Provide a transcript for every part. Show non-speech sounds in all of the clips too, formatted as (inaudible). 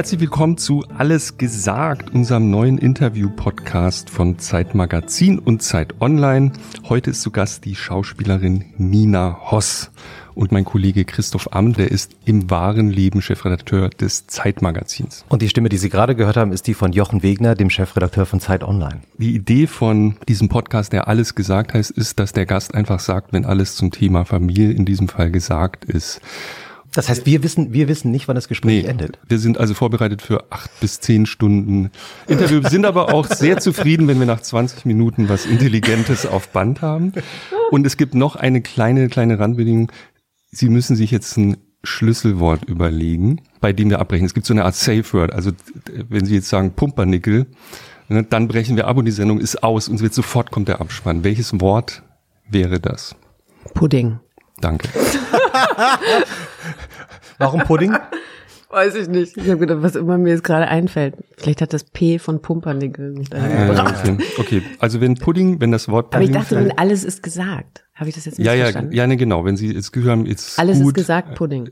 Herzlich willkommen zu Alles gesagt, unserem neuen Interview-Podcast von Zeit Magazin und Zeit Online. Heute ist zu Gast die Schauspielerin Nina Hoss und mein Kollege Christoph Amm, der ist im wahren Leben Chefredakteur des Zeitmagazins. Und die Stimme, die Sie gerade gehört haben, ist die von Jochen Wegner, dem Chefredakteur von Zeit Online. Die Idee von diesem Podcast, der alles gesagt heißt, ist, dass der Gast einfach sagt, wenn alles zum Thema Familie in diesem Fall gesagt ist. Das heißt, wir wissen, wir wissen nicht, wann das Gespräch Nee, endet. wir sind also vorbereitet für acht bis zehn Stunden Interview, sind aber auch sehr zufrieden, wenn wir nach 20 Minuten was Intelligentes auf Band haben. Und es gibt noch eine kleine, kleine Randbedingung. Sie müssen sich jetzt ein Schlüsselwort überlegen, bei dem wir abbrechen. Es gibt so eine Art Safe Word. Also wenn Sie jetzt sagen Pumpernickel, ne, dann brechen wir ab und die Sendung ist aus und wird sofort kommt der Abspann. Welches Wort wäre das? Pudding. Danke. (laughs) Warum Pudding? Weiß ich nicht. Ich habe gedacht, was immer mir jetzt gerade einfällt. Vielleicht hat das P von Pumpernickel mich dahin Äh, gebracht. okay. okay, also wenn Pudding, wenn das Wort Aber ich Pudding dachte, wenn alles ist gesagt. Habe ich das jetzt Ja, ja, missverstanden? ja, ne, genau. Wenn Sie jetzt gehört haben, jetzt Alles gut. ist gesagt, Pudding.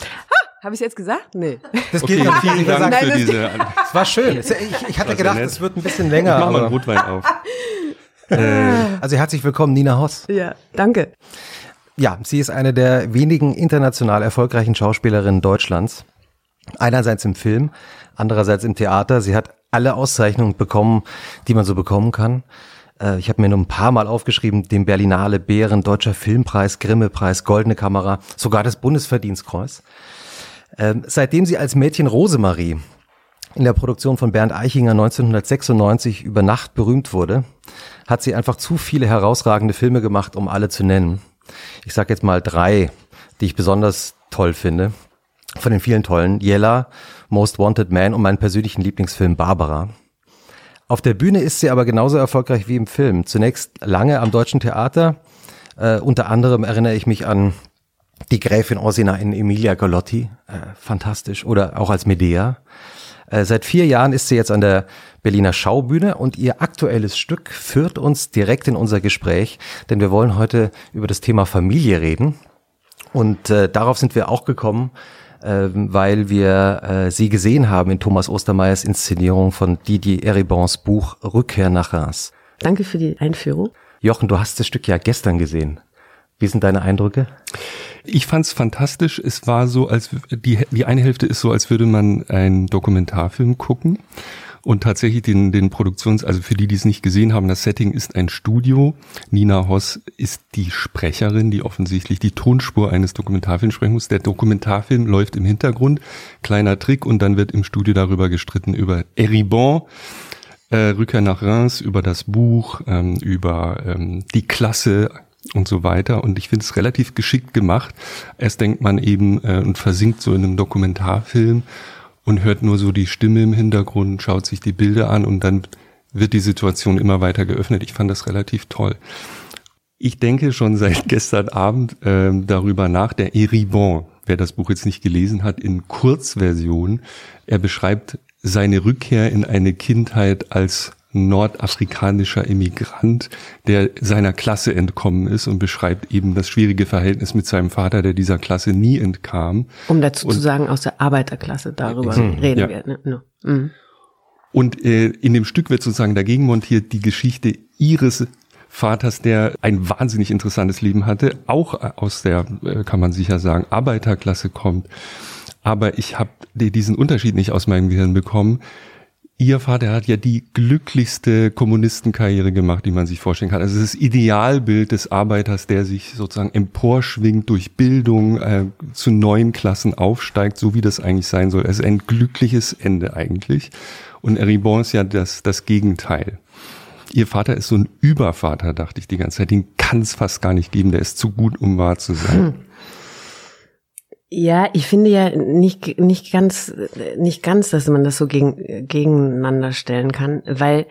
Ha, habe ich jetzt gesagt? Nee. Das Okay, geht noch viel vielen gesagt. Dank Nein, für das- diese. Es war schön. Es- Ich, ich hatte gedacht, es wird ein bisschen Ich länger. mach mal einen Rotwein auf. (laughs) also herzlich willkommen, Nina Hoss. Ja, danke. Ja, sie ist eine der wenigen international erfolgreichen Schauspielerinnen Deutschlands. Einerseits im Film, andererseits im Theater. Sie hat alle Auszeichnungen bekommen, die man so bekommen kann. Äh, Ich habe mir nur ein paar Mal aufgeschrieben, den Berlinale Bären, Deutscher Filmpreis, Grimme-Preis, Goldene Kamera, sogar das Bundesverdienstkreuz. Ähm, Seitdem sie als Mädchen Rosemarie in der Produktion von Bernd Eichinger 1996 über Nacht berühmt wurde, hat sie einfach zu viele herausragende Filme gemacht, um alle zu nennen. Ich sage jetzt mal drei, die ich besonders toll finde. Von den vielen tollen. Yella, Most Wanted Man und meinen persönlichen Lieblingsfilm Barbara. Auf der Bühne ist sie aber genauso erfolgreich wie im Film. Zunächst lange am Deutschen Theater. Äh, unter anderem erinnere ich mich an die Gräfin Orsina in Emilia Galotti. Äh, fantastisch. Oder auch als Medea. Äh, Seit vier Jahren ist sie jetzt an der Berliner Schaubühne und ihr aktuelles Stück führt uns direkt in unser Gespräch, denn wir wollen heute über das Thema Familie reden. Und äh, darauf sind wir auch gekommen, äh, weil wir äh, sie gesehen haben in Thomas Ostermeyers Inszenierung von Didier Eribons Buch Rückkehr nach Reims. Danke für die Einführung. Jochen, du hast das Stück ja gestern gesehen. Wie sind deine Eindrücke? Ich fand's fantastisch. Es war so, als die, die eine Hälfte ist so, als würde man einen Dokumentarfilm gucken. Und tatsächlich den, den Produktions, also für die, die es nicht gesehen haben, das Setting ist ein Studio. Nina Hoss ist die Sprecherin, die offensichtlich die Tonspur eines Dokumentarfilms sprechen muss. Der Dokumentarfilm läuft im Hintergrund, kleiner Trick, und dann wird im Studio darüber gestritten über Eribon, äh, Rückkehr nach Reims, über das Buch, ähm, über ähm, die Klasse und so weiter. Und ich finde es relativ geschickt gemacht. Erst denkt man eben äh, und versinkt so in einem Dokumentarfilm und hört nur so die Stimme im Hintergrund, schaut sich die Bilder an und dann wird die Situation immer weiter geöffnet. Ich fand das relativ toll. Ich denke schon seit (laughs) gestern Abend ähm, darüber nach, der Eribon, wer das Buch jetzt nicht gelesen hat, in Kurzversion, er beschreibt seine Rückkehr in eine Kindheit als nordafrikanischer Immigrant, der seiner Klasse entkommen ist und beschreibt eben das schwierige Verhältnis mit seinem Vater, der dieser Klasse nie entkam. Um dazu Und- zu sagen, aus der Arbeiterklasse darüber reden ja. wir. Ne? No. Mhm. Und äh, in dem Stück wird sozusagen dagegen montiert die Geschichte ihres Vaters, der ein wahnsinnig interessantes Leben hatte, auch aus der, äh, kann man sicher sagen, Arbeiterklasse kommt. Aber ich habe diesen Unterschied nicht aus meinem Gehirn bekommen. Ihr Vater hat ja die glücklichste Kommunistenkarriere gemacht, die man sich vorstellen kann. Also das Idealbild des Arbeiters, der sich sozusagen emporschwingt durch Bildung, äh, zu neuen Klassen aufsteigt, so wie das eigentlich sein soll. Es ist ein glückliches Ende eigentlich. Und Eribon ist ja das, das Gegenteil. Ihr Vater ist so ein Übervater, dachte ich die ganze Zeit. Den kann es fast gar nicht geben. Der ist zu gut, um wahr zu sein. (laughs) Ja, ich finde ja nicht, nicht ganz, nicht ganz, dass man das so gegen, gegeneinander stellen kann, weil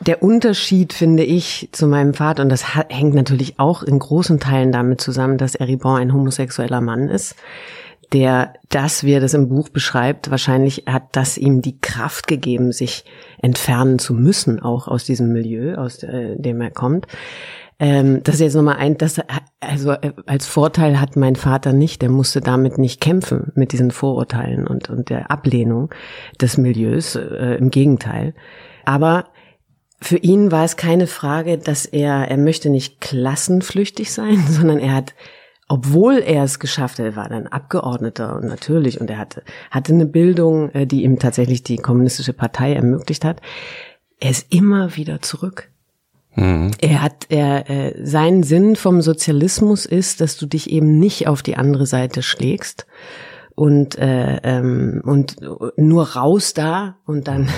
der Unterschied, finde ich, zu meinem Vater, und das hängt natürlich auch in großen Teilen damit zusammen, dass Eribon ein homosexueller Mann ist, der das, wie er das im Buch beschreibt, wahrscheinlich hat das ihm die Kraft gegeben, sich entfernen zu müssen, auch aus diesem Milieu, aus äh, dem er kommt. Ähm, das ist jetzt nochmal ein, das, also äh, als Vorteil hat mein Vater nicht, der musste damit nicht kämpfen, mit diesen Vorurteilen und, und der Ablehnung des Milieus, äh, im Gegenteil. Aber für ihn war es keine Frage, dass er, er möchte nicht klassenflüchtig sein, (laughs) sondern er hat, obwohl er es geschafft hat, er war dann Abgeordneter und natürlich, und er hatte, hatte eine Bildung, äh, die ihm tatsächlich die kommunistische Partei ermöglicht hat, er ist immer wieder zurück. Mhm. Er hat, er, äh, sein Sinn vom Sozialismus ist, dass du dich eben nicht auf die andere Seite schlägst und äh, ähm, und nur raus da und dann mhm.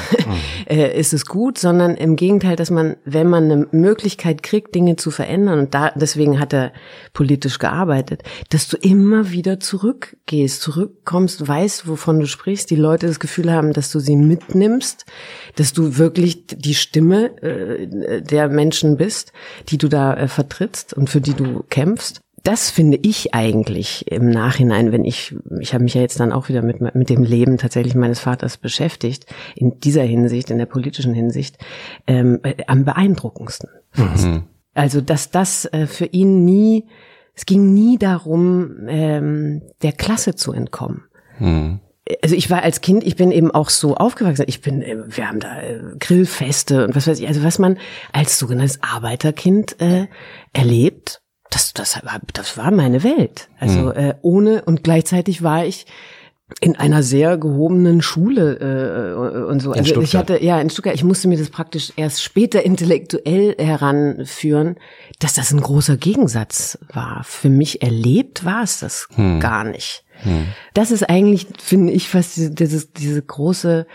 (laughs) äh, ist es gut, sondern im Gegenteil, dass man, wenn man eine Möglichkeit kriegt, Dinge zu verändern und da deswegen hat er politisch gearbeitet, dass du immer wieder zurückgehst, zurückkommst, weißt, wovon du sprichst, die Leute das Gefühl haben, dass du sie mitnimmst, dass du wirklich die Stimme äh, der Menschen bist, die du da äh, vertrittst und für die du kämpfst das finde ich eigentlich im Nachhinein, wenn ich, ich habe mich ja jetzt dann auch wieder mit, mit dem Leben tatsächlich meines Vaters beschäftigt, in dieser Hinsicht, in der politischen Hinsicht, ähm, äh, am beeindruckendsten. Mhm. Also, dass das äh, für ihn nie, es ging nie darum, ähm, der Klasse zu entkommen. Mhm also ich war als Kind, ich bin eben auch so aufgewachsen. Ich bin, äh, wir haben da äh, Grillfeste und was weiß ich, also was man als sogenanntes Arbeiterkind äh, erlebt das, das, war, das war meine Welt. Also mhm. äh, ohne und gleichzeitig war ich in einer sehr gehobenen Schule äh, und so. Also ich hatte ja in Stuttgart, ich musste mir das praktisch erst später intellektuell heranführen, dass das ein großer Gegensatz war. Für mich erlebt war es das hm. gar nicht. Hm. Das ist eigentlich, finde ich, fast diese, diese, große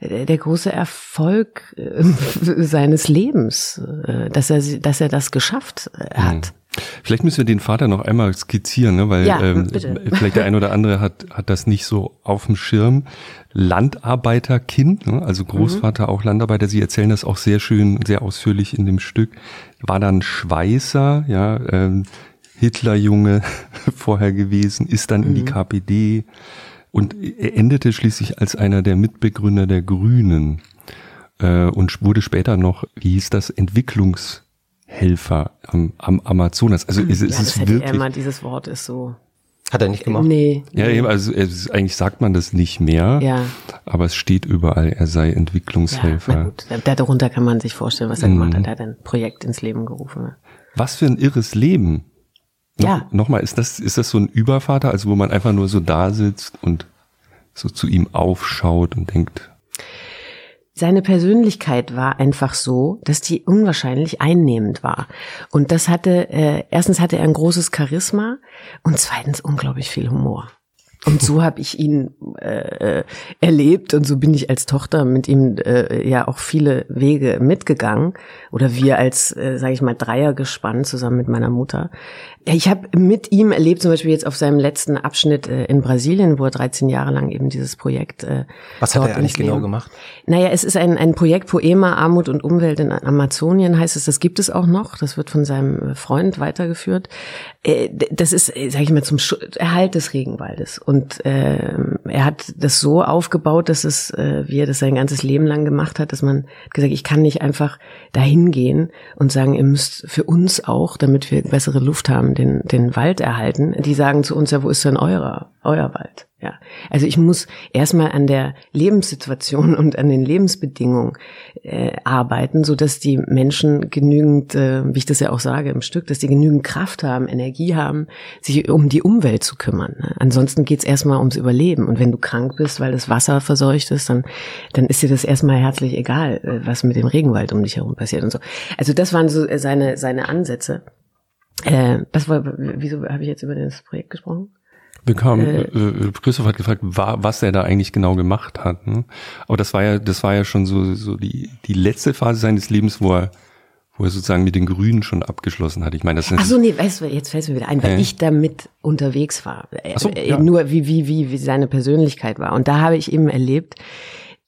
der große Erfolg äh, (laughs) seines Lebens, äh, dass er dass er das geschafft äh, hat. Vielleicht müssen wir den Vater noch einmal skizzieren, ne? weil ja, ähm, vielleicht der ein oder andere hat, hat das nicht so auf dem Schirm. Landarbeiterkind, ne? also Großvater mhm. auch Landarbeiter, Sie erzählen das auch sehr schön, sehr ausführlich in dem Stück, war dann Schweißer, ja, ähm, Hitlerjunge (laughs) vorher gewesen, ist dann mhm. in die mhm. KPD und er endete schließlich als einer der Mitbegründer der Grünen äh, und wurde später noch, wie hieß das, Entwicklungs Helfer am, am Amazonas. Also es, es ja, ist wirklich. Er immer, dieses Wort ist so. Hat er nicht gemacht? Nee. Ja, nee. also es, eigentlich sagt man das nicht mehr. Ja. Aber es steht überall, er sei Entwicklungshelfer. Ja, gut. Darunter kann man sich vorstellen, was er mhm. gemacht hat. Er hat ein Projekt ins Leben gerufen. Was für ein irres Leben. Ja. Nochmal, ist das, ist das so ein Übervater, also wo man einfach nur so da sitzt und so zu ihm aufschaut und denkt, seine Persönlichkeit war einfach so, dass die unwahrscheinlich einnehmend war. Und das hatte, äh, erstens hatte er ein großes Charisma und zweitens unglaublich viel Humor. Und so habe ich ihn äh, erlebt und so bin ich als Tochter mit ihm äh, ja auch viele Wege mitgegangen oder wir als, äh, sage ich mal, Dreier gespannt zusammen mit meiner Mutter. Ich habe mit ihm erlebt, zum Beispiel jetzt auf seinem letzten Abschnitt äh, in Brasilien, wo er 13 Jahre lang eben dieses Projekt. Äh, Was hat er eigentlich genau gemacht? Naja, es ist ein, ein Projekt Poema, Armut und Umwelt in Amazonien, heißt es. Das gibt es auch noch. Das wird von seinem Freund weitergeführt. Äh, das ist, äh, sage ich mal, zum Erhalt des Regenwaldes. Und äh, er hat das so aufgebaut, dass es, äh, wie er das sein ganzes Leben lang gemacht hat, dass man gesagt, ich kann nicht einfach dahin gehen und sagen, ihr müsst für uns auch, damit wir bessere Luft haben den, den Wald erhalten, die sagen zu uns ja, wo ist denn eurer, euer Wald? Ja, also ich muss erstmal an der Lebenssituation und an den Lebensbedingungen äh, arbeiten, so dass die Menschen genügend, äh, wie ich das ja auch sage im Stück, dass die genügend Kraft haben, Energie haben, sich um die Umwelt zu kümmern. Ne? Ansonsten geht's erstmal ums Überleben. Und wenn du krank bist, weil das Wasser verseucht ist, dann dann ist dir das erstmal herzlich egal, äh, was mit dem Regenwald um dich herum passiert und so. Also das waren so seine seine Ansätze. Äh, was war, wieso habe ich jetzt über das Projekt gesprochen? Wir kamen, äh, äh, Christoph hat gefragt, was er da eigentlich genau gemacht hat. Ne? Aber das war ja, das war ja schon so, so die, die letzte Phase seines Lebens, wo er, wo er sozusagen mit den Grünen schon abgeschlossen hat. Ich meine, das ist. Ach so, nee, weißt du, jetzt fällt mir wieder ein, weil äh. ich damit unterwegs war. Ach so, äh, ja. Nur wie, wie, wie, wie seine Persönlichkeit war. Und da habe ich eben erlebt,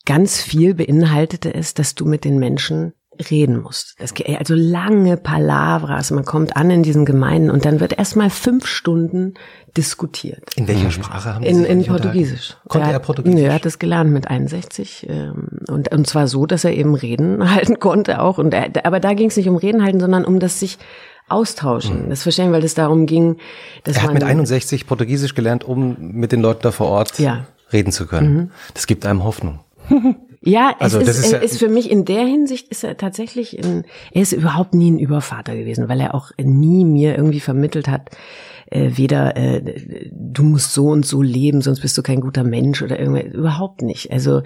ganz viel beinhaltete es, dass du mit den Menschen reden musst. Das, also lange Palavras. Man kommt an in diesen Gemeinden und dann wird erstmal fünf Stunden diskutiert. In welcher Sprache haben Sie In, in Portugiesisch. Konnte er, er Portugiesisch? Nee, er hat das gelernt mit 61. Ähm, und, und zwar so, dass er eben Reden (laughs) halten konnte auch. Und er, aber da ging es nicht um Reden halten, sondern um das sich austauschen. Das verstehen, weil es darum ging, dass Er hat man mit 61 Portugiesisch gelernt, um mit den Leuten da vor Ort Ja. reden zu können. Das gibt einem Hoffnung. (laughs) Ja, es Also, ist, das ist ist, ja- ist für mich in der Hinsicht ist er tatsächlich ein, er ist überhaupt nie ein Übervater gewesen, weil er auch nie mir irgendwie vermittelt hat, äh, weder äh, du musst so und so leben, sonst bist du kein guter Mensch oder irgendwas, überhaupt nicht. Also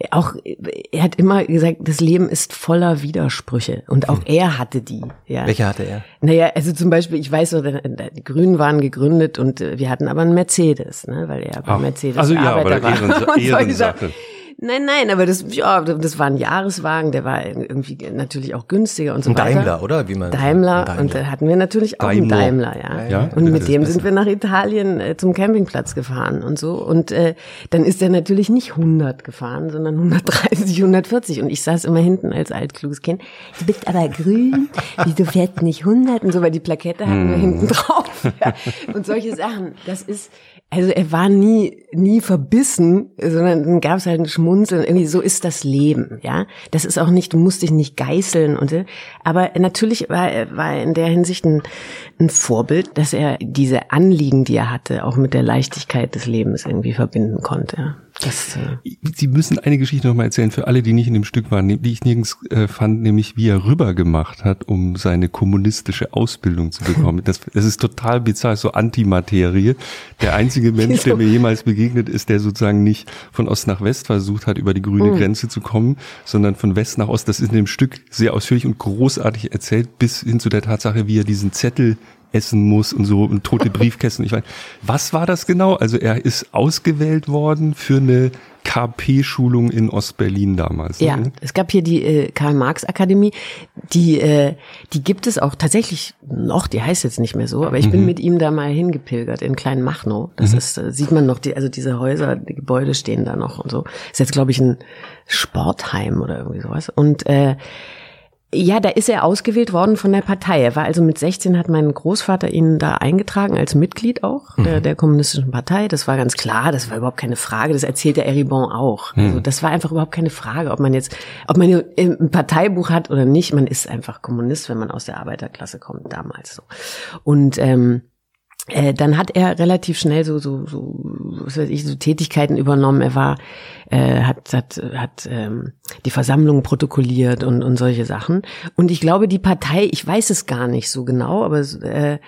äh, auch äh, er hat immer gesagt, das Leben ist voller Widersprüche und auch er hatte die. Ja. Welche hatte er? Naja, also zum Beispiel, ich weiß, der- die Grünen waren gegründet und äh, wir hatten aber einen Mercedes, ne, weil er bei Mercedes also ja, Arbeiter war. Ehrensa- (laughs) solche Ehrensache. Nein, nein, aber das, ja, das war ein Jahreswagen, der war irgendwie natürlich auch günstiger und so Ein weiter. Daimler, oder? Wie man Daimler, Ein und da hatten wir natürlich auch einen Daimler. Daimler, ja. Ja, und mit dem sind wir nach Italien äh, zum Campingplatz gefahren und so. Und äh, dann ist er natürlich nicht 100 gefahren, sondern 130, 140. Und ich saß immer hinten als altkluges Kind. Du bist aber grün, wie du fährst nicht 100 und so, weil die Plakette hatten wir hinten drauf. Ja. Und solche Sachen. Das ist, also er war nie, nie verbissen, sondern dann gab es halt ein Schmunzeln. Irgendwie so ist das Leben, ja. Das ist auch nicht, du musst dich nicht geißeln und so. Aber natürlich war er, war er in der Hinsicht ein, ein Vorbild, dass er diese Anliegen, die er hatte, auch mit der Leichtigkeit des Lebens irgendwie verbinden konnte. Ja. Das, äh, Sie müssen eine Geschichte noch mal erzählen für alle, die nicht in dem Stück waren, die ich nirgends äh, fand, nämlich wie er rübergemacht hat, um seine kommunistische Ausbildung zu bekommen. Das, das ist total bizarr, so Antimaterie. Der einzige Mensch, der (laughs) mir jemals begegnet ist, der sozusagen nicht von Ost nach West versucht hat, über die grüne Grenze zu kommen, sondern von West nach Ost. Das ist in dem Stück sehr ausführlich und großartig erzählt, bis hin zu der Tatsache, wie er diesen Zettel essen muss und so und tote (laughs) Briefkästen. Ich weiß, was war das genau? Also er ist ausgewählt worden für eine KP-Schulung in Ostberlin damals. Ja, ne? es gab hier die äh, Karl-Marx-Akademie, die, äh, die gibt es auch tatsächlich noch, die heißt jetzt nicht mehr so, aber ich bin mit ihm da mal hingepilgert in Kleinmachnow. Das ist, äh, sieht man noch, die, also diese Häuser, die Gebäude stehen da noch und so. Ist jetzt, glaube ich, ein Sportheim oder irgendwie sowas. Und äh, ja, da ist er ausgewählt worden von der Partei. Er war also mit 16 hat mein Großvater ihn da eingetragen als Mitglied auch der, der kommunistischen Partei. Das war ganz klar, das war überhaupt keine Frage. Das erzählt der Eribon auch. Also das war einfach überhaupt keine Frage, ob man jetzt, ob man ein Parteibuch hat oder nicht. Man ist einfach Kommunist, wenn man aus der Arbeiterklasse kommt, damals so. Und ähm, äh, dann hat er relativ schnell so so so was weiß ich so Tätigkeiten übernommen. Er war äh, hat hat hat ähm, die Versammlung protokolliert und und solche Sachen. Und ich glaube, die Partei, ich weiß es gar nicht so genau, aber äh,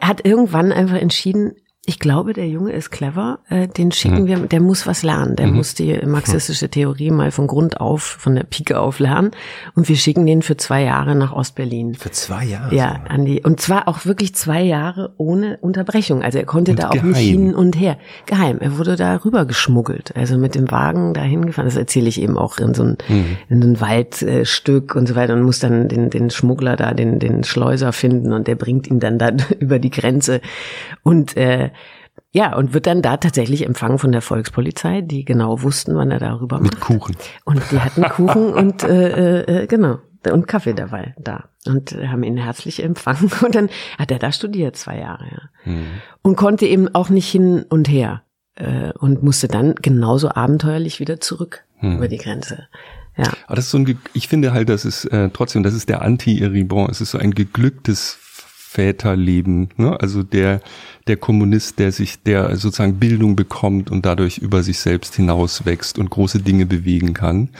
hat irgendwann einfach entschieden. Ich glaube, der Junge ist clever, äh, den schicken wir, der muss was lernen, der muss die marxistische Theorie mal von Grund auf, von der Pike auf lernen und wir schicken den für zwei Jahre nach Ostberlin. Für zwei Jahre. Ja, an die, und zwar auch wirklich zwei Jahre ohne Unterbrechung. Also er konnte Und da auch nicht geheim. hin und her. Geheim. Er wurde da rüber geschmuggelt. Also mit dem Wagen dahin gefahren. Das erzähle ich eben auch in so ein, Mhm. in so ein Waldstück und so weiter und muss dann den, den Schmuggler da, den, den Schleuser finden und der bringt ihn dann da (laughs) über die Grenze. Und, äh, ja, und wird dann da tatsächlich empfangen von der Volkspolizei, die genau wussten, wann er darüber Mit macht. Kuchen. Und die hatten Kuchen und äh, äh, äh, genau und Kaffee dabei da und haben ihn herzlich empfangen (laughs) und dann hat er da studiert zwei Jahre ja. und konnte eben auch nicht hin und her äh, und musste dann genauso abenteuerlich wieder zurück über die Grenze. Ja. Aber das ist so ein, ich finde halt, das ist äh, trotzdem, das ist der Anti-Eribon. Es ist so ein geglücktes Väterleben. Ne? Also der, der Kommunist, der sich, der sozusagen Bildung bekommt und dadurch über sich selbst hinauswächst und große Dinge bewegen kann.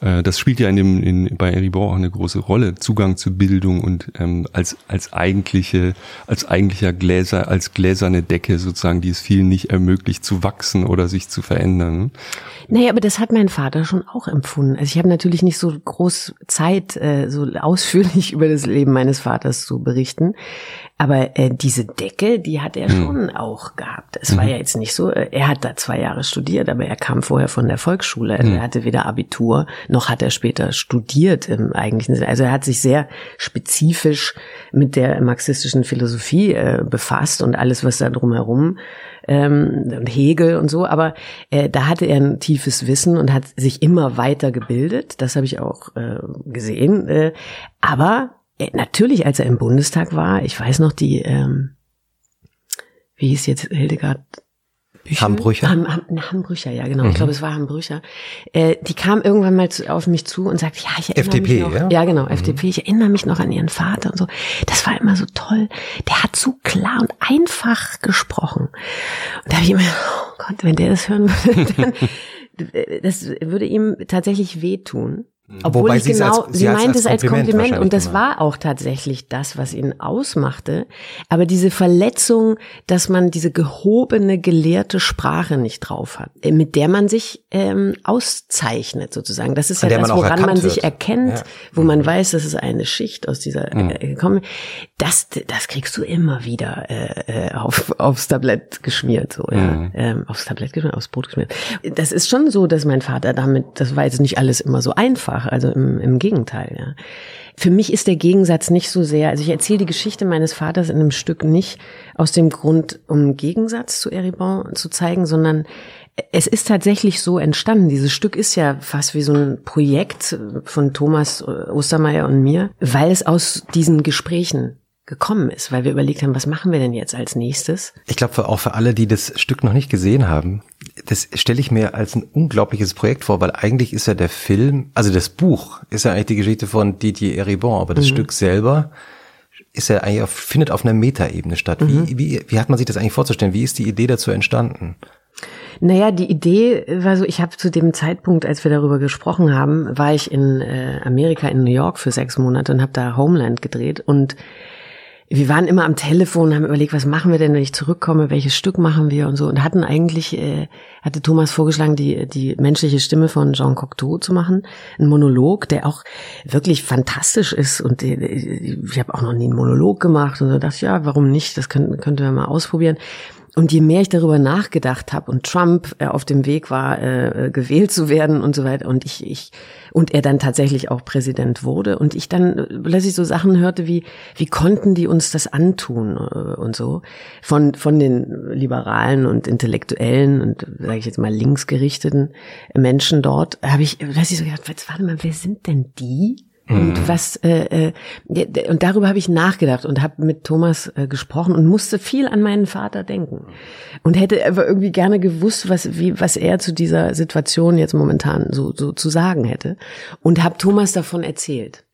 Äh, Das spielt ja in dem, in, bei Eribon auch eine große Rolle. Zugang zu Bildung und ähm, als, als eigentliche, als eigentlicher Gläser, als gläserne Decke sozusagen, die es vielen nicht ermöglicht zu wachsen oder sich zu verändern. Naja, aber das hat mein Vater schon auch empfunden. Also ich habe natürlich nicht so groß Zeit, äh, so ausführlich (laughs) über das Leben meines Vaters zu berichten. Aber äh, diese Decke, die hat er schon auch gehabt. Es war ja jetzt nicht so, äh, er hat da zwei Jahre studiert, aber er kam vorher von der Volksschule. Also Er hatte weder Abitur, noch hat er später studiert im eigentlichen Sinne. Also er hat sich sehr spezifisch mit der marxistischen Philosophie äh, befasst und alles, was da drumherum ähm, und Hegel und so, aber äh, da hatte er ein tiefes Wissen und hat sich immer weiter gebildet. Das habe ich auch äh, gesehen. Äh, aber natürlich, als er im Bundestag war, ich weiß noch die, ähm, wie hieß jetzt Hildegard Bücher. Hambrücher? Ham, Ham, Hambrücher, ja, genau. Mhm. Ich glaube, es war Hambrücher. Äh, die kam irgendwann mal zu, auf mich zu und sagte, ja, ich erinnere FDP, mich noch. Ja, ja genau, mhm. FDP. Ich erinnere mich noch an ihren Vater und so. Das war immer so toll. Der hat so klar und einfach gesprochen. Und da habe ich immer, oh Gott, wenn der das hören würde, (laughs) dann, das würde ihm tatsächlich wehtun. Mhm. Obwohl Wobei ich genau, als, sie, sie meint es als Kompliment und das gemacht. war auch tatsächlich das, was ihn ausmachte. Aber diese Verletzung, dass man diese gehobene, gelehrte Sprache nicht drauf hat, äh, mit der man sich ähm, auszeichnet sozusagen. Das ist ja das, woran man sich wird. erkennt, ja. wo man mhm. weiß, das ist eine Schicht aus dieser mhm. äh, gekommen. Das, das kriegst du immer wieder äh, äh auf, aufs Tablett geschmiert, so ja, mhm. ähm, aufs Tablett geschmiert, aufs Brot geschmiert. Das ist schon so, dass mein Vater damit, das war jetzt nicht alles immer so einfach einfach. Also im, im Gegenteil, ja. Für mich ist der Gegensatz nicht so sehr, also ich erzähle die Geschichte meines Vaters in einem Stück nicht aus dem Grund, um Gegensatz zu Eribon zu zeigen, sondern es ist tatsächlich so entstanden. Dieses Stück ist ja fast wie so ein Projekt von Thomas Ostermeier und mir, weil es aus diesen Gesprächen gekommen ist, weil wir überlegt haben, was machen wir denn jetzt als nächstes? Ich glaube auch für alle, die das Stück noch nicht gesehen haben, das stelle ich mir als ein unglaubliches Projekt vor, weil eigentlich ist ja der Film, also das Buch ist ja eigentlich die Geschichte von Didier Eribon, aber das mhm. Stück selber ist ja eigentlich auf, findet auf einer Metaebene statt. Mhm. Wie, wie, wie hat man sich das eigentlich vorzustellen? Wie ist die Idee dazu entstanden? Naja, die Idee war so, ich habe zu dem Zeitpunkt, als wir darüber gesprochen haben, war ich in äh, Amerika, in New York für sechs Monate und habe da Homeland gedreht und wir waren immer am Telefon, haben überlegt, was machen wir denn, wenn ich zurückkomme, welches Stück machen wir und so. Und hatten eigentlich, äh, hatte Thomas vorgeschlagen, die, die menschliche Stimme von Jean Cocteau zu machen, ein Monolog, der auch wirklich fantastisch ist. Und äh, ich habe auch noch nie einen Monolog gemacht. Und so dachte ich, ja, warum nicht, das könnten, könnte wir mal ausprobieren. Und je mehr ich darüber nachgedacht habe und Trump äh, auf dem Weg war, äh, äh, gewählt zu werden und so weiter und ich, ich und er dann tatsächlich auch Präsident wurde und ich dann plötzlich so Sachen hörte wie wie konnten die uns das antun äh, und so von von den liberalen und intellektuellen und sage ich jetzt mal linksgerichteten Menschen dort habe ich plötzlich so gedacht, warte mal, wer sind denn die? Und mhm. was äh, äh, und darüber habe ich nachgedacht und habe mit Thomas äh, gesprochen und musste viel an meinen Vater denken und hätte aber irgendwie gerne gewusst, was wie was er zu dieser Situation jetzt momentan so so zu sagen hätte und habe Thomas davon erzählt.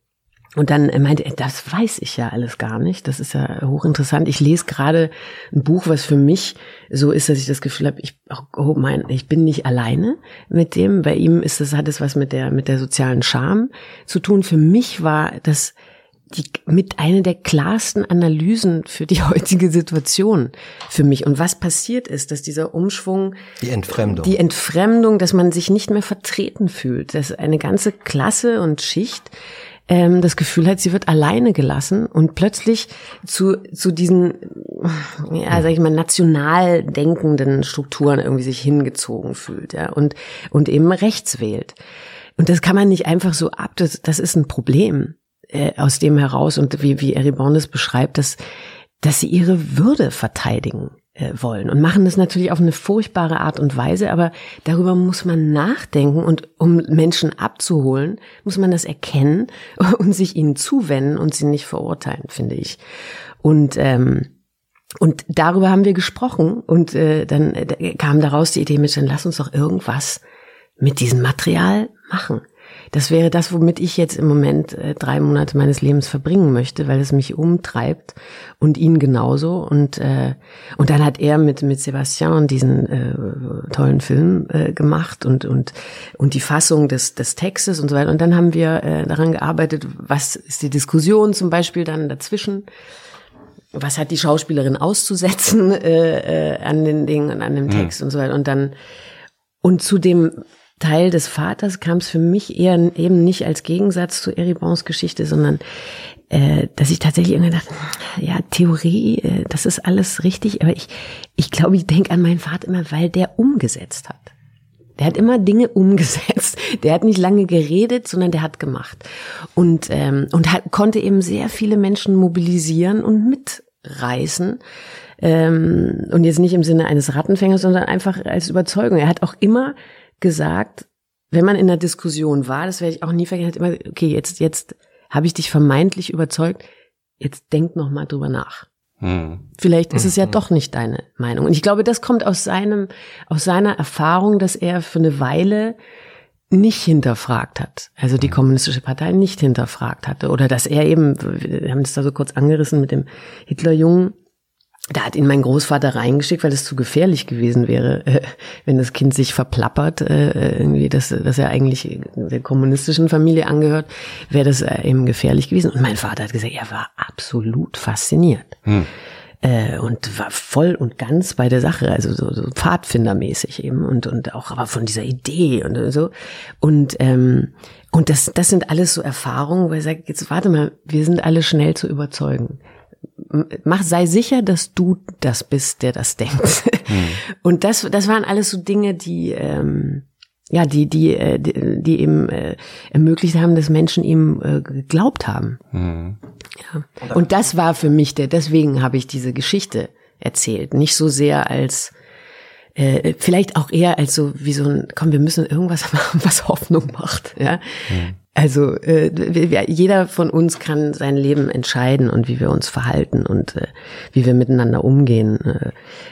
Und dann meinte er, das weiß ich ja alles gar nicht. Das ist ja hochinteressant. Ich lese gerade ein Buch, was für mich so ist, dass ich das Gefühl habe, ich, oh mein, ich bin nicht alleine mit dem. Bei ihm ist das, hat es was mit der, mit der sozialen Scham zu tun. Für mich war das die, mit einer der klarsten Analysen für die (laughs) heutige Situation für mich. Und was passiert ist, dass dieser Umschwung, die Entfremdung, die Entfremdung, dass man sich nicht mehr vertreten fühlt, dass eine ganze Klasse und Schicht ähm, das Gefühl hat, sie wird alleine gelassen und plötzlich zu, zu diesen, ja, sag ich mal, national denkenden Strukturen irgendwie sich hingezogen fühlt, ja, und, und eben rechts wählt. Und das kann man nicht einfach so ab, das, das ist ein Problem äh, aus dem heraus und wie, wie Eribon das beschreibt, dass, dass sie ihre Würde verteidigen wollen und machen das natürlich auf eine furchtbare Art und Weise, aber darüber muss man nachdenken und um Menschen abzuholen, muss man das erkennen (laughs) und sich ihnen zuwenden und sie nicht verurteilen, finde ich. Und ähm, und darüber haben wir gesprochen und äh, dann äh, kam daraus die Idee mit, dann lass uns doch irgendwas mit diesem Material machen. Das wäre das, womit ich jetzt im Moment äh, drei Monate meines Lebens verbringen möchte, weil es mich umtreibt und ihn genauso. Und äh, und dann hat er mit mit Sebastian diesen äh, tollen Film äh, gemacht und und und die Fassung des des Textes und so weiter. Und dann haben wir äh, daran gearbeitet, was ist die Diskussion zum Beispiel dann dazwischen was hat die Schauspielerin auszusetzen (laughs) äh, äh, an den Dingen und an dem hm. Text mhm. und so weiter. Und dann und zu dem Teil des Vaters kam es für mich eher eben nicht als Gegensatz zu Eribons Geschichte, sondern äh, dass ich tatsächlich irgendwie dachte, ja, Theorie, äh, das ist alles richtig, aber ich, ich glaube, ich denke an meinen Vater immer, weil der umgesetzt hat. Der hat immer Dinge (laughs) umgesetzt. Der hat nicht lange geredet, sondern der hat gemacht. Und, ähm, und hat, konnte eben sehr viele Menschen mobilisieren und mitreißen. Ähm, und jetzt nicht im Sinne eines Rattenfängers, sondern einfach als Überzeugung. Er hat auch immer gesagt, wenn man in der Diskussion war, das werde ich auch nie vergessen, hat immer, okay, jetzt, jetzt habe ich dich vermeintlich überzeugt, jetzt denk noch mal drüber nach. Hm. Vielleicht ist es ja hm. doch nicht deine Meinung. Und ich glaube, das kommt aus seinem, aus seiner Erfahrung, dass er für eine Weile nicht hinterfragt hat, also die hm. kommunistische Partei nicht hinterfragt hatte oder dass er eben, wir haben das da so kurz angerissen mit dem Hitlerjungen, da hat ihn mein Großvater reingeschickt, weil es zu gefährlich gewesen wäre, (laughs) äh, wenn das Kind sich verplappert, äh, irgendwie, dass, dass er eigentlich der kommunistischen Familie angehört, wäre das äh, eben gefährlich gewesen. Und mein Vater hat gesagt, er war absolut fasziniert. Hm. Äh, und war voll und ganz bei der Sache, also so, so Pfadfindermäßig eben und und auch aber von dieser Idee und so und ähm, und das das sind alles so Erfahrungen, wo er sagt, jetzt warte mal, wir sind alle schnell zu überzeugen mach, sei sicher, dass du das bist, der das denkt. Hm. Und das, das waren alles so Dinge, die, ähm, ja, die, die, äh, die, die eben äh, ermöglicht haben, dass Menschen ihm äh, geglaubt haben. Hm. Ja. Und das war für mich der, deswegen habe ich diese Geschichte erzählt. Nicht so sehr als äh, vielleicht auch eher als so wie so ein, komm, wir müssen irgendwas (laughs) machen, was Hoffnung macht. Ja? Hm. Also äh, jeder von uns kann sein Leben entscheiden und wie wir uns verhalten und äh, wie wir miteinander umgehen. Äh,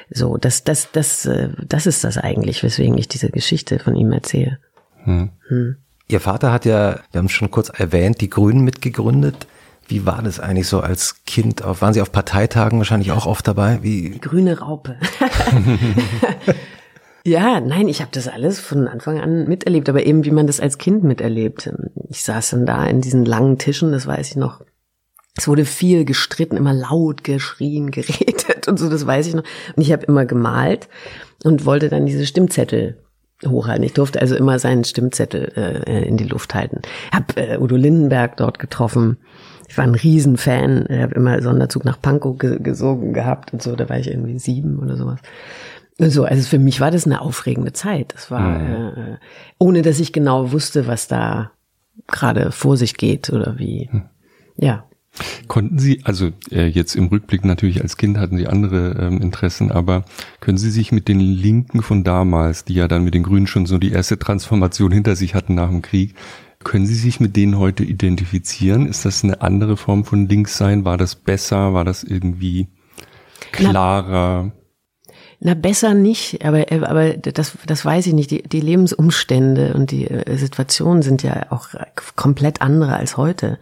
so, das, das, das, äh, das ist das eigentlich, weswegen ich diese Geschichte von ihm erzähle. Hm. Hm. Ihr Vater hat ja, wir haben es schon kurz erwähnt, die Grünen mitgegründet. Wie war das eigentlich so als Kind? Waren Sie auf Parteitagen wahrscheinlich auch oft dabei? Wie? Grüne Raupe. (laughs) (laughs) Ja, nein, ich habe das alles von Anfang an miterlebt, aber eben wie man das als Kind miterlebt. Ich saß dann da in diesen langen Tischen, das weiß ich noch. Es wurde viel gestritten, immer laut geschrien, (laughs) geredet und so, das weiß ich noch. Und ich habe immer gemalt und wollte dann diese Stimmzettel hochhalten. Ich durfte also immer seinen Stimmzettel äh, in die Luft halten. Hab äh, Udo Lindenberg dort getroffen. Ich war ein Riesenfan. Ich habe immer Sonderzug nach Pankow gesogen gehabt und so. Da war ich irgendwie sieben oder sowas. So, also für mich war das eine aufregende Zeit. Das war, mhm. äh, ohne dass ich genau wusste, was da gerade vor sich geht oder wie. Mhm. Ja. Konnten Sie, also äh, jetzt im Rückblick natürlich als Kind hatten Sie andere ähm, Interessen, aber können Sie sich mit den Linken von damals, die ja dann mit den Grünen schon so die erste Transformation hinter sich hatten nach dem Krieg, können Sie sich mit denen heute identifizieren? Ist das eine andere Form von Linkssein? War das besser? War das irgendwie klarer? Na, na, besser nicht, aber, aber das, das weiß ich nicht. Die, die Lebensumstände und die äh, Situationen sind ja auch komplett andere als heute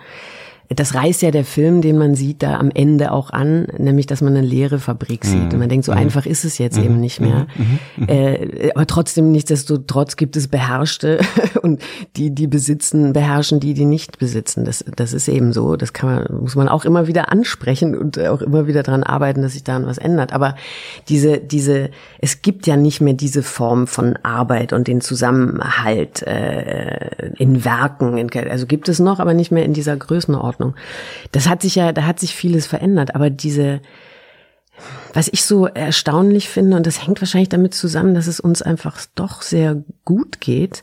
das reißt ja der Film, den man sieht, da am Ende auch an, nämlich, dass man eine leere Fabrik sieht. Mhm. Und man denkt, so mhm. einfach ist es jetzt mhm. eben nicht mehr. Mhm. mhm. Äh, aber trotzdem, nichtsdestotrotz gibt es Beherrschte (laughs) und die, die besitzen, beherrschen die, die nicht besitzen. Das, das ist eben so. Das kann man, muss man auch immer wieder ansprechen und auch immer wieder dran arbeiten, dass sich daran was ändert. Aber diese, diese, es gibt ja nicht mehr diese Form von Arbeit und den Zusammenhalt äh, in Werken. In, also gibt es noch, aber nicht mehr in dieser Größenordnung. Ordnung. Das hat sich ja, da hat sich vieles verändert, aber diese, was ich so erstaunlich finde, und das hängt wahrscheinlich damit zusammen, dass es uns einfach doch sehr gut geht,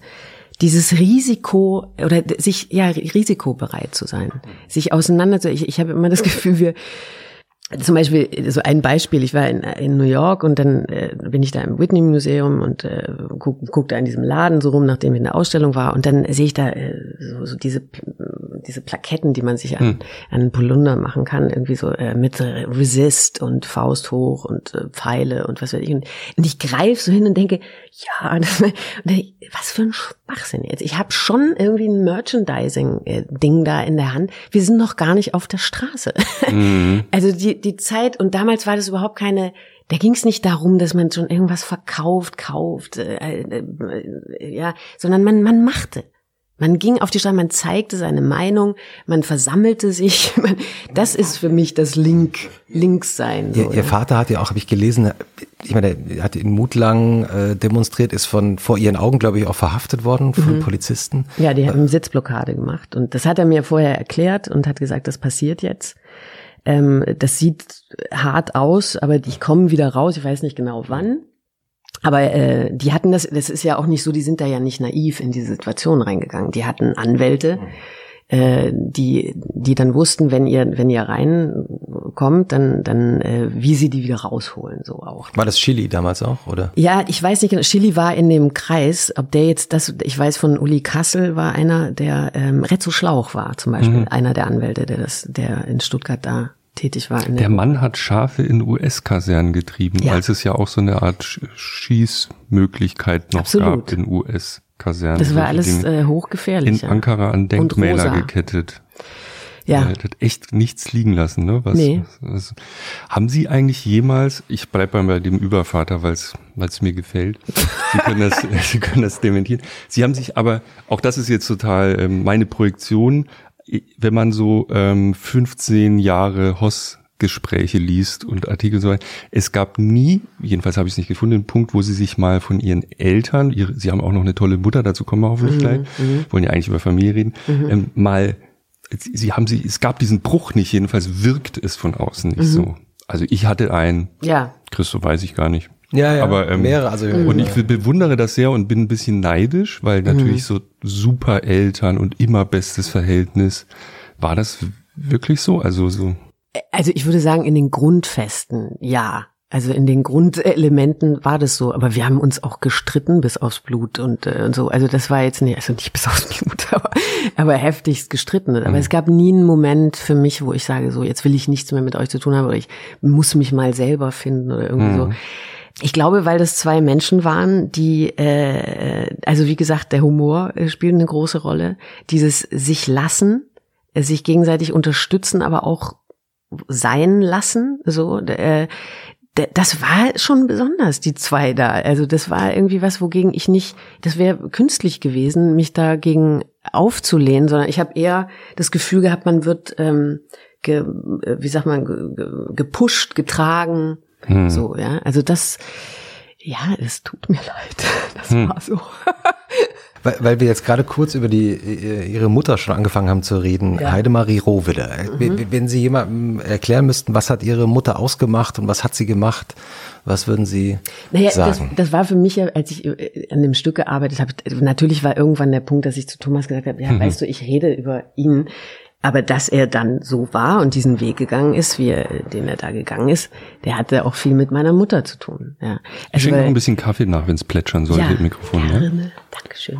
dieses Risiko oder sich ja risikobereit zu sein, sich auseinander Ich, ich habe immer das (laughs) Gefühl, wir zum Beispiel so ein Beispiel, ich war in, in New York und dann äh, bin ich da im Whitney Museum und äh, guck, guck da in diesem Laden so rum, nachdem ich in der Ausstellung war und dann sehe ich da äh, so, so diese diese Plaketten, die man sich an, hm. an Polunder machen kann, irgendwie so äh, mit Resist und Faust hoch und äh, Pfeile und was weiß ich und, und ich greife so hin und denke, ja, das, (laughs) und dann, was für ein Schwachsinn jetzt. Ich habe schon irgendwie ein Merchandising-Ding da in der Hand. Wir sind noch gar nicht auf der Straße. Mhm. (laughs) Also die, die Zeit, und damals war das überhaupt keine, da ging es nicht darum, dass man schon irgendwas verkauft, kauft, äh, äh, äh, ja, sondern man, man machte. Man ging auf die Straße, man zeigte seine Meinung, man versammelte sich. (laughs) Man, das ist für mich das Link, Linkssein. So, ihr, ihr Vater hat ja auch, habe ich gelesen, ich meine, er hat in Mutlang äh, demonstriert, ist von vor ihren Augen, glaube ich, auch verhaftet worden von mhm. Polizisten. Ja, die haben Sitzblockade gemacht und das hat er mir vorher erklärt und hat gesagt, das passiert jetzt. Ähm, das sieht hart aus, aber ich komme wieder raus. Ich weiß nicht genau wann. Aber äh, die hatten das, das ist ja auch nicht so, die sind da ja nicht naiv in diese Situation reingegangen. Die hatten Anwälte, mhm. äh, die, die dann wussten, wenn ihr, wenn ihr reinkommt, dann, dann äh, wie sie die wieder rausholen, so auch. War das Chili damals auch, oder? Ja, ich weiß nicht genau. Chili war in dem Kreis, ob der jetzt das, ich weiß von Uli Kassel war einer, der ähm, Rezzo Schlauch war zum Beispiel, mhm. einer der Anwälte, der das, der in Stuttgart da tätig war. der Mann hat Schafe in US-Kasernen getrieben, Ja. als es ja auch so eine Art Sch- Schießmöglichkeit noch Absolut. gab in US-Kasernen. das war alles äh, hochgefährlich. in ja. Ankara an Denkmäler gekettet. Ja. Er hat echt nichts liegen lassen, ne? Was, Nee. was, was, haben Sie eigentlich jemals, ich bleibe bei dem Übervater, weil es mir gefällt. Sie können das, (laughs) Sie können das dementieren. Sie haben sich aber, auch das ist jetzt total ähm, meine Projektion, wenn man so ähm, 15 Jahre Hoss Gespräche liest und Artikel und so weiter. Es gab nie, jedenfalls habe ich es nicht gefunden, einen Punkt, wo sie sich mal von ihren Eltern, ihre, sie haben auch noch eine tolle Mutter, dazu kommen wir hoffentlich gleich, wollen ja eigentlich über Familie reden, ähm, mal, sie, haben sie, es gab diesen Bruch nicht, jedenfalls wirkt es von außen nicht so. Also ich hatte einen, ja. Christo weiß ich gar nicht. Ja, ja, Aber, ähm, mehrere, also Mhm. Und ich bewundere das sehr und bin ein bisschen neidisch, weil natürlich so super Eltern und immer bestes Verhältnis. War das wirklich so? Also so. Also ich würde sagen, in den Grundfesten, ja. Also in den Grundelementen war das so, aber wir haben uns auch gestritten bis aufs Blut und, äh, und so. Also das war jetzt nicht, also nicht bis aufs Blut, (laughs) aber, aber heftigst gestritten. Aber es gab nie einen Moment für mich, wo ich sage, so jetzt will ich nichts mehr mit euch zu tun haben oder ich muss mich mal selber finden oder irgendwie so. Ich glaube, weil das zwei Menschen waren, die, äh, also wie gesagt, der Humor äh, spielt eine große Rolle. Dieses sich lassen, äh, sich gegenseitig unterstützen, aber auch sein lassen, so, äh, das war schon besonders, die zwei da. Also das war irgendwie was, wogegen ich nicht, das wäre künstlich gewesen, mich dagegen aufzulehnen, sondern ich habe eher das Gefühl gehabt, man wird, ähm, ge, äh, wie sagt man, ge, ge, gepusht, getragen, so, ja. Also das, ja, es tut mir leid. (laughs) Das war so. (laughs) Weil, weil wir jetzt gerade kurz über die äh, ihre Mutter schon angefangen haben zu reden, Ja. Heidemarie Rohwille. Äh, w- Wenn Sie jemandem erklären müssten, was hat Ihre Mutter ausgemacht und was hat sie gemacht, was würden Sie Naja, das, sagen? das war für mich ja, als ich äh, an dem Stück gearbeitet habe, natürlich war irgendwann der Punkt, dass ich zu Thomas gesagt habe, ja, weißt du, ich rede über ihn, aber dass er dann so war und diesen Weg gegangen ist, wie er, den er da gegangen ist, der hatte auch viel mit meiner Mutter zu tun. Ja. Ich Also, schenke noch weil- ein bisschen Kaffee nach, wenn es plätschern sollte im Mikrofon. Ne? gerne. Dankeschön.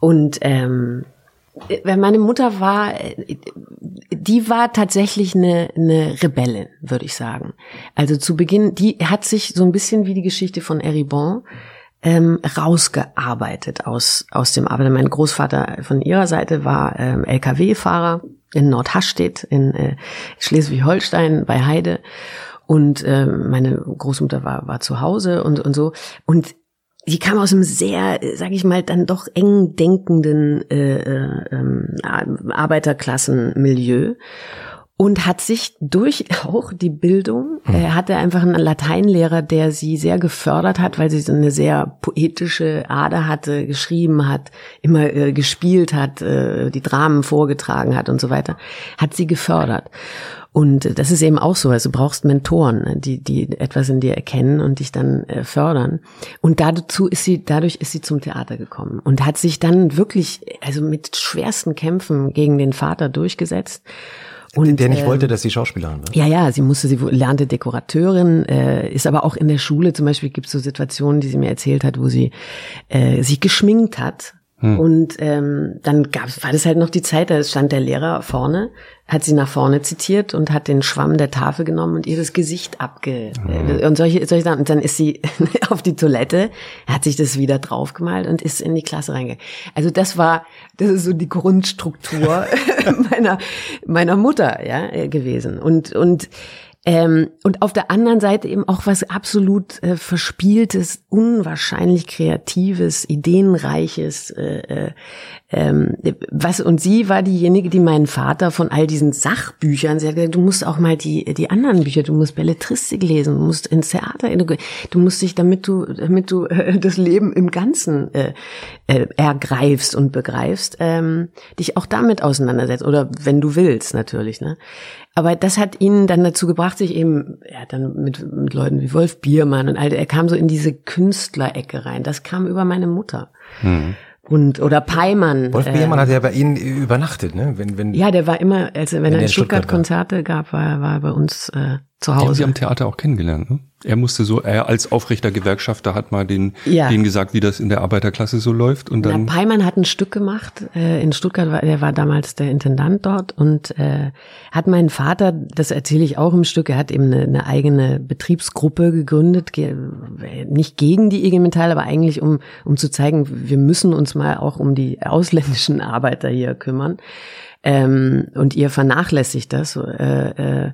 Und ähm, meine Mutter war, die war tatsächlich eine, eine Rebellin, würde ich sagen. Also zu Beginn, die hat sich so ein bisschen wie die Geschichte von Eribon ähm, rausgearbeitet aus, aus dem Arbeiten. Mein Großvater von ihrer Seite war ähm, LKW-Fahrer in Nordhastedt in äh, Schleswig-Holstein bei Heide. Und äh, meine Großmutter war, war zu Hause und, und so. Und die kam aus einem sehr, sage ich mal, dann doch eng denkenden äh, äh, ähm, Arbeiterklassenmilieu und hat sich durch (laughs) auch die Bildung, äh, hatte einfach einen Lateinlehrer, der sie sehr gefördert hat, weil sie so eine sehr poetische Ader hatte, geschrieben hat, immer äh, gespielt hat, äh, die Dramen vorgetragen hat und so weiter, hat sie gefördert. Und äh, das ist eben auch so, also du brauchst Mentoren, ne, die, die etwas in dir erkennen und dich dann äh, fördern. Und dazu ist sie, dadurch ist sie zum Theater gekommen und hat sich dann wirklich, also mit schwersten Kämpfen gegen den Vater durchgesetzt. Und, der nicht ähm, wollte, dass sie Schauspielerin wird. ja, ja, sie musste, sie lernte Dekorateurin, äh, ist aber auch in der Schule zum Beispiel gibt es so Situationen, die sie mir erzählt hat, wo sie äh, sich geschminkt hat. Und ähm, dann gab's, war das halt noch die Zeit, da stand der Lehrer vorne, hat sie nach vorne zitiert und hat den Schwamm der Tafel genommen und ihr das Gesicht abge... Äh, und solche, solche Sachen. Und dann ist sie (laughs) auf die Toilette, hat sich das wieder draufgemalt und ist in die Klasse reingegangen. Also das war, das ist so die Grundstruktur (laughs) meiner, meiner Mutter ja, äh, gewesen. Und, und ähm, und auf der anderen Seite eben auch was absolut äh, verspieltes, unwahrscheinlich kreatives, ideenreiches. Äh, äh, ähm, was und sie war diejenige, die meinen Vater von all diesen Sachbüchern, sie hat gesagt, du musst auch mal die die anderen Bücher, du musst Belletristik lesen, du musst ins Theater, du, musst dich, damit du damit du äh, das Leben im Ganzen äh, äh, ergreifst und begreifst, ähm, dich auch damit auseinandersetzt oder wenn du willst natürlich, ne? Aber das hat ihn dann dazu gebracht, sich eben, hat dann mit, mit Leuten wie Wolf Biermann und all, er kam so in diese Künstlerecke rein. Das kam über meine Mutter. Und, oder Peimann. Wolf äh, Biermann hat ja bei Ihnen übernachtet, ne? Wenn, wenn, Ja, der war immer, also wenn, er er in in Stuttgart Stuttgart Konzerte gab, war, war er bei uns äh, zu Hause. Die haben Sie am Theater auch kennengelernt, ne? Er musste so, er als aufrechter Gewerkschafter hat mal den, Ja. denen gesagt, wie das in der Arbeiterklasse so läuft und Na, dann. Peimann hat ein Stück gemacht äh, in Stuttgart, war, er war damals der Intendant dort und äh, hat meinen Vater, das erzähle ich auch im Stück, er hat eben eine, eine eigene Betriebsgruppe gegründet, ge nicht gegen die IG Metall, aber eigentlich um, um zu zeigen, wir müssen uns mal auch um die ausländischen (laughs) Arbeiter hier kümmern. Ähm, und ihr vernachlässigt das. Äh, äh,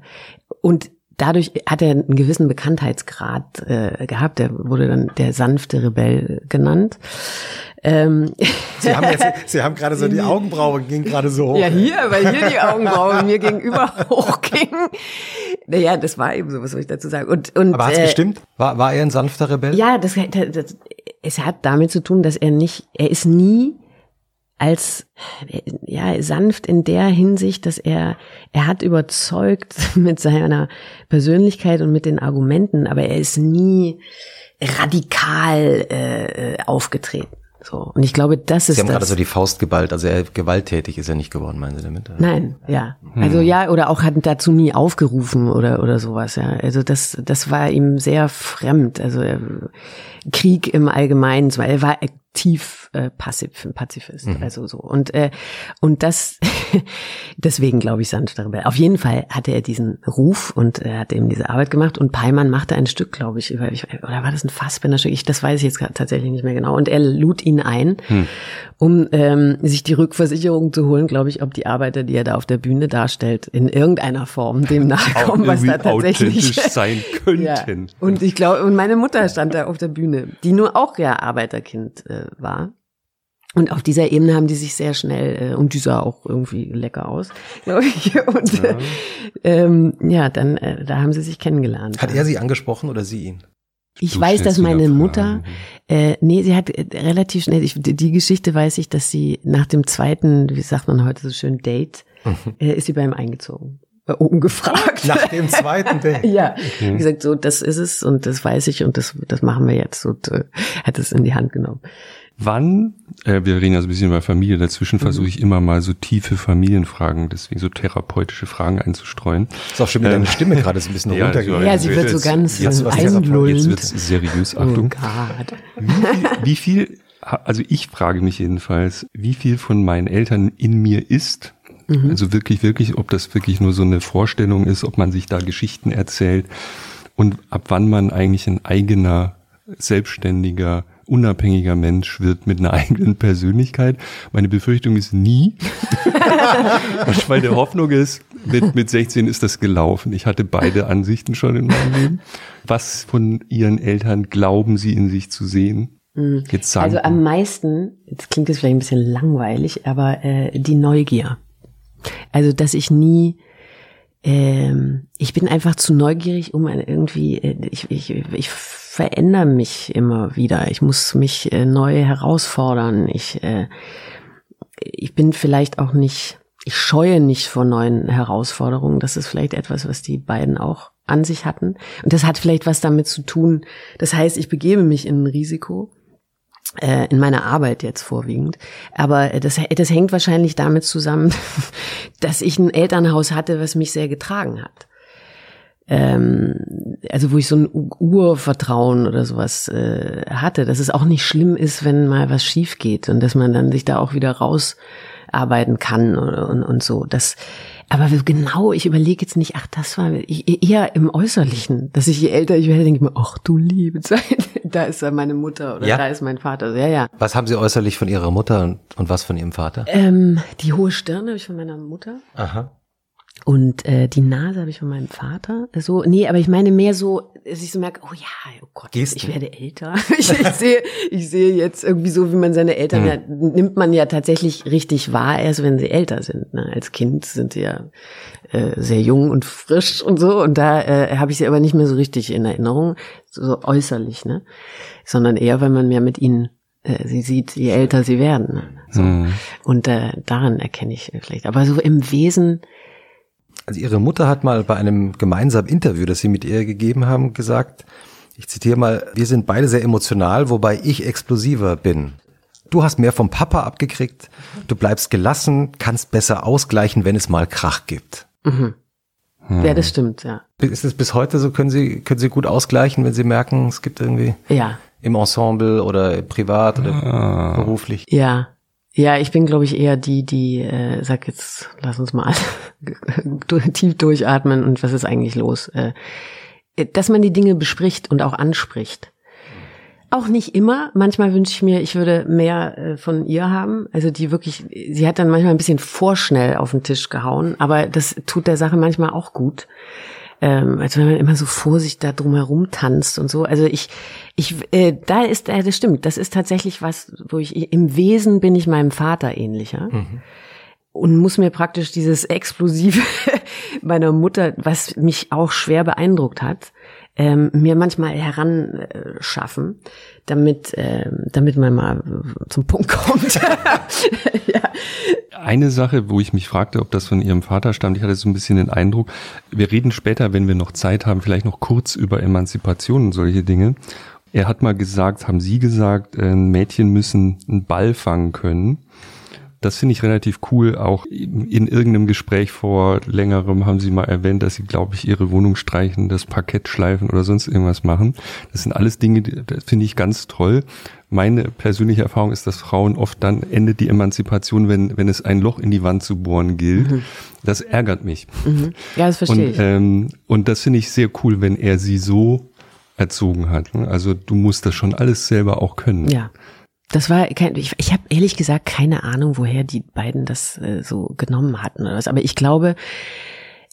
und dadurch hat er einen gewissen Bekanntheitsgrad äh, gehabt. Er wurde dann der sanfte Rebell genannt. Ähm, Sie haben jetzt, (laughs) Sie haben gerade so die Augenbraue ging gerade so hoch. ja, hier, weil hier die Augenbraue mir gegenüber (laughs) hochgingen. Naja, das war eben so, was soll ich dazu sagen. Und, und, Aber hat's äh, gestimmt? War, war er ein sanfter Rebell? Ja, das, das, das, es hat damit zu tun, dass er nicht, er ist nie als ja sanft in der Hinsicht, dass er er hat überzeugt (laughs) mit seiner Persönlichkeit und mit den Argumenten, aber er ist nie radikal äh, aufgetreten. So und ich glaube, das ist Sie haben das. gerade so die Faust geballt, also er gewalttätig ist er nicht geworden, meinen Sie damit? Nein, ja. Also ja, oder auch hat dazu nie aufgerufen oder oder sowas, ja. Also das das war ihm sehr fremd. Also er, Krieg im Allgemeinen, zwar er war aktiv äh, passiv, ein Pazifist, also so und äh, und das (laughs) deswegen glaube ich sanfter Rebell. Auf jeden Fall hatte er diesen Ruf und er hat eben diese Arbeit gemacht und Peimann machte ein Stück, glaube ich, über ich, oder war das ein Fassbinderstück? Ich das weiß ich jetzt tatsächlich nicht mehr genau. Und er lud ihn ein, um ähm, sich die Rückversicherung zu holen, glaube ich, ob die Arbeiter, die er da auf der Bühne darstellt, in irgendeiner Form dem nachkommen, was da tatsächlich (laughs) sein könnten. ja. Und ich glaube, und meine Mutter stand da auf der Bühne, die nur auch ja Arbeiterkind äh, war. Und auf dieser Ebene haben die sich sehr schnell, äh, und die sah auch irgendwie lecker aus, glaube ich. (laughs) Und ja, äh, ähm, ja dann, äh, da haben sie sich kennengelernt. Hat er Sie angesprochen oder Sie ihn? Ich Du weiß, dass meine. Mutter, äh, nee, sie hat äh, relativ schnell, ich, die die Geschichte weiß ich, dass sie nach dem zweiten, wie sagt man heute so schön, Date, äh, ist sie bei ihm eingezogen. Äh, ungefragt. Nach dem zweiten Date. (laughs) Ja, wie gesagt, so das ist es und das weiß ich und das das machen wir jetzt und äh, hat es in die Hand genommen. Wann, äh, wir reden ja so ein bisschen über Familie, dazwischen versuche ich immer mal so tiefe Familienfragen, deswegen so therapeutische Fragen einzustreuen. Ist auch schon wieder deine Stimme gerade so ein bisschen (laughs) Ja, runtergegangen. Ja, sie wird so jetzt- ganz jetzt äh, was Therapeut- einlullend. Jetzt wird's seriös, oh Achtung. Gott. Wie viel, also ich frage mich jedenfalls, wie viel von meinen Eltern in mir ist, also wirklich, wirklich, ob das wirklich nur so eine Vorstellung ist, ob man sich da Geschichten erzählt und ab wann man eigentlich ein eigener, selbstständiger, unabhängiger Mensch wird mit einer (laughs) eigenen Persönlichkeit. Meine Befürchtung ist nie. (laughs) Und Meine Hoffnung ist, mit, mit 16 ist das gelaufen. Ich hatte beide Ansichten schon in meinem Leben. Was von Ihren Eltern glauben Sie in sich zu sehen? Jetzt sagen Also am meisten, jetzt klingt es vielleicht ein bisschen langweilig, aber äh, die Neugier. Also dass ich nie ähm, ich bin einfach zu neugierig, um irgendwie, äh, ich, ich, ich verändere mich immer wieder. Ich muss mich äh, neu herausfordern. Ich, äh, ich bin vielleicht auch nicht, ich scheue nicht vor neuen Herausforderungen. Das ist vielleicht etwas, was die beiden auch an sich hatten. Und das hat vielleicht was damit zu tun. Das heißt, ich begebe mich in ein Risiko äh, in meiner Arbeit jetzt vorwiegend. Aber äh, das, das hängt wahrscheinlich damit zusammen, (laughs) dass ich ein Elternhaus hatte, was mich sehr getragen hat. Ähm, also wo ich so ein Urvertrauen oder sowas äh, hatte, dass es auch nicht schlimm ist, wenn mal was schief geht und dass man dann sich da auch wieder rausarbeiten kann und, und, und so. Das, aber genau, ich überlege jetzt nicht, ach, das war ich, eher im Äußerlichen, dass ich je älter ich werde, denke ich mir, ach du liebe Zeit, (laughs) da ist ja meine Mutter oder Ja? da ist mein Vater. Ja, ja. Was haben Sie äußerlich von Ihrer Mutter und, und was von Ihrem Vater? Ähm, die hohe Stirn habe ich von meiner Mutter Aha. Und äh, die Nase habe ich von meinem Vater. So, nee, aber ich meine mehr so, dass ich so merke, oh ja, oh Gott, Gesten. ich werde älter. (laughs) ich, ich sehe, ich sehe jetzt irgendwie so, wie man seine Eltern Hm. ja, nimmt man ja tatsächlich richtig wahr, erst wenn sie älter sind. Ne? Als Kind sind sie ja äh, sehr jung und frisch und so. Und da äh, habe ich sie aber nicht mehr so richtig in Erinnerung, so, so äußerlich, ne? Sondern eher, wenn man mehr mit ihnen äh, sie sieht, je älter sie werden. Ne? So. Mhm. Und äh, daran erkenne ich vielleicht. Aber so im Wesen, Also Ihre Mutter hat mal bei einem gemeinsamen Interview, das Sie mit ihr gegeben haben, gesagt, ich zitiere mal, wir sind beide sehr emotional, wobei ich explosiver bin. Du hast mehr vom Papa abgekriegt, du bleibst gelassen, kannst besser ausgleichen, wenn es mal Krach gibt. Hm. Ja, das stimmt, ja. Ist es bis heute so, können Sie, können Sie gut ausgleichen, wenn Sie merken, es gibt irgendwie ja. im Ensemble oder privat oder ah. beruflich? Ja. Ja, ich bin, glaube ich, eher die, die äh, sag jetzt, lass uns mal (laughs) tief durchatmen und was ist eigentlich los? Äh, dass man die Dinge bespricht und auch anspricht. Auch nicht immer. Manchmal wünsche ich mir, ich würde mehr äh, von ihr haben. Also die wirklich, sie hat dann manchmal ein bisschen vorschnell auf den Tisch gehauen, aber das tut der Sache manchmal auch gut. Ähm, also wenn man immer so vorsichtig da drumherum tanzt und so. Also ich, ich, äh, da ist, äh, das stimmt. Das ist tatsächlich was, wo ich im Wesen bin ich meinem Vater ähnlicher. Mhm und muss mir praktisch dieses Explosive (laughs) meiner Mutter, was mich auch schwer beeindruckt hat, ähm, mir manchmal heranschaffen, äh, damit, äh, damit man mal zum Punkt kommt. (laughs) ja. Eine Sache, wo ich mich fragte, ob das von Ihrem Vater stammt, ich hatte so ein bisschen den Eindruck, wir reden später, wenn wir noch Zeit haben, vielleicht noch kurz über Emanzipation und solche Dinge. Er hat mal gesagt, haben Sie gesagt, äh, Mädchen müssen einen Ball fangen können. Das finde ich relativ cool. Auch in irgendeinem Gespräch vor längerem haben sie mal erwähnt, dass sie, glaube ich, ihre Wohnung streichen, das Parkett schleifen oder sonst irgendwas machen. Das sind alles Dinge, das finde ich ganz toll. Meine persönliche Erfahrung ist, dass Frauen oft dann endet die Emanzipation, wenn, wenn es ein Loch in die Wand zu bohren gilt. Mhm. Das ärgert mich. Mhm. Ja, das verstehe und, ich. Ähm, und das finde ich sehr cool, wenn er sie so erzogen hat. Also du musst das schon alles selber auch können. Ja. Das war kein, ich, ich habe ehrlich gesagt keine Ahnung, woher die beiden das äh, so genommen hatten oder was. Aber ich glaube,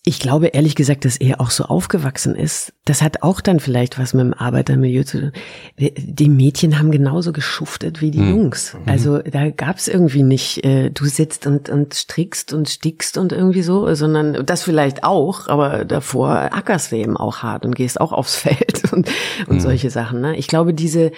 ich glaube ehrlich gesagt, dass er auch so aufgewachsen ist. Das hat auch dann vielleicht was mit dem Arbeitermilieu zu tun. Die Mädchen haben genauso geschuftet wie die mhm. Jungs. Mhm. Also da gab's irgendwie nicht, äh, du sitzt und, und strickst und stickst und irgendwie so, sondern das vielleicht auch, aber davor ackerst du eben auch hart und gehst auch aufs (laughs) Feld und, und mhm. solche Sachen. Ne? Ich glaube, diese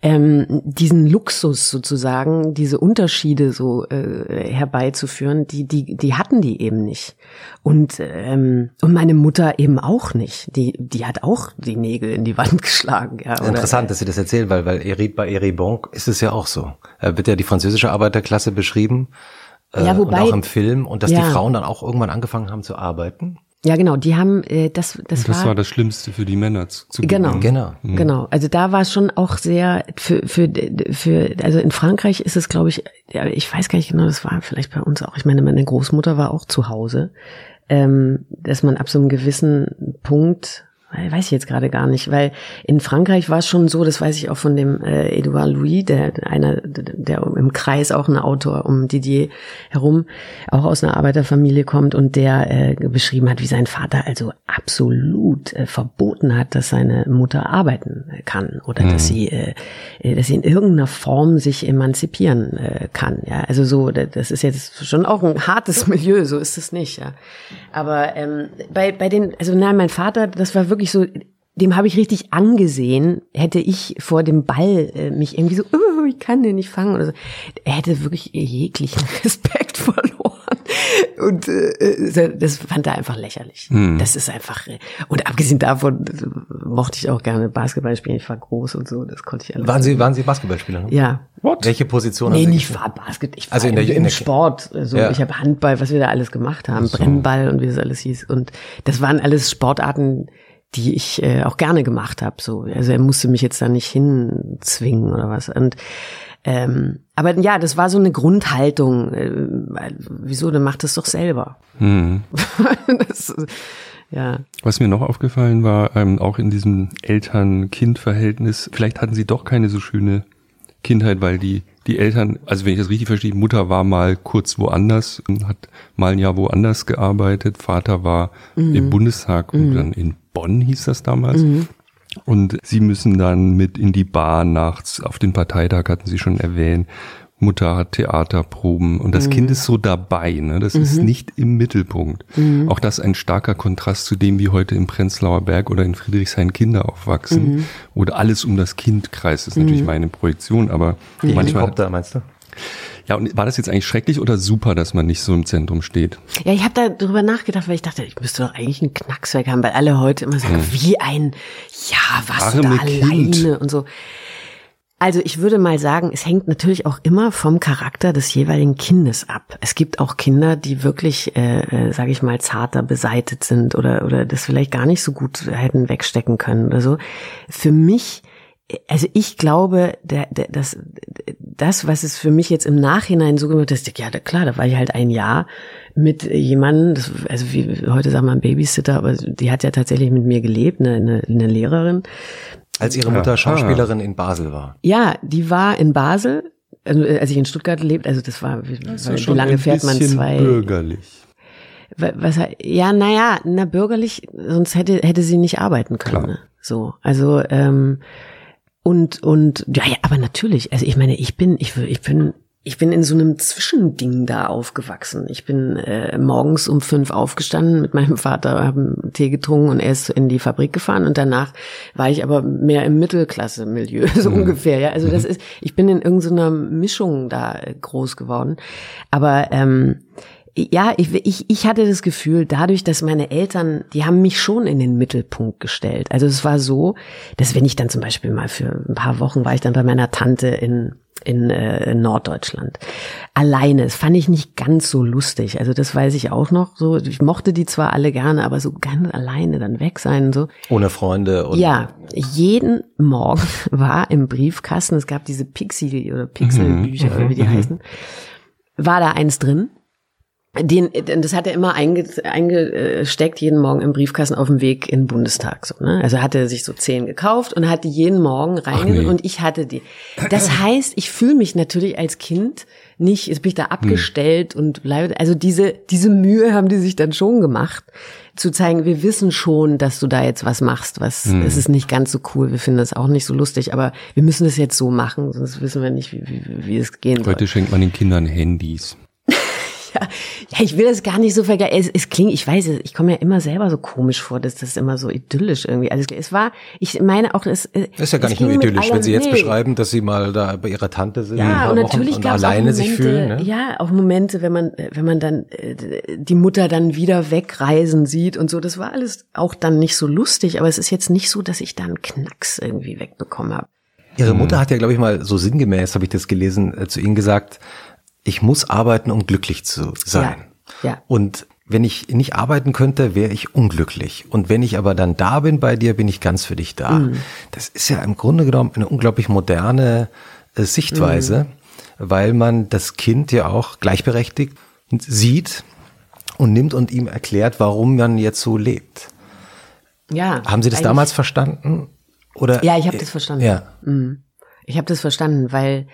ähm, diesen Luxus sozusagen, diese Unterschiede so äh, herbeizuführen, die, die, die hatten die eben nicht. Und, ähm, und meine Mutter eben auch nicht. Die, die hat auch die Nägel in die Wand (laughs) geschlagen. Ja, oder, Interessant, dass Sie das erzählen, weil, weil bei Eribon ist es ja auch so. Da wird ja die französische Arbeiterklasse beschrieben. Äh, ja, wobei, und auch im Film. Und dass ja. die Frauen dann auch irgendwann angefangen haben zu arbeiten. Ja, genau, die haben äh, das das, das war, war das Schlimmste für die Männer zu, zu Genau, genau, mhm. genau. Also da war es schon auch sehr für für für also in Frankreich ist es glaube ich, ja, ich weiß gar nicht genau, das war vielleicht bei uns auch. Ich meine, meine Großmutter war auch zu Hause, ähm, dass man ab so einem gewissen Punkt Weiß ich jetzt gerade gar nicht, weil in Frankreich war es schon so, das weiß ich auch von dem äh, Edouard Louis, der einer, der im Kreis auch ein Autor um Didier herum, auch aus einer Arbeiterfamilie kommt und der äh, beschrieben hat, wie sein Vater also absolut äh, verboten hat, dass seine Mutter arbeiten kann oder mhm. dass sie, äh, äh, dass sie in irgendeiner Form sich emanzipieren äh, kann. Ja, also so, das ist jetzt schon auch ein hartes (laughs) Milieu, so ist es nicht. Ja, aber ähm, bei bei den, also nein, mein Vater, das war wirklich wirklich so, dem habe ich richtig angesehen, hätte ich vor dem Ball äh, mich irgendwie so, oh, ich kann den nicht fangen oder so. Er hätte wirklich jeglichen (laughs) Respekt verloren. Und äh, äh, das fand er einfach lächerlich. Hm. Das ist einfach. Äh, und abgesehen davon mochte ich auch gerne Basketball spielen. Ich war groß und so, das konnte ich alles. Waren Sie, waren Sie Basketballspieler? Ne? Ja. What? Welche Position? Nee, nicht war Basket. Ich war also in der, im, im Sport. Also ja. ich habe Handball, was wir da alles gemacht haben, so. Brennball und wie das alles hieß. Und das waren alles Sportarten die ich äh, auch gerne gemacht habe. So, also er musste mich jetzt da nicht hinzwingen oder was. Und ähm, aber ja, das war so eine Grundhaltung. Äh, wieso? Dann macht es doch selber. Hm. (laughs) das, ja. Was mir noch aufgefallen war, ähm, auch in diesem Eltern-Kind-Verhältnis, vielleicht hatten sie doch keine so schöne Kindheit, weil die die Eltern, also wenn ich das richtig verstehe, Mutter war mal kurz woanders, hat mal ein Jahr woanders gearbeitet, Vater war mhm. im Bundestag mhm. und dann in Bonn hieß das damals. Mhm. Und sie müssen dann mit in die Bar nachts, auf den Parteitag hatten sie schon erwähnt. Mutter hat Theaterproben und das mhm. Kind ist so dabei, ne? Das mhm. ist nicht im Mittelpunkt. Mhm. Auch das ein starker Kontrast zu dem, wie heute im Prenzlauer Berg oder in Friedrichshain Kinder aufwachsen, mhm. oder alles um das Kind kreist. Das ist natürlich mhm. meine Projektion, aber manchmal. Helikopter, meinst du? Ja, und war das jetzt eigentlich schrecklich oder super, dass man nicht so im Zentrum steht? Ja, ich habe da drüber nachgedacht, weil ich dachte, ich müsste doch eigentlich einen Knackswerk haben, weil alle heute immer sagen, hm. wie ein, ja, was da alleine kind. und so. Also ich würde mal sagen, es hängt natürlich auch immer vom Charakter des jeweiligen Kindes ab. Es gibt auch Kinder, die wirklich, äh, äh, sage ich mal, zarter beseitet sind oder oder das vielleicht gar nicht so gut hätten wegstecken können oder so. Für mich, also ich glaube, der, der, das, das, was es für mich jetzt im Nachhinein so gemacht ist, ja klar, da war ich halt ein Jahr mit jemandem, das, also wie heute sagen wir ein Babysitter, aber die hat ja tatsächlich mit mir gelebt, eine, eine, eine Lehrerin als ihre Mutter Schauspielerin in Basel war. Ja, die war in Basel, also, als ich in Stuttgart lebt, also das war, wie, Das wie lange fährt man zwei? bürgerlich. Was, ja, naja, na bürgerlich, sonst hätte hätte sie nicht arbeiten können. Klar. Ne? So, also ähm, und und ja, ja, aber natürlich. Also ich meine, ich bin ich ich bin ich bin in so einem Zwischending da aufgewachsen. Ich bin äh, morgens um fünf aufgestanden mit meinem Vater, haben Tee getrunken und er ist in die Fabrik gefahren und danach war ich aber mehr im Mittelklasse-Milieu, (laughs) so ungefähr. Ja, also das ist, ich bin in irgendeiner Mischung da äh, groß geworden. Aber ähm, ja, ich, ich, ich hatte das Gefühl, dadurch, dass meine Eltern, die haben mich schon in den Mittelpunkt gestellt. Also es war so, dass wenn ich dann zum Beispiel mal für ein paar Wochen war ich dann bei meiner Tante in in äh, Norddeutschland. Alleine, das fand ich nicht ganz so lustig. Also das weiß ich auch noch. So, ich mochte die zwar alle gerne, aber so ganz alleine dann weg sein und so. Ohne Freunde und Ja, jeden Morgen (laughs) war im Briefkasten, es gab diese Pixie oder Pixelbücher oder wie die heißen, war da eins drin. Den, das hat er immer einge, eingesteckt, jeden Morgen im Briefkasten auf dem Weg in den Bundestag. So, ne? Also hat er sich so zehn gekauft und hat die jeden Morgen reingenommen nee. und ich hatte die. Das (clears throat) heißt, ich fühle mich natürlich als Kind nicht, jetzt bin ich da abgestellt und bleibe. Also diese, diese Mühe haben die sich dann schon gemacht, zu zeigen, wir wissen schon, dass du da jetzt was machst, was es ist nicht ganz so cool, wir finden das auch nicht so lustig, aber wir müssen das jetzt so machen, sonst wissen wir nicht, wie, wie, wie es gehen soll. Heute schenkt man den Kindern Handys. (laughs) Ja, ja, ich will das gar nicht so vergleichen. Es, es klingt, ich weiß es, ich komme ja immer selber so komisch vor, dass das immer so idyllisch irgendwie. Also es war, ich meine auch, es Das ist ja gar nicht nur idyllisch, wenn Sie jetzt nee. beschreiben, dass Sie mal da bei Ihrer Tante sind Ja, und Wochen natürlich und gab es auch alleine Momente, sich fühlen. Ne? ja, auch Momente, wenn man, wenn man dann äh, die Mutter dann wieder wegreisen sieht und so. Das war alles auch dann nicht so lustig, aber es ist jetzt nicht so, dass ich da einen Knacks irgendwie wegbekommen habe. Ihre Mutter hat ja, glaube ich, mal so sinngemäß, habe ich das gelesen, äh, zu Ihnen gesagt, ich muss arbeiten, um glücklich zu sein. Ja, ja. Und wenn ich nicht arbeiten könnte, wäre ich unglücklich. Und wenn ich aber dann da bin bei dir, bin ich ganz für dich da. Mhm. Das ist ja im Grunde genommen eine unglaublich moderne äh, Sichtweise, Mhm. weil man das Kind ja auch gleichberechtigt sieht und nimmt und ihm erklärt, warum man jetzt so lebt. Ja. Haben Sie das damals verstanden? Oder? Ja, ich habe das verstanden. Ja. Mhm. Ich habe das verstanden, weil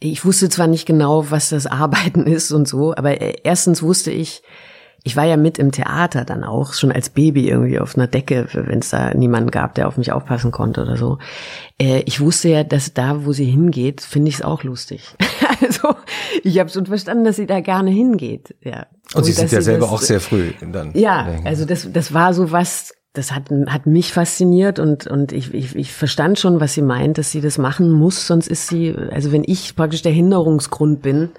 ich wusste zwar nicht genau, was das Arbeiten (laughs) ist und so, aber äh, erstens wusste ich, ich war ja mit im Theater dann auch, schon als Baby irgendwie auf einer Decke, wenn es da niemanden gab, der auf mich aufpassen konnte oder so. Äh, Ich wusste ja, dass da, wo sie hingeht, finde ich es auch lustig. (laughs) Also ich habe schon verstanden, dass sie da gerne hingeht. Ja. Und Sie sind ja selber auch sehr früh dann. ja, also das, das war so was, das hat, hat mich fasziniert und, und ich, ich, ich verstand schon, was sie meint, dass sie das machen muss, sonst ist sie, also wenn ich praktisch der Hinderungsgrund bin,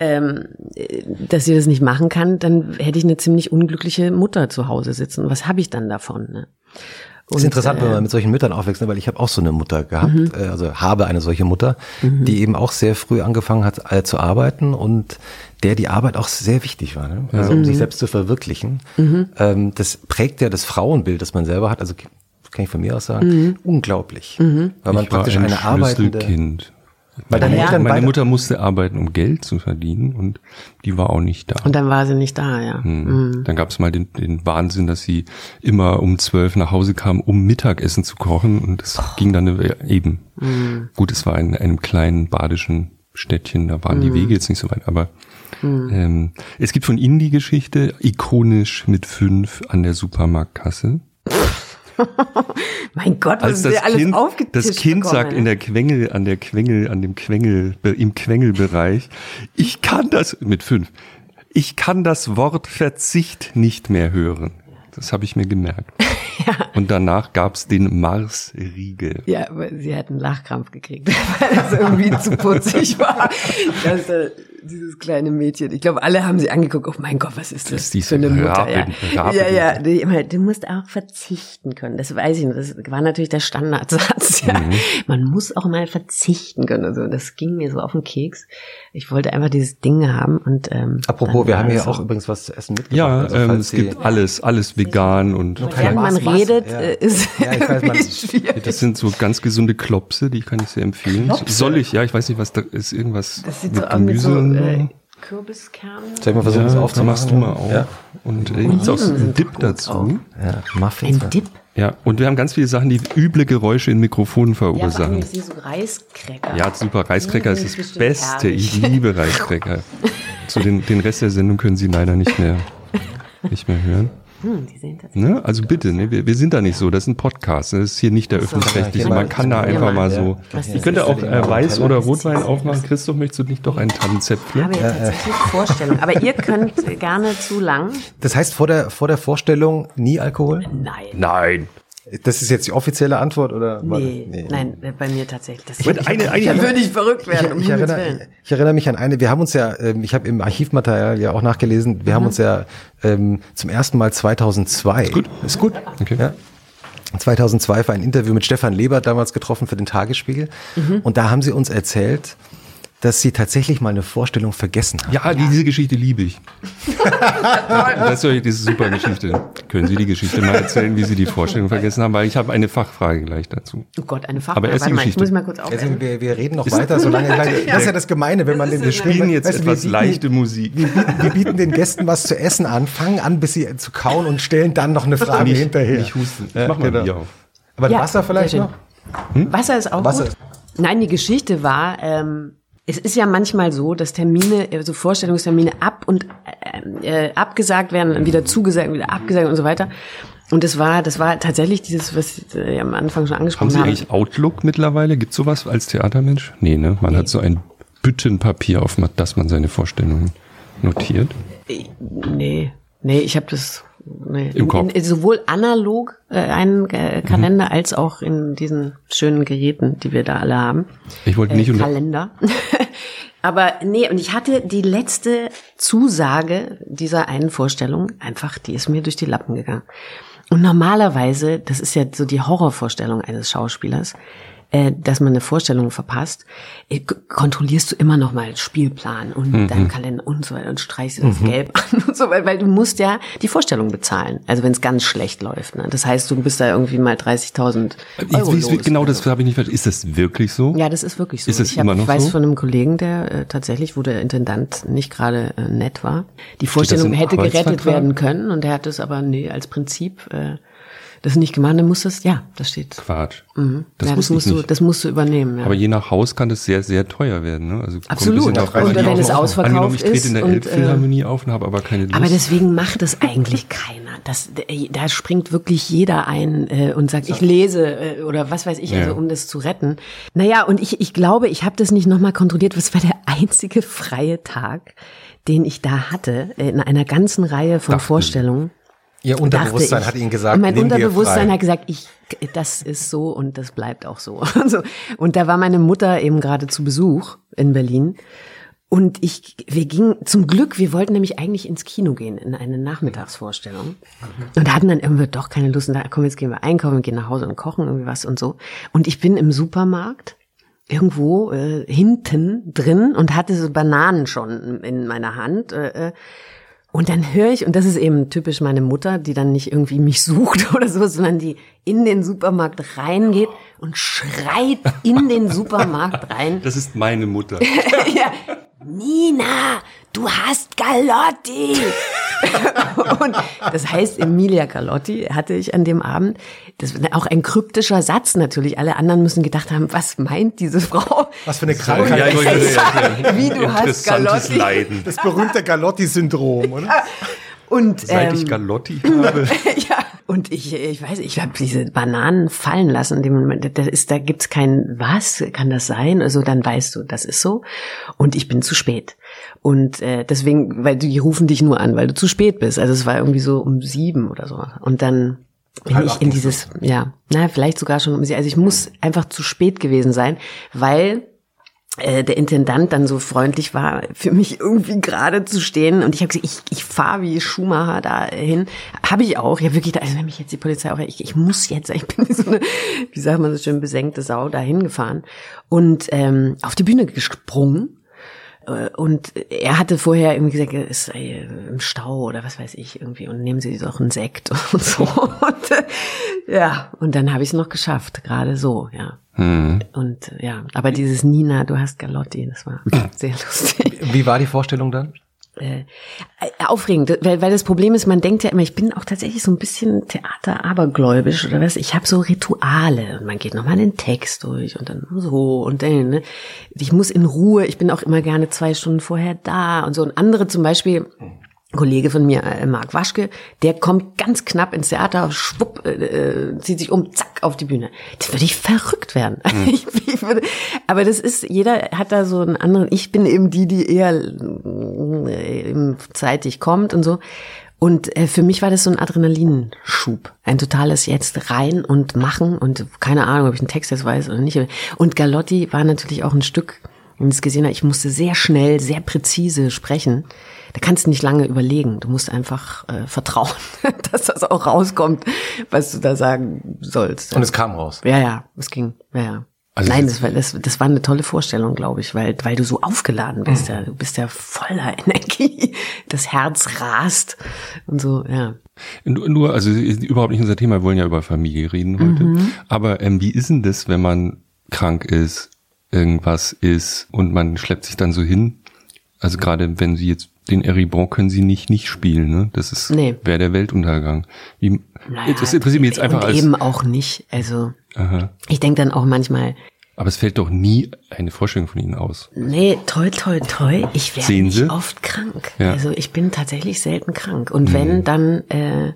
ähm, äh, dass sie das nicht machen kann, dann hätte ich eine ziemlich unglückliche Mutter zu Hause sitzen. Was habe ich dann davon? Ne? Das ist interessant, wenn man mit solchen Müttern aufwächst, ne, weil ich habe auch so eine Mutter gehabt, äh, also habe eine solche Mutter, die eben auch sehr früh angefangen hat äh, zu arbeiten und der die Arbeit auch sehr wichtig war, ne? also um sich selbst zu verwirklichen. Ähm, das prägt ja das Frauenbild, das man selber hat, also kann ich von mir aus sagen, unglaublich, weil man ich war praktisch ein eine arbeitende, Schlüsselkind. Deine Ja. Eltern Meine Mutter musste arbeiten, um Geld zu verdienen und die war auch nicht da. Und dann war sie nicht da, ja. Hm. Dann gab es mal den, den Wahnsinn, dass sie immer um zwölf nach Hause kam, um Mittagessen zu kochen und es ging dann eine- eben. Gut, es war in einem kleinen badischen Städtchen, da waren die Wege jetzt nicht so weit, aber ähm, es gibt von Ihnen die Geschichte, ikonisch mit fünf an der Supermarktkasse. Mein Gott, was Als ist das alles Kind, aufgetischt das Kind bekommen, sagt in der Quengel, an der Quengel, an dem Quengel, im Quengelbereich, ich kann das, mit fünf, ich kann das Wort Verzicht nicht mehr hören. Das habe ich mir gemerkt. (laughs) Ja. Und danach gab's den Mars-Riegel. Ja, aber sie hat einen Lachkrampf gekriegt, (laughs) weil das irgendwie zu putzig war. (laughs) Das, äh, dieses kleine Mädchen. Ich glaube, alle haben sie angeguckt. Oh mein Gott, was ist das, Das ist für eine Mutter? Ja. Raben- ja, ja. Die, immer, du musst auch verzichten können. Das weiß ich nicht. Das war natürlich der Standardsatz. (laughs) Ja. Mhm. Man muss auch mal verzichten können. Also das ging mir so auf den Keks. Ich wollte einfach dieses Ding haben und ähm, Apropos, wir haben so. auch übrigens was zu essen mitgebracht. Ja, Also, ähm, es gibt alles, alles vegan und Während man redet, Ja. äh, ist Ja, ich weiß, irgendwie schwierig. das sind so ganz gesunde Klopse, die kann ich sehr empfehlen. Klopse? Soll ich? Ja, ich weiß nicht, was da ist. Irgendwas Das sieht mit so aus mit Gemüse so äh, Kürbiskernen. Soll ich mal versuchen, das ja, aufzumachen? machst du mal auf. Ja, Und äh, gibt's auch so einen Dip dazu. ja Muffins. Ein Dip. Ja, und wir haben ganz viele Sachen, die üble Geräusche in Mikrofonen Ja, verursachen. ich sehe so Reiskräcker. Ja, super. Reiskräcker Die ist das Beste. Ich herrlich. liebe Reiskräcker. (laughs) Zu den, den Rest der Sendung können Sie leider nicht mehr, nicht mehr hören. Hm, die sehen tatsächlich. Ne? Also bitte, ne? wir, wir sind da nicht so. Das ist ein Podcast. ne? Das ist hier nicht der öffentlich-rechtliche. ja, Man kann da einfach mal so. Ich könnte das auch äh, Weiß oder Rotwein aufmachen. Christoph, möchtest du nicht doch einen Ich Tannenzäpfle? habe ja tatsächlich Vorstellung. Aber ihr könnt gerne zu lang. Das heißt, vor der, vor der Vorstellung nie Alkohol? Nein. Nein. Das ist jetzt die offizielle Antwort, oder? Nee, nein, äh, bei mir tatsächlich. Das Moment, eine- eine- da würde ich verrückt werden, um ich, ich, erinnere, ich erinnere mich an eine, wir haben uns ja, ähm, ich habe im Archivmaterial ja auch nachgelesen, wir Mhm. haben uns ja ähm, zum ersten Mal 2002. Ist gut. Ist gut. Okay. Ja. 2002 war ein Interview mit Stefan Lebert damals getroffen für den Tagesspiegel. Mhm. Und da haben sie uns erzählt, dass sie tatsächlich mal eine Vorstellung vergessen haben. Ja, diese Geschichte liebe ich. (laughs) das ist, diese super Geschichte. Können Sie die Geschichte mal erzählen, wie Sie die Vorstellung vergessen haben? Weil ich habe eine Fachfrage gleich dazu. Oh Gott, eine Fachfrage. Aber erst die Warte mal, ich Geschichte. muss mal kurz Also aufhören. wir, wir reden noch weiter, solange, das ist ja das Gemeine, wenn man den Wir spielen jetzt weißt etwas bieten- leichte Musik. Wir bieten, wir bieten den Gästen was zu essen an, fangen an, bis sie zu kauen und stellen dann noch eine Frage Nicht- hinterher. nicht husten. Ich Ja, mach mal genau. Bier auf. Aber Ja, Wasser vielleicht noch? schön. Wasser ist auch Wasser gut. Nein, die Geschichte war, ähm, es ist ja manchmal so, dass Termine, also Vorstellungstermine ab und äh, äh, abgesagt werden, dann wieder zugesagt, wieder abgesagt und so weiter. Und das war, das war tatsächlich dieses, was Sie äh, am Anfang schon Haben angesprochen Sie haben. eigentlich Outlook mittlerweile? Gibt sowas als Theatermensch? Nee, ne? Man hat so ein Büttenpapier, auf das man seine Vorstellungen notiert. Nee, nee, ich habe das nee. Im Kopf. In, in, sowohl analog äh, einen äh, Kalender als auch in diesen schönen Geräten, die wir da alle haben. Ich wollte nicht äh, Kalender. (laughs) Aber nee, und ich hatte die letzte Zusage dieser einen Vorstellung einfach, die ist mir durch die Lappen gegangen. Und normalerweise, das ist ja so die Horrorvorstellung eines Schauspielers, äh, dass man eine Vorstellung verpasst, äh, kontrollierst du immer noch mal den Spielplan und Mhm. deinen Kalender und so weiter und streichst das Gelb (laughs) an und so weiter, weil du musst ja die Vorstellung bezahlen. Also wenn es ganz schlecht läuft. Ne? Das heißt, du bist da irgendwie mal 30.000 Ich, Euro wie- los. genau das habe ich nicht verstanden. Ist das wirklich so? Ja, das ist wirklich so. Ist es ich, hab, immer noch ich weiß so? von einem Kollegen, der äh, tatsächlich, wo der Intendant nicht gerade äh, nett war, die Vorstellung hätte gerettet werden können und er hat es aber nee, als Prinzip äh, das nicht gemacht. Dann musst du es, ja, das steht. Quatsch. Mhm. Das ja, das musst du, nicht. das musst du übernehmen. Ja. Aber je nach Haus kann das sehr, sehr teuer werden. Ne? Also Absolut. drauf an, Und wenn auch es ausverkauft Angenommen, ich trete in der ist und, äh, Elbphilharmonie auf und habe aber keine Lust. Aber deswegen macht es eigentlich keiner. Das, äh, da springt wirklich jeder ein äh, und sagt, ich lese äh, oder was weiß ich, Ja. also um das zu retten. Naja, und ich, ich glaube, ich habe das nicht nochmal kontrolliert. Das war der einzige freie Tag, den ich da hatte, äh, in einer ganzen Reihe von Dachten Vorstellungen. Ihr Unterbewusstsein dachte hat ich. Ihnen gesagt, mein Unterbewusstsein hat gesagt, ich, das ist so und das bleibt auch so. Und (laughs) so. Und da war meine Mutter eben gerade zu Besuch in Berlin. Und ich, wir gingen, zum Glück, wir wollten nämlich eigentlich ins Kino gehen, in eine Nachmittagsvorstellung. Und hatten dann irgendwie doch keine Lust. Und da, komm, jetzt gehen wir einkaufen, gehen nach Hause und kochen irgendwie was und so. Und ich bin im Supermarkt irgendwo äh, hinten drin und hatte so Bananen schon in meiner Hand. Äh, äh, und dann höre ich, und das ist eben typisch meine Mutter, die dann nicht irgendwie mich sucht (laughs) oder so, sondern die in den Supermarkt reingeht und schreit in den Supermarkt rein. das ist meine Mutter. (laughs) ja, Nina, du hast Galotti. (laughs) und das heißt, Emilia Galotti hatte ich an dem Abend. Das war auch ein kryptischer Satz natürlich. Alle anderen müssen gedacht haben, was meint diese Frau? Was für eine Ja, Krankheit. gerade sagen, Wie du hast Galotti. Leiden. Das berühmte Galotti-Syndrom, oder? Und Seit ich ähm, Galotti habe. (laughs) ja, und ich, ich weiß, ich habe diese Bananen fallen lassen. in dem Moment. Da ist, da gibt's kein was, kann das sein? Also dann weißt du, das ist so. Und ich bin zu spät. Und äh, deswegen, weil die rufen dich nur an, weil du zu spät bist. Also es war irgendwie so um sieben oder so. Und dann bin ich in dieses, ja, na, vielleicht sogar schon um sie. Also ich muss einfach zu spät gewesen sein, weil der Intendant dann so freundlich war, für mich irgendwie gerade zu stehen. Und ich habe gesagt, ich, ich fahre wie Schumacher dahin. Habe ich auch. Ja, wirklich, also wenn mich jetzt die Polizei auch, ich, ich muss jetzt, ich bin (laughs) so eine, wie sagt man so schön, besenkte Sau dahin gefahren und ähm, auf die Bühne gesprungen äh, und er hatte vorher irgendwie gesagt, es sei im Stau oder was weiß ich irgendwie und nehmen Sie doch einen Sekt (laughs) und so. Und, äh, ja, und dann habe ich es noch geschafft, gerade so, ja. Hm. Und ja, aber dieses Nina, du hast Galotti, das war (laughs) sehr lustig. Wie war die Vorstellung dann? Äh, aufregend, weil, weil das Problem ist, man denkt ja immer, ich bin auch tatsächlich so ein bisschen Theater abergläubisch oder was. Ich habe so Rituale und man geht nochmal den Text durch und dann so und dann. Ne? Ich muss in Ruhe. Ich bin auch immer gerne zwei Stunden vorher da und so. Und andere zum Beispiel Kollege von mir, äh, Marc Waschke, der kommt ganz knapp ins Theater, schwupp, äh, äh, zieht sich um, zack, auf die Bühne. Das würde ich verrückt werden. Mhm. (laughs) Ich, ich würde, aber das ist, jeder hat da so einen anderen, ich bin eben die, die eher äh, zeitig kommt und so. Und äh, für mich war das so ein Adrenalinschub. Ein totales jetzt rein und machen und keine Ahnung, ob ich einen Text jetzt weiß oder nicht. Und Galotti war natürlich auch ein Stück, wenn ich es gesehen habe, ich musste sehr schnell, sehr präzise sprechen da kannst du nicht lange überlegen. Du musst einfach äh, vertrauen, (laughs) dass das auch rauskommt, was du da sagen sollst. Und es kam raus. Ja, ja, es ging. Ja, ja. Also Nein, das war, das, das war eine tolle Vorstellung, glaube ich, weil, weil du so aufgeladen bist. Mhm. Ja. Du bist ja voller (laughs) Energie. Das Herz rast und so, ja. Nur, also überhaupt nicht unser Thema, wir wollen ja über Familie reden heute. Mhm. Aber ähm, wie ist denn das, wenn man krank ist, irgendwas ist und man schleppt sich dann so hin? Also gerade wenn sie jetzt den Eribon können sie nicht nicht spielen, ne? Das ist nee. wäre der Weltuntergang. Wie, naja, das interessiert mich jetzt einfach und als eben auch nicht. Also Aha. ich denke dann auch manchmal. Aber es fällt doch nie eine Vorstellung von Ihnen aus. Nee, toll, toll, toll. Ich werde nicht oft krank. Ja. Also ich bin tatsächlich selten krank. Und mhm. wenn, dann äh,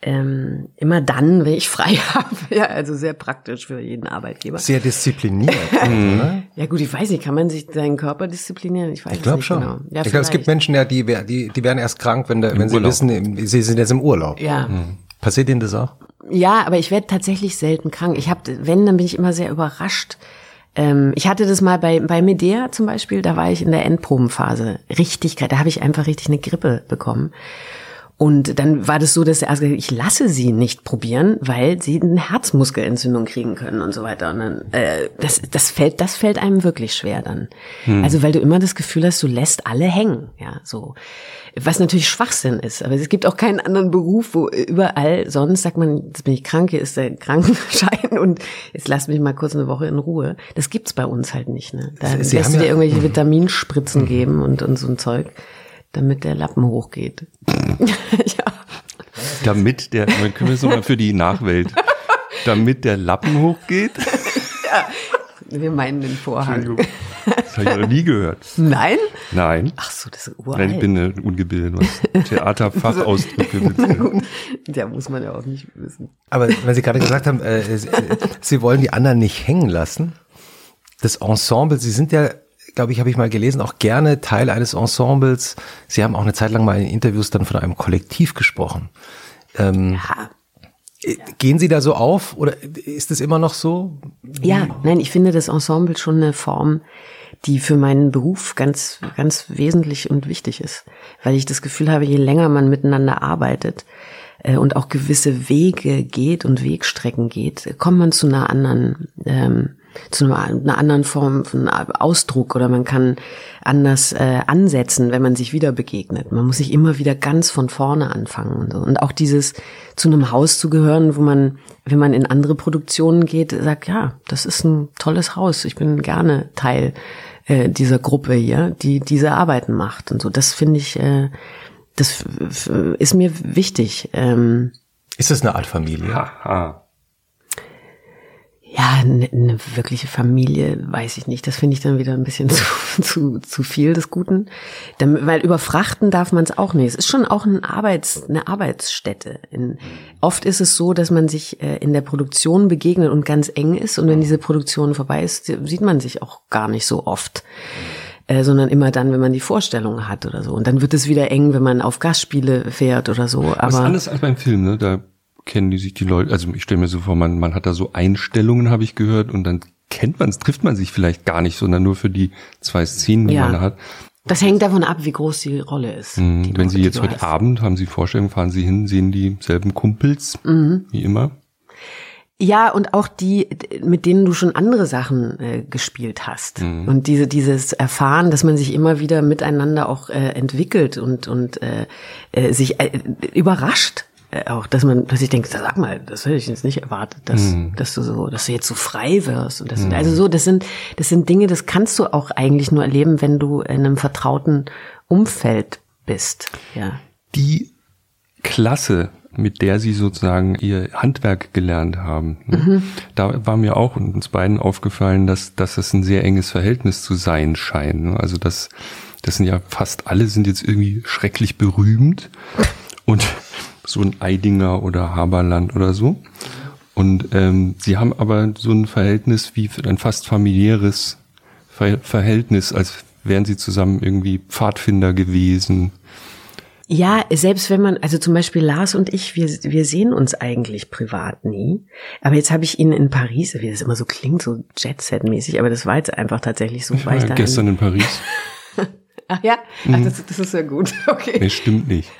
ähm, immer dann, wenn ich frei (laughs) habe. Ja, also sehr praktisch für jeden Arbeitgeber. Sehr diszipliniert. (laughs) oder? Ja gut, ich weiß nicht, kann man sich seinen Körper disziplinieren? Ich weiß ich glaub nicht schon. genau. Ja, ich glaube, es gibt Menschen, ja, die, die, die werden erst krank, wenn, wenn sie wissen, sie sind jetzt im Urlaub. Ja. Mhm. Passiert Ihnen das auch? Ja, aber ich werde tatsächlich selten krank. Ich habe, wenn, dann bin ich immer sehr überrascht. Ähm, ich hatte das mal bei, bei Medea zum Beispiel, da war ich in der Endprobenphase. Richtig, da habe ich einfach richtig eine Grippe bekommen. Und dann war das so, dass er also ich lasse sie nicht probieren, weil sie eine Herzmuskelentzündung kriegen können und so weiter. Und dann, äh, das, das fällt, das fällt einem wirklich schwer dann. Hm. Also weil du immer das Gefühl hast, du lässt alle hängen, ja, so. Was natürlich Schwachsinn ist, aber es gibt auch keinen anderen Beruf, wo überall sonst sagt man, jetzt bin ich krank, hier ist der Krankenschein und jetzt lass mich mal kurz eine Woche in Ruhe. Das gibt's bei uns halt nicht, ne? Da Sie lässt du dir irgendwelche Vitaminspritzen geben und, und so ein Zeug damit der Lappen hochgeht. (laughs) ja. Damit der, man können wir es nochmal für die Nachwelt. Damit der Lappen hochgeht? ja. Wir meinen den Vorhang. Das habe ich noch nie gehört. Nein? Nein. Ach so, das ist uralt. Nein, ich bin äh, ungebildet, was Theaterfachausdrücke (laughs) betrifft. Ja, muss man ja auch nicht wissen. Aber wenn Sie gerade gesagt haben, äh, Sie wollen die anderen nicht hängen lassen, das Ensemble, Sie sind ja glaube ich, habe ich mal gelesen, auch gerne Teil eines Ensembles. Sie haben auch eine Zeit lang mal in Interviews dann von einem Kollektiv gesprochen. Ähm, ja. Gehen Sie da so auf oder ist es immer noch so? Ja, nein, ich finde das Ensemble schon eine Form, die für meinen Beruf ganz, ganz wesentlich und wichtig ist. Weil ich das Gefühl habe, je länger man miteinander arbeitet äh, und auch gewisse Wege geht und Wegstrecken geht, kommt man zu einer anderen ähm, zu einer anderen Form von Ausdruck oder man kann anders äh, ansetzen, wenn man sich wieder begegnet. Man muss sich immer wieder ganz von vorne anfangen und so. Und auch dieses zu einem Haus zu gehören, wo man, wenn man in andere Produktionen geht, sagt, ja, das ist ein tolles Haus. Ich bin gerne Teil äh, dieser Gruppe hier, die diese Arbeiten macht und so. Das finde ich, äh, das ist mir wichtig. Ähm, ist das eine Art Familie? Haha. Ja, eine, eine wirkliche Familie, weiß ich nicht. Das finde ich dann wieder ein bisschen (laughs) zu, zu, zu viel des Guten. Dann, weil überfrachten darf man es auch nicht. Es ist schon auch ein Arbeits, eine Arbeitsstätte. In, oft ist es so, dass man sich äh, in der Produktion begegnet und ganz eng ist. Und wenn diese Produktion vorbei ist, sieht man sich auch gar nicht so oft. Äh, sondern immer dann, wenn man die Vorstellung hat oder so. Und dann wird es wieder eng, wenn man auf Gastspiele fährt oder so. Aber Was anders als beim Film, ne? Da kennen die sich die Leute, also ich stelle mir so vor, man, man hat da so Einstellungen, habe ich gehört, und dann kennt man es, trifft man sich vielleicht gar nicht, sondern nur für die zwei Szenen, die Ja. man hat. Das hängt davon ab, wie groß die Rolle ist. Mhm. die du- Wenn Sie jetzt heute hast. Abend, haben Sie Vorstellungen, fahren Sie hin, sehen dieselben Kumpels, Mhm. wie immer. Ja, und auch die, mit denen du schon andere Sachen äh, gespielt hast. Und diese, dieses Erfahren, dass man sich immer wieder miteinander auch äh, entwickelt und, und äh, äh, sich äh, überrascht. Äh, auch, dass man, dass ich denke, sag mal, das hätte ich jetzt nicht erwartet, dass, dass du so, dass du jetzt so frei wirst. Und das sind, also so, das sind, das sind Dinge, das kannst du auch eigentlich nur erleben, wenn du in einem vertrauten Umfeld bist. Ja. Die Klasse, mit der Sie sozusagen Ihr Handwerk gelernt haben, ne? da war mir auch uns beiden aufgefallen, dass, dass das ein sehr enges Verhältnis zu sein scheint. ne? Also das, das sind ja fast alle sind jetzt irgendwie schrecklich berühmt und so ein Eidinger oder Haberland oder so. Und ähm, sie haben aber so ein Verhältnis wie ein fast familiäres Ver Verhältnis, als wären sie zusammen irgendwie Pfadfinder gewesen. Ja, selbst wenn man, also zum Beispiel Lars und ich, wir, wir sehen uns eigentlich privat nie. Aber jetzt habe ich ihn in Paris, wie das immer so klingt, so Jet-Set-mäßig, aber das war jetzt einfach tatsächlich so. Ich war ja da gestern in Paris. (laughs) ach ja, ach, das, das ist ja gut. (laughs) Okay. Nee, stimmt nicht.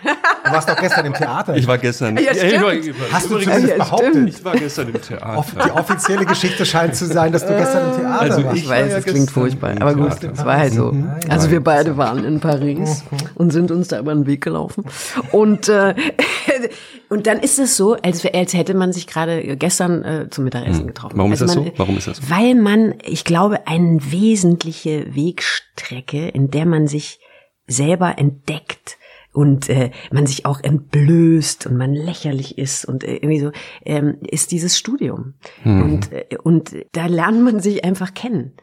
Du warst doch gestern im Theater. Ich war gestern. Ja, ich war, stimmt. ich war, Hast du übrigens- zumindest Ja, behauptet? stimmt. Ich war gestern im Off- Theater. Die offizielle Geschichte scheint zu sein, dass du gestern im Theater Also warst. Ich weiß, es klingt furchtbar, aber gut, Theater. es war halt so. Also wir beide waren in Paris und sind uns da über den Weg gelaufen. Und, äh, (laughs) und dann ist es so, als, als hätte man sich gerade gestern äh, zum Mittagessen getroffen. Warum ist also das man, so? Warum ist das so? Weil man, ich glaube, eine wesentliche Wegstrecke, in der man sich selber entdeckt und äh, man sich auch entblößt und man lächerlich ist und äh, irgendwie so, ähm, ist dieses Studium. Und, äh, und da lernt man sich einfach kennen.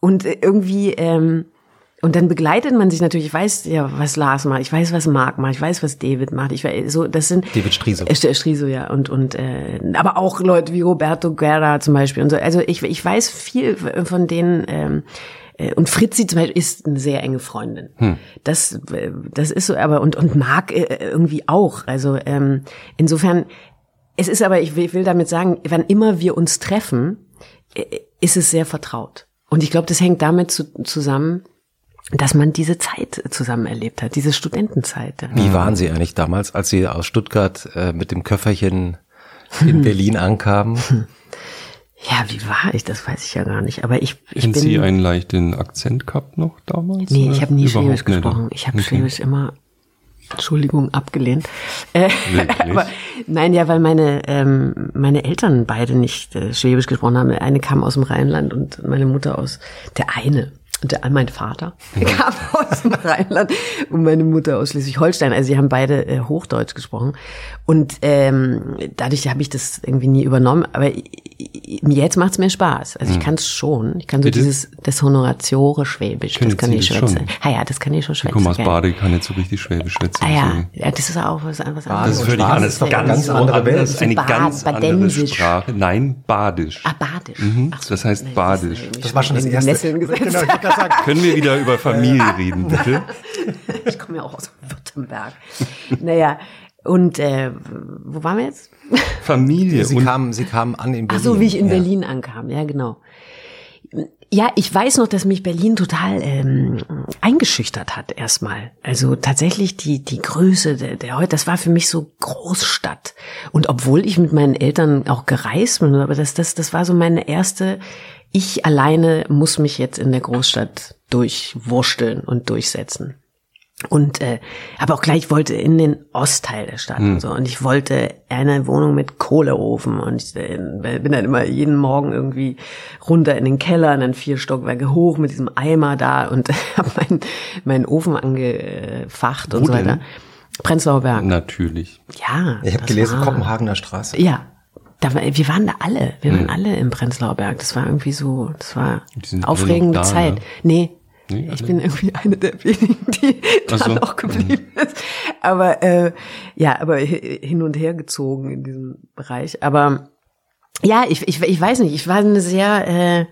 Und äh, irgendwie, ähm, und dann begleitet man sich natürlich, ich weiß ja, was Lars macht, ich weiß, was Marc macht, ich weiß, was David macht, ich weiß, so, das sind David Striso. Äh, St- Striso, ja, und, und, äh, aber auch Leute wie Roberto Guerra zum Beispiel und so. Also ich, ich weiß viel von denen, ähm, äh, und Fritzi zum Beispiel ist eine sehr enge Freundin. Das, äh, das ist so, aber, und, und Marc äh, irgendwie auch. Also, ähm, insofern, es ist aber, ich will, ich will damit sagen, wann immer wir uns treffen, ist es sehr vertraut. Und ich glaube, das hängt damit zu, zusammen, dass man diese Zeit zusammen erlebt hat, diese Studentenzeit. Wie waren Sie eigentlich damals, als Sie aus Stuttgart äh, mit dem Köfferchen in (laughs) Berlin ankamen? Ja, wie war ich? Das weiß ich ja gar nicht. Aber ich, ich Haben bin. Sie einen leichten Akzent gehabt noch damals? nee, ich habe nie überhaupt Schwäbisch nicht? gesprochen. Ich habe Okay. Schwäbisch immer, Entschuldigung, abgelehnt. Äh, Wirklich? (laughs) aber nein, ja, weil meine meine meine Eltern beide nicht äh, Schwäbisch gesprochen haben. Der eine kam aus dem Rheinland und meine Mutter aus der eine. Und der, mein Vater (laughs) kam aus dem Rheinland und meine Mutter aus Schleswig-Holstein. Also sie haben beide äh, Hochdeutsch gesprochen. Und ähm, dadurch habe ich das irgendwie nie übernommen. Aber jetzt macht's mir Spaß. Also ich kann es schon. Ich kann so Bitte? dieses das Honoratiore Schwäbisch. Können das kann ich das schwätzen. schon? Ah ja, das kann ich schon Ich schwätzen. komme aus. Bade, kann nicht so richtig Schwäbisch schwätzen. Ah ja, ja, das ist auch was, anderes. Das ist völlig anders. ist doch Ganz ganz andere Welt. anders, Eine Ba- ganz andere. Sprache. Nein, Badisch. Ah, Badisch. Ach so, das heißt nee, Badisch. ist Das war schon das erste. (laughs) Genau, ich gerade sagen. Können wir wieder über Familie reden, bitte? Ich komme ja auch aus Württemberg. naja, und äh, wo waren wir jetzt? Familie Sie und kamen, Sie kamen an in Ach Berlin. so, wie ich in Ja. Berlin ankam, ja genau. Ja, ich weiß noch, dass mich Berlin total ähm, eingeschüchtert hat erstmal. Also tatsächlich die die Größe der, der heute, das war für mich so Großstadt. Und obwohl ich mit meinen Eltern auch gereist bin, aber das das das war so meine erste. Ich alleine muss mich jetzt in der Großstadt durchwursteln und durchsetzen. Und äh, aber auch gleich wollte in den Ostteil der Stadt und so. Und ich wollte eine Wohnung mit Kohleofen. Und ich äh, bin dann immer jeden Morgen irgendwie runter in den Keller und dann vier Stockwerke hoch mit diesem Eimer da und (laughs) habe meinen meinen Ofen angefacht und Wo so weiter. denn? Prenzlauer Berg. natürlich. Ja. Ich habe gelesen, war- Kopenhagener Straße. Ja. Da, wir waren da alle. Wir waren alle im Prenzlauer Berg. Das war irgendwie so, das war aufregende da, Zeit. ne? Nee. Nee, ich bin irgendwie eine der wenigen, die da so. noch geblieben ist. Aber äh, ja, aber hi- hin und her gezogen in diesem Bereich. Aber ja, ich, ich, ich weiß nicht, ich war eine sehr, äh,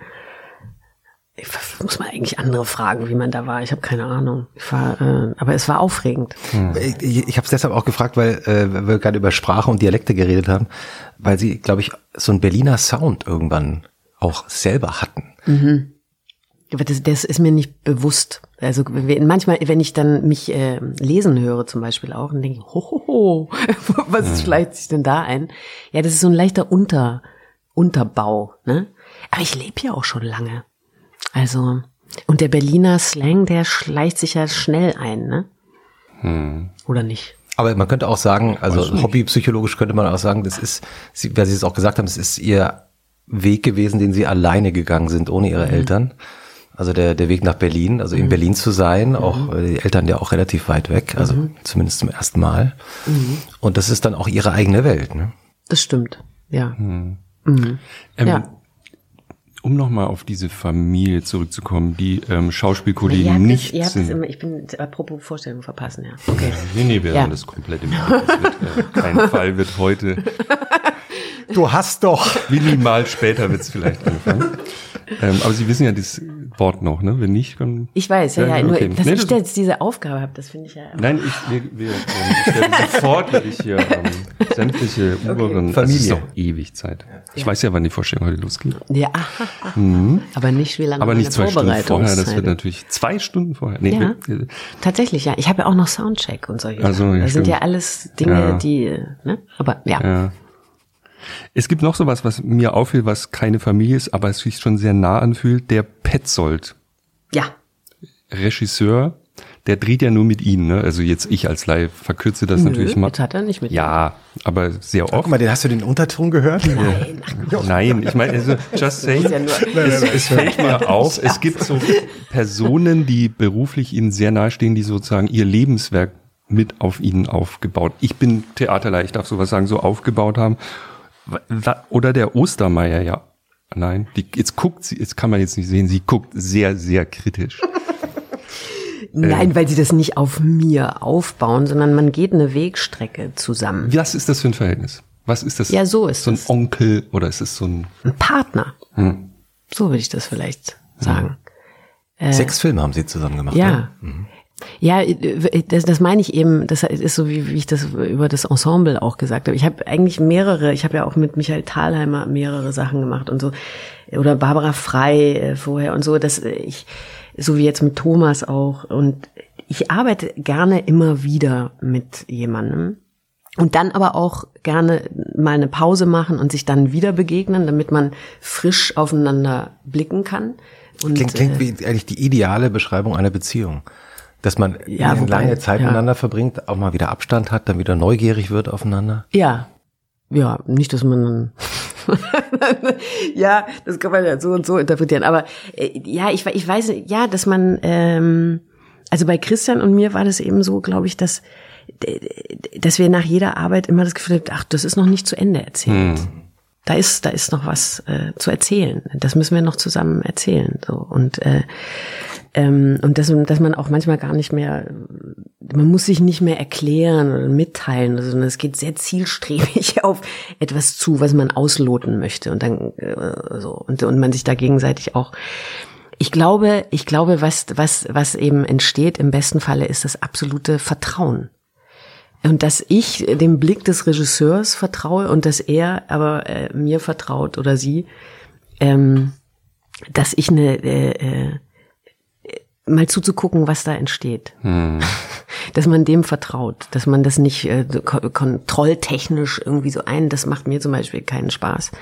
ich muss mal eigentlich andere fragen, wie man da war. Ich habe keine Ahnung. Ich war, äh, aber es war aufregend. Hm. Ich, ich habe es deshalb auch gefragt, weil äh, wir gerade über Sprache und Dialekte geredet haben, weil sie, glaube ich, so ein Berliner Sound irgendwann auch selber hatten. Mhm. Das, das ist mir nicht bewusst. Also manchmal, wenn ich dann mich äh, lesen höre zum Beispiel auch und denke, hohoho, (laughs) was mhm. schleicht sich denn da ein? Ja, das ist so ein leichter Unter, Unterbau. Ne? Aber ich lebe ja auch schon lange. Also, und der Berliner Slang, der schleicht sich ja schnell ein, ne? Hm. Oder nicht? Aber man könnte auch sagen, also hobbypsychologisch könnte man auch sagen, das ist, weil Sie es auch gesagt haben, es ist Ihr Weg gewesen, den Sie alleine gegangen sind, ohne Ihre mhm. Eltern. Also der, der Weg nach Berlin, also in mhm. Berlin zu sein, mhm. auch äh, die Eltern ja auch relativ weit weg, also mhm. zumindest zum ersten Mal. Mhm. Und das ist dann auch ihre eigene Welt, ne? Das stimmt, ja. Mhm. Ähm, ja um nochmal auf diese Familie zurückzukommen, die ähm, Schauspielkollegen ja, nicht das, sind. Immer, ich bin apropos Vorstellung verpassen, ja. Okay. nee, nee, wir ja. haben das komplett im Blick. Äh, kein Fall wird heute. Du hast doch. Minimal später wird es vielleicht anfangen. Ähm, aber Sie wissen ja das Wort noch, ne? Wenn nicht, dann. Ich weiß, ja, ja. Nur, okay. dass nee, ich jetzt diese Aufgabe habe, das finde ich ja. Nein, ich, wir, wir, ähm, ich werde sofort werde ich hier ähm, sämtliche (laughs) okay. Uberen. Familie. Es ist doch ewig Zeit. Ich ja. weiß ja, wann die Vorstellung heute losgeht. Ja. Mhm. Aber nicht wie lange. Aber nicht zwei Stunden vorher. Das wird natürlich zwei Stunden vorher. Nee, ja. Wir, tatsächlich, ja. Ich habe ja auch noch Soundcheck und solche. Also, ja, das stimmt. sind ja alles Dinge, ja. die. Ne? Aber ja. Es gibt noch sowas, was mir auffiel, was keine Familie ist, aber es sich schon sehr nah anfühlt, der Petzold. Ja. Regisseur, der dreht ja nur mit ihnen, ne? Also jetzt ich als Laie verkürze das Nö, natürlich mal. Jetzt hat er nicht mit Ja, aber sehr oft. Guck mal, den hast du den Unterton gehört? Nein, ach, Nein, ich meine, also just (laughs) saying, ja es, es fällt mir (laughs) auf, es gibt so Personen, die beruflich ihnen sehr nahestehen, die sozusagen ihr Lebenswerk mit auf ihnen aufgebaut. Ich bin Theaterleih, ich darf sowas sagen, so aufgebaut haben. Oder der Ostermeier, ja. Nein, die, jetzt guckt sie, jetzt kann man jetzt nicht sehen, sie guckt sehr, sehr kritisch. (laughs) Nein, ähm, weil sie das nicht auf mir aufbauen, sondern man geht eine Wegstrecke zusammen. Was ist das für ein Verhältnis? Was ist das? Ja, so ist So ein es. Onkel oder ist es so ein... Ein Partner. Hm. So würde ich das vielleicht sagen. Hm. Sechs Filme haben sie zusammen gemacht. Ja. Ne? Mhm. Ja, das, das meine ich eben, das ist so, wie, wie ich das über das Ensemble auch gesagt habe. Ich habe eigentlich mehrere, ich habe ja auch mit Michael Thalheimer mehrere Sachen gemacht und so, oder Barbara Frei äh, vorher und so, dass ich, so wie jetzt mit Thomas auch, und ich arbeite gerne immer wieder mit jemandem. Und dann aber auch gerne mal eine Pause machen und sich dann wieder begegnen, damit man frisch aufeinander blicken kann. Und, klingt, klingt äh, wie eigentlich die ideale Beschreibung einer Beziehung dass man ja, wobei, lange Zeit ja. miteinander verbringt, auch mal wieder Abstand hat, dann wieder neugierig wird aufeinander? Ja. Ja, nicht, dass man (laughs) ja, das kann man ja so und so interpretieren. Aber äh, ja, ich, ich weiß, ja, dass man, ähm, also bei Christian und mir war das eben so, glaube ich, dass, dass wir nach jeder Arbeit immer das Gefühl hatten, ach, das ist noch nicht zu Ende erzählt. Hm. Da ist, da ist noch was äh, zu erzählen. Das müssen wir noch zusammen erzählen. So und äh, ähm, und dass, dass man auch manchmal gar nicht mehr, man muss sich nicht mehr erklären oder mitteilen, sondern es geht sehr zielstrebig (laughs) auf etwas zu, was man ausloten möchte und dann äh, so und, und man sich da gegenseitig auch ich glaube, ich glaube, was, was, was eben entsteht im besten Falle ist das absolute Vertrauen. Und dass ich dem Blick des Regisseurs vertraue und dass er aber äh, mir vertraut oder sie, ähm, dass ich eine, äh, äh, mal zuzugucken, was da entsteht. Hm. (laughs) Dass man dem vertraut, dass man das nicht äh, kontrolltechnisch irgendwie so ein, das macht mir zum Beispiel keinen Spaß, hm.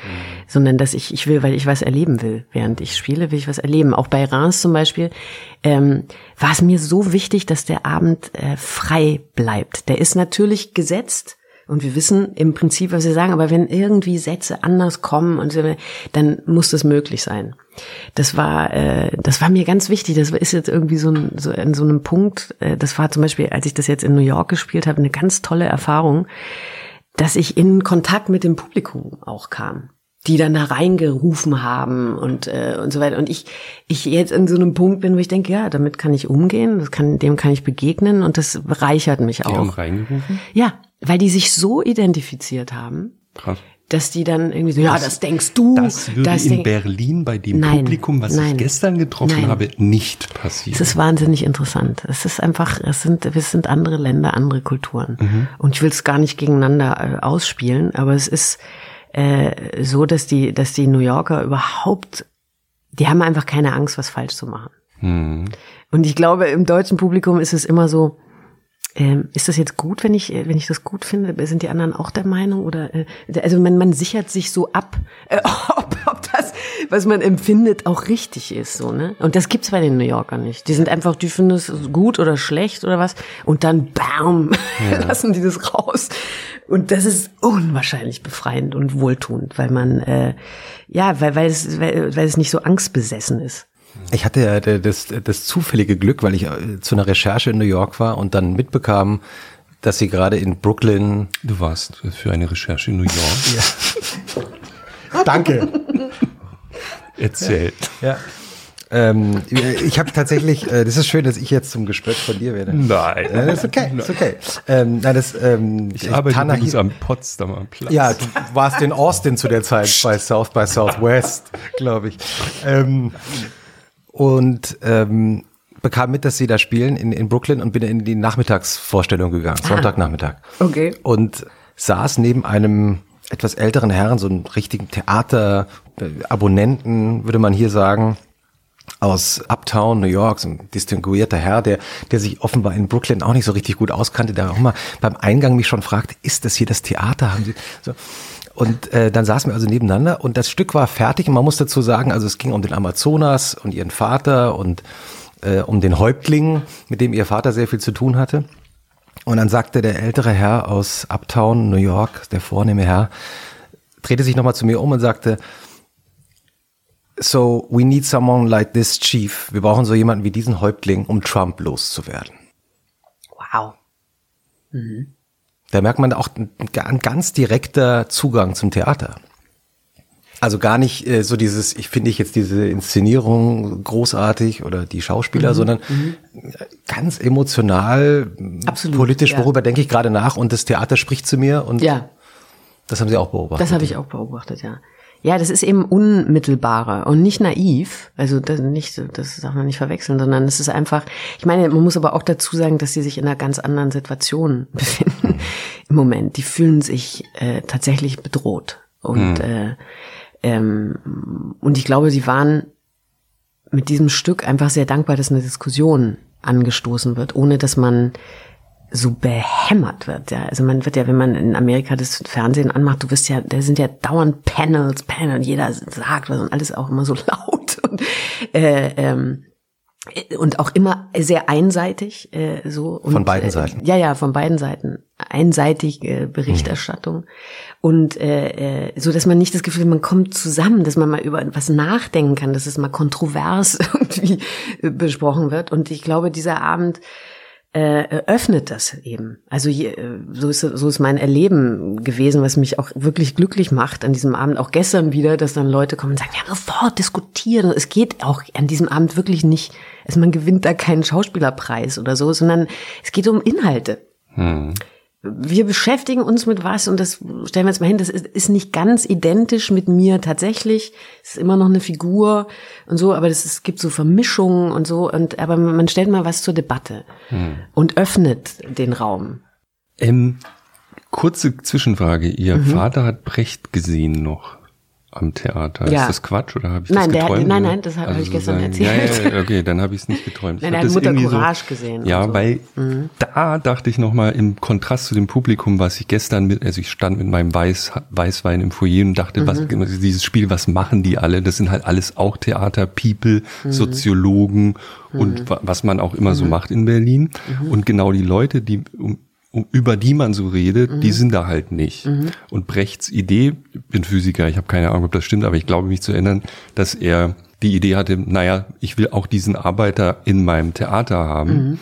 sondern dass ich, ich will, weil ich was erleben will. Während ich spiele, will ich was erleben. Auch bei Reims zum Beispiel ähm, war es mir so wichtig, dass der Abend äh, frei bleibt. Der ist natürlich gesetzt, und wir wissen im Prinzip, was sie sagen, aber wenn irgendwie Sätze anders kommen und dann muss das möglich sein. Das war, äh, das war mir ganz wichtig. Das ist jetzt irgendwie so, ein, so in so einem Punkt. Äh, das war zum Beispiel, als ich das jetzt in New York gespielt habe, eine ganz tolle Erfahrung, dass ich in Kontakt mit dem Publikum auch kam die dann da reingerufen haben und äh, und so weiter und ich ich jetzt in so einem Punkt bin, wo ich denke, ja, damit kann ich umgehen, das kann dem kann ich begegnen und das bereichert mich auch. Die haben reingerufen? Ja, weil die sich so identifiziert haben. Krass. dass die dann irgendwie so, ja, das denkst du. Das würde das in Berlin bei dem Nein, Publikum, was nein, ich gestern getroffen nein. habe, nicht passieren. Es ist wahnsinnig interessant. Es ist einfach, es sind, es sind andere Länder, andere Kulturen. Mhm. Und ich will es gar nicht gegeneinander äh, ausspielen, aber es ist äh, so, dass die, dass die New Yorker überhaupt, die haben einfach keine Angst, was falsch zu machen. Hm. Und ich glaube, im deutschen Publikum ist es immer so, ähm, ist das jetzt gut, wenn ich, äh, wenn ich das gut finde? Sind die anderen auch der Meinung? Oder äh, also man, man sichert sich so ab, (laughs) äh, ob, ob das, was man empfindet, auch richtig ist. So, ne? Und das gibt's bei den New Yorkern nicht. Die sind einfach, die finden es gut oder schlecht oder was. Und dann bam, (laughs) lassen die das raus. Und das ist unwahrscheinlich befreiend und wohltuend, weil man äh, ja, weil, weil es, weil, weil es nicht so angstbesessen ist. Ich hatte ja das, das zufällige Glück, weil ich äh, zu einer Recherche in New York war und dann mitbekam, dass sie gerade in Brooklyn. Du warst für eine Recherche in New York. (laughs) Danke. Erzähl. Ja. Ähm, ich habe tatsächlich, äh, das ist schön, dass ich jetzt zum Gespött von dir werde. Nein. Äh, das ist okay, ist okay. Ähm, nein, das, ähm, Ich arbeite Tana- übrigens am Potsdamer Platz. Ja, du warst in Austin zu der Zeit bei South by Southwest, glaube ich. Ähm, und ähm, bekam mit, dass sie da spielen in, in Brooklyn und bin in die Nachmittagsvorstellung gegangen, Sonntagnachmittag. Okay. Und saß neben einem etwas älteren Herrn, so einem richtigen Theater-Abonnenten, würde man hier sagen, aus Uptown, New York, so ein distinguierter Herr, der, der sich offenbar in Brooklyn auch nicht so richtig gut auskannte, der auch mal beim Eingang mich schon fragte, ist das hier das Theater? Haben Sie so. Und äh, dann saßen wir also nebeneinander und das Stück war fertig und man muss dazu sagen, also es ging um den Amazonas und ihren Vater und äh, um den Häuptling, mit dem ihr Vater sehr viel zu tun hatte. Und dann sagte der ältere Herr aus Uptown, New York, der vornehme Herr, drehte sich nochmal zu mir um und sagte, So, we need someone like this chief. Wir brauchen so jemanden wie diesen Häuptling, um Trump loszuwerden. Wow. Da merkt man auch ein, ganz direkter Zugang zum Theater. Also gar nicht äh, so dieses, ich finde ich jetzt diese Inszenierung großartig oder die Schauspieler, sondern ganz emotional, Absolut, politisch, ja. worüber denke ich gerade nach und das Theater spricht zu mir und Ja, das haben Sie auch beobachtet. das habe ich auch beobachtet, ja. Ja, das ist eben unmittelbarer und nicht naiv. Also das, nicht, das darf man nicht verwechseln, sondern es ist einfach. Ich meine, man muss aber auch dazu sagen, dass sie sich in einer ganz anderen Situation (laughs) befinden im Moment. Die fühlen sich äh, tatsächlich bedroht und äh, ähm, und ich glaube, sie waren mit diesem Stück einfach sehr dankbar, dass eine Diskussion angestoßen wird, ohne dass man so behämmert wird. Ja. Also man wird ja, wenn man in Amerika das Fernsehen anmacht, du wirst ja, da sind ja dauernd Panels, Panel, und jeder sagt was und alles auch immer so (laughs) laut und äh, ähm, und auch immer sehr einseitig äh, so und, Von beiden äh, Seiten. ja ja von beiden Seiten einseitige Berichterstattung und äh, äh, so dass man nicht das Gefühl hat, man kommt zusammen dass man mal über was nachdenken kann dass es mal kontrovers (laughs) irgendwie äh, besprochen wird und ich glaube dieser Abend äh, öffnet das eben. Also je, äh, so ist so ist mein Erleben gewesen, was mich auch wirklich glücklich macht an diesem Abend. Auch gestern wieder, dass dann Leute kommen und sagen, wir haben sofort diskutiert. Es geht auch an diesem Abend wirklich nicht, also man gewinnt da keinen Schauspielerpreis oder so, sondern es geht um Inhalte. Wir beschäftigen uns mit was und das stellen wir jetzt mal hin, das ist, ist nicht ganz identisch mit mir tatsächlich. Es ist immer noch eine Figur und so, aber das, es gibt so Vermischungen und so und aber man stellt mal was zur Debatte und öffnet den Raum. Ähm, kurze Zwischenfrage. Ihr Mhm. Vater hat Brecht gesehen noch am Theater. Ja. Ist das Quatsch oder habe ich Nein, das der geträumt? nein, oder? nein, das habe ich gestern sozusagen- erzählt. Ja, ja, okay, dann habe ich es nicht geträumt. (laughs) Nein, er hat Mutter Courage gesehen und Ja, so. Mhm. weil da dachte ich nochmal im Kontrast zu dem Publikum, was ich gestern mit, also ich stand mit meinem Weiß, Weißwein im Foyer und dachte, was, Mhm. dieses Spiel, was machen die alle? Das sind halt alles auch Theater-People, Mhm. Soziologen und wa- was man auch immer so macht in Berlin. Mhm. Und genau die Leute, die um, über die man so redet, Mhm. die sind da halt nicht. Und Brechts Idee, ich bin Physiker, ich habe keine Ahnung, ob das stimmt, aber ich glaube mich zu erinnern, dass er die Idee hatte, naja, ich will auch diesen Arbeiter in meinem Theater haben.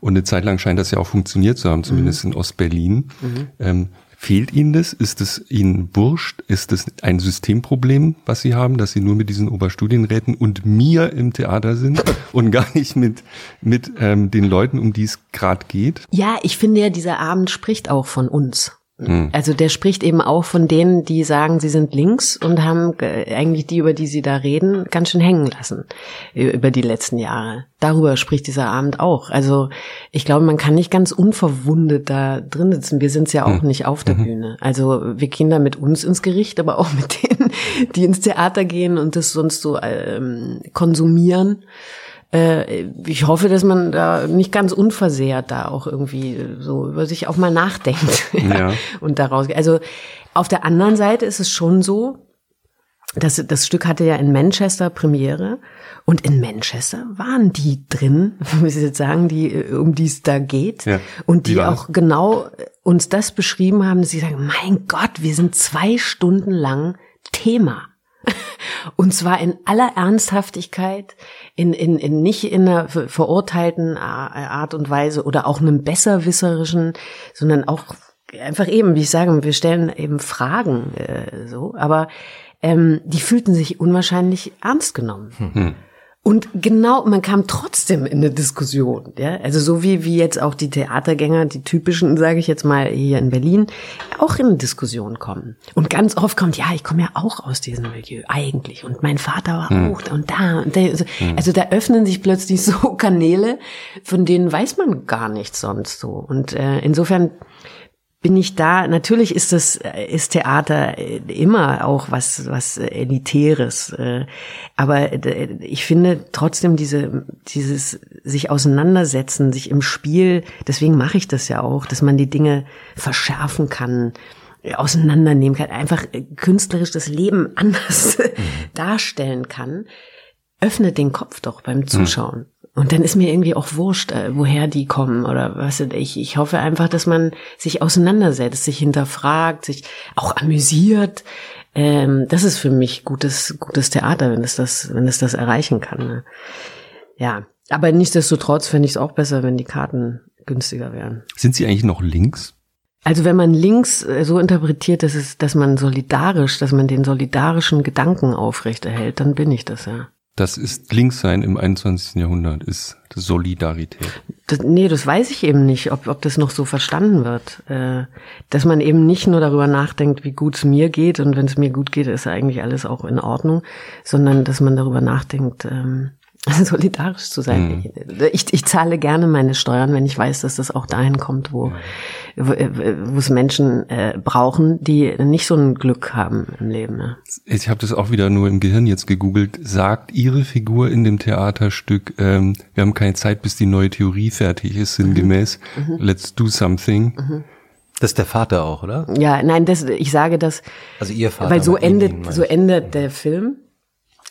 Und eine Zeit lang scheint das ja auch funktioniert zu haben, zumindest in Ostberlin. Ähm, fehlt Ihnen das? Ist es Ihnen wurscht? Ist es ein Systemproblem, was Sie haben, dass Sie nur mit diesen Oberstudienräten und mir im Theater sind (laughs) und gar nicht mit, mit ähm, den Leuten, um die es gerade geht? Ja, ich finde ja, dieser Abend spricht auch von uns. Hm. Also der spricht eben auch von denen, die sagen, sie sind links und haben eigentlich die, über die sie da reden, ganz schön hängen lassen über die letzten Jahre. Darüber spricht dieser Abend auch. Also ich glaube, man kann nicht ganz unverwundet da drin sitzen. Wir sind es ja auch mhm. nicht auf der mhm. Bühne. Also wir gehen da mit uns ins Gericht, aber auch (laughs) mit denen, die ins Theater gehen und das sonst so ähm, konsumieren äh, ich hoffe, dass man da nicht ganz unversehrt da auch irgendwie so über sich auch mal nachdenkt. (laughs) Ja. und daraus, also auf der anderen Seite ist es schon so, das, das Stück hatte ja in Manchester Premiere und in Manchester waren die drin, (laughs) muss ich jetzt sagen, die, um die es da geht. Ja. Und die auch genau uns das beschrieben haben, dass sie sagen, mein Gott, wir sind zwei Stunden lang Thema. (laughs) Und zwar in aller Ernsthaftigkeit, in, in, in nicht in einer verurteilten Art und Weise oder auch einem besserwisserischen, sondern auch einfach eben, wie ich sage, wir stellen eben Fragen äh, so, aber ähm, die fühlten sich unwahrscheinlich ernst genommen. Hm. Und genau, man kam trotzdem in eine Diskussion, ja. Also so wie, wie jetzt auch die Theatergänger, die typischen, sage ich jetzt mal hier in Berlin, auch in eine Diskussion kommen. Und ganz oft kommt, ja, ich komme ja auch aus diesem Milieu, eigentlich. Und mein Vater war hm. auch da und da. Und da also, hm. also da öffnen sich plötzlich (laughs) so Kanäle, von denen weiß man gar nichts sonst so. Und äh, insofern bin ich da, natürlich ist das, ist Theater immer auch was, was Elitäres. Äh, aber ich finde trotzdem diese, dieses sich auseinandersetzen, sich im Spiel, deswegen mache ich das ja auch, dass man die Dinge verschärfen kann, auseinandernehmen kann, einfach künstlerisch das Leben (laughs) anders mhm. darstellen kann, öffnet den Kopf doch beim mhm. Zuschauen. Und dann ist mir irgendwie auch wurscht, äh, woher die kommen oder was. Ich, ich hoffe einfach, dass man sich auseinandersetzt, sich hinterfragt, sich auch amüsiert. Ähm, das ist für mich gutes, gutes Theater, wenn es das, wenn es das erreichen kann. Ne? Ja, aber nichtsdestotrotz fände ich es auch besser, wenn die Karten günstiger wären. Sind sie eigentlich noch links? Also wenn man links äh, so interpretiert, dass es, dass man solidarisch, dass man den solidarischen Gedanken aufrechterhält, dann bin ich das ja. Das ist Linkssein im 21. Jahrhundert, ist Solidarität. Das, nee, das weiß ich eben nicht, ob, ob das noch so verstanden wird. Äh, dass man eben nicht nur darüber nachdenkt, wie gut es mir geht und wenn es mir gut geht, ist eigentlich alles auch in Ordnung, sondern dass man darüber nachdenkt, ähm, (laughs) solidarisch zu sein. Mhm. Ich, ich zahle gerne meine Steuern, wenn ich weiß, dass das auch dahin kommt, wo, wo, wo es Menschen äh, brauchen, die nicht so ein Glück haben im Leben. Ne? Ich habe das auch wieder nur im Gehirn jetzt gegoogelt. Sagt Ihre Figur in dem Theaterstück, ähm, wir haben keine Zeit, bis die neue Theorie fertig ist, sinngemäß. Mhm. Let's do something. Mhm. Das ist der Vater auch, oder? Ja, nein, das, ich sage das. Also ihr Vater. Weil so endet, so endet der Film.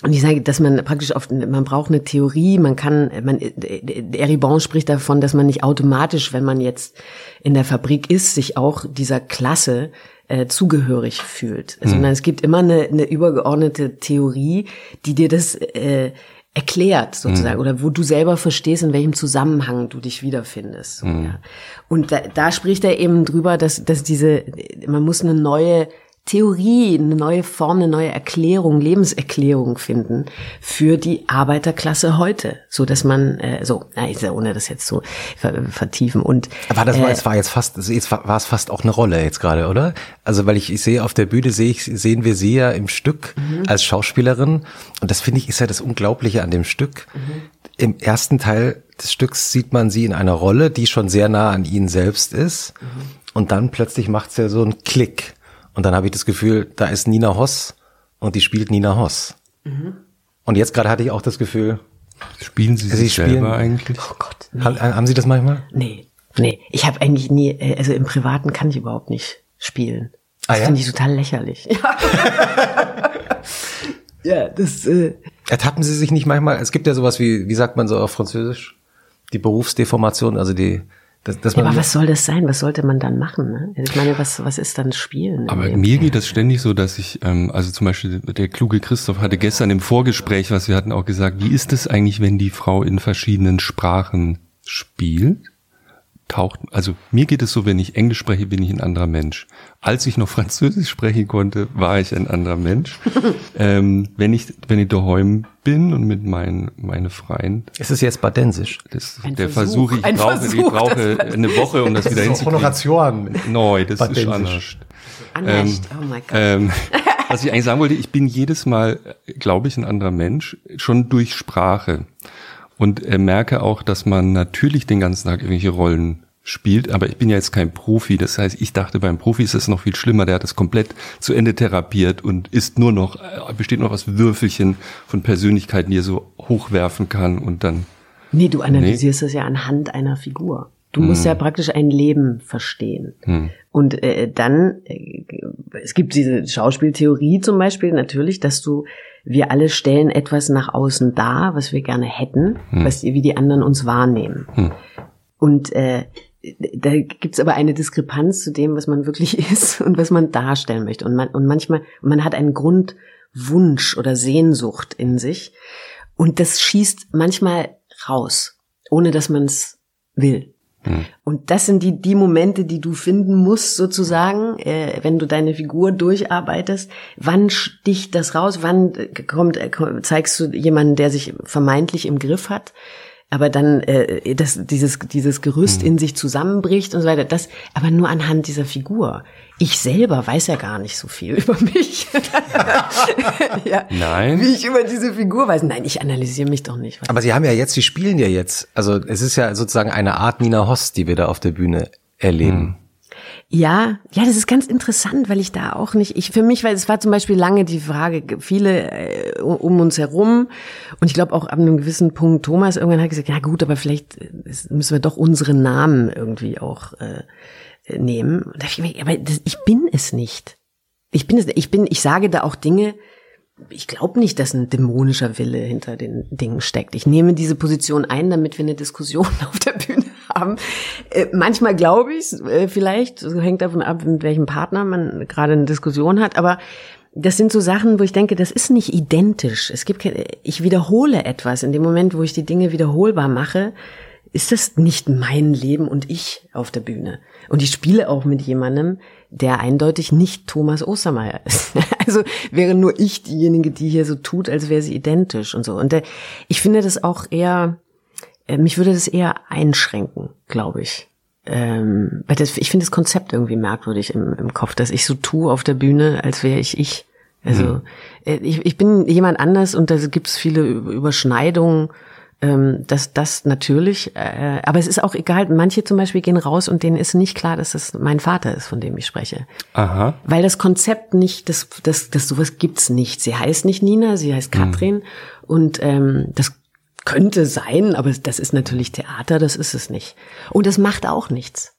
Und ich sage, dass man praktisch auf, man braucht eine Theorie, man kann, man, Eribon spricht davon, dass man nicht automatisch, wenn man jetzt in der Fabrik ist, sich auch dieser Klasse äh, zugehörig fühlt, mhm. sondern es gibt immer eine, eine übergeordnete Theorie, die dir das äh, erklärt sozusagen mhm. oder wo du selber verstehst, in welchem Zusammenhang du dich wiederfindest. So, mhm. ja. Und da, da spricht er eben drüber, dass, dass diese, man muss eine neue Theorie, eine neue Form, eine neue Erklärung, Lebenserklärung finden für die Arbeiterklasse heute, so dass man äh, so, na, ohne das jetzt zu vertiefen und aber das war, äh, es war jetzt fast, jetzt war, war es fast auch eine Rolle jetzt gerade, oder? Also weil ich, ich sehe auf der Bühne sehe ich sehen wir sie ja im Stück mhm. als Schauspielerin und das finde ich ist ja das Unglaubliche an dem Stück. Mhm. Im ersten Teil des Stücks sieht man sie in einer Rolle, die schon sehr nah an ihnen selbst ist mhm. und dann plötzlich macht es ja so einen Klick. Und dann habe ich das Gefühl, da ist Nina Hoss und die spielt Nina Hoss. Mhm. Und jetzt gerade hatte ich auch das Gefühl, spielen Sie, Sie sich spielen, selber eigentlich? Oh Gott. Nee. Haben, haben Sie das manchmal? Nee, nee. Ich habe eigentlich nie, äh, also im Privaten kann ich überhaupt nicht spielen. Das ah, ja? finde ich total lächerlich. (laughs) Ja, ja das. Äh Ertappen Sie sich nicht manchmal? Es gibt ja sowas wie, wie sagt man so auf Französisch? Die Berufsdeformation, also die das, das ja, aber was soll das sein? Was sollte man dann machen? Ne? Ich meine, was, was ist dann Spielen? Aber mir geht das ständig so, dass ich, ähm, also zum Beispiel der kluge Christoph hatte gestern im Vorgespräch, was wir hatten, auch gesagt, wie ist es eigentlich, wenn die Frau in verschiedenen Sprachen spielt? Taucht, also mir geht es so, wenn ich Englisch spreche, bin ich ein anderer Mensch. Als ich noch (laughs) Französisch sprechen konnte, war ich ein anderer Mensch. (laughs) ähm, wenn ich, wenn ich daheim bin und mit meinen, meine Freien. Ist es jetzt Badensisch? Das, ein der Versuch, Versuch ich ein brauche, Versuch, ich brauche eine Woche, um das, das wieder hinzukriegen. Honoration. Neu, das Badensisch. ist anders. Anders, ähm, oh mein Gott. Ähm, (laughs) was ich eigentlich sagen wollte, ich bin jedes Mal, glaube ich, ein anderer Mensch, schon durch Sprache. Und äh, merke auch, dass man natürlich den ganzen Tag irgendwelche Rollen spielt, aber ich bin ja jetzt kein Profi. Das heißt, ich dachte, beim Profi ist es noch viel schlimmer. Der hat das komplett zu Ende therapiert und ist nur noch, äh, besteht noch aus Würfelchen von Persönlichkeiten, die er so hochwerfen kann und dann. Nee, du analysierst nee. das ja anhand einer Figur. Du musst hm. ja praktisch ein Leben verstehen. Hm. Und äh, dann, äh, es gibt diese Schauspieltheorie zum Beispiel natürlich, dass du, wir alle stellen etwas nach außen dar, was wir gerne hätten, hm. was wie die anderen uns wahrnehmen. Hm. Und äh, da gibt's aber eine Diskrepanz zu dem, was man wirklich (laughs) ist und was man darstellen möchte. Und man, und manchmal, man hat einen Grundwunsch oder Sehnsucht in sich. Und das schießt manchmal raus, ohne dass man es will. Hm. Und das sind die, die Momente, die du finden musst, sozusagen, äh, wenn du deine Figur durcharbeitest. Wann sticht das raus? Wann kommt, äh, zeigst du jemanden, der sich vermeintlich im Griff hat? Aber dann äh, das, dieses, dieses Gerüst hm. in sich zusammenbricht und so weiter. Das, aber nur anhand dieser Figur. Ich selber weiß ja gar nicht so viel (laughs) über mich. (laughs) ja, Nein. Wie ich über diese Figur weiß. Nein, ich analysiere mich doch nicht. Aber Sie haben ja jetzt, Sie spielen ja jetzt. Also es ist ja sozusagen eine Art Nina Hoss, die wir da auf der Bühne erleben. Hm. Ja, ja, das ist ganz interessant, weil ich da auch nicht, ich für mich, weil es war zum Beispiel lange die Frage, viele äh, um uns herum und ich glaube auch ab einem gewissen Punkt Thomas irgendwann hat gesagt, ja gut, aber vielleicht äh, müssen wir doch unsere Namen irgendwie auch äh, nehmen. Ich, aber das, ich bin es nicht. Ich bin es, ich bin, ich sage da auch Dinge, ich glaube nicht, dass ein dämonischer Wille hinter den Dingen steckt. Ich nehme diese Position ein, damit wir eine Diskussion (laughs) auf der Bühne haben. Äh, manchmal glaube ich es äh, vielleicht, so hängt davon ab, mit welchem Partner man gerade eine Diskussion hat, aber das sind so Sachen, wo ich denke, das ist nicht identisch. Es gibt, ich wiederhole etwas. In dem Moment, wo ich die Dinge wiederholbar mache, ist das nicht mein Leben und ich auf der Bühne. Und ich spiele auch mit jemandem, der eindeutig nicht Thomas Ostermeier ist. (laughs) Also wäre nur ich diejenige, die hier so tut, als wäre sie identisch und so. Und der, ich finde das auch eher, äh, mich würde das eher einschränken, glaube ich. Ähm, ich finde das Konzept irgendwie merkwürdig im, im Kopf, dass ich so tue auf der Bühne, als wäre ich ich. Also mhm. Äh, ich, ich bin jemand anders und da gibt es viele Überschneidungen ähm, das, das natürlich, äh, aber es ist auch egal. Manche zum Beispiel gehen raus und denen ist nicht klar, dass das mein Vater ist, von dem ich spreche. Aha. Weil das Konzept nicht, das, das, das sowas gibt's nicht. Sie heißt nicht Nina, sie heißt Katrin mhm. und ähm, das könnte sein, aber das ist natürlich Theater, das ist es nicht. Und das macht auch nichts.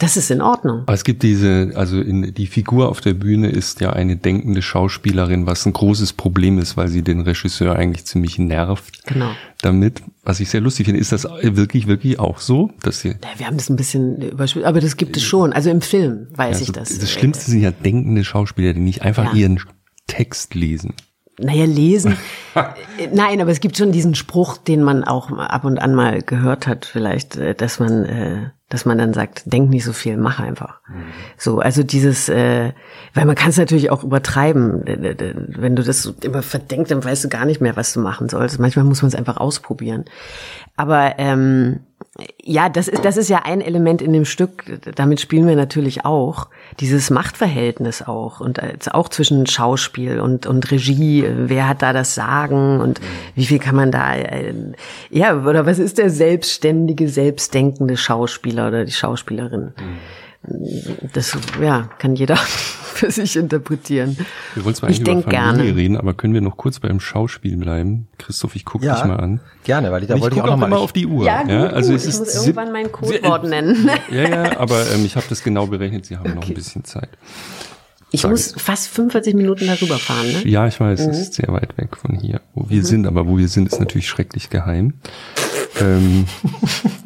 Das ist in Ordnung. Aber es gibt diese, also in, die Figur auf der Bühne ist ja eine denkende Schauspielerin, was ein großes Problem ist, weil sie den Regisseur eigentlich ziemlich nervt. Genau. Damit, was ich sehr lustig finde, ist das wirklich, wirklich auch so, dass sie. Ja, wir haben das ein bisschen überspielt, aber das gibt es schon. Also im Film weiß ja, ich das. Das Schlimmste sind ja denkende Schauspieler, die nicht einfach ja. ihren Text lesen. Naja, lesen. (laughs) Nein, aber es gibt schon diesen Spruch, den man auch ab und an mal gehört hat, vielleicht, äh, dass man, äh, dass man dann sagt, denk nicht so viel, mach einfach. Mhm. So, also dieses, äh, weil man kann es natürlich auch übertreiben. Wenn du das immer verdenkst, dann weißt du gar nicht mehr, was du machen sollst. Manchmal muss man es einfach ausprobieren. Aber ähm, ja, das ist, das ist ja ein Element in dem Stück, damit spielen wir natürlich auch, dieses Machtverhältnis auch und auch zwischen Schauspiel und, und Regie, wer hat da das Sagen und wie viel kann man da, äh, ja, oder was ist der selbstständige, selbstdenkende Schauspieler oder die Schauspielerin? Das, ja, kann jeder (laughs) für sich interpretieren. Wir wollen zwar eigentlich ich über Familie gerne. reden, aber können wir noch kurz beim Schauspiel bleiben? Christoph, ich gucke ja, dich mal an. Gerne, weil ich, da ich wollte ich auch, auch noch mal auf die Uhr. Ja, gut, ja also es ich ist muss irgendwann mein Codewort nennen. (laughs) Ja, ja, aber ähm, ich habe das genau berechnet. Sie haben okay. noch ein bisschen Zeit. Ich Sag muss fast 45 Minuten darüber fahren, ne? Ja, ich weiß, mhm. es ist sehr weit weg von hier, wo wir mhm. sind, aber wo wir sind, ist natürlich schrecklich geheim. ähm,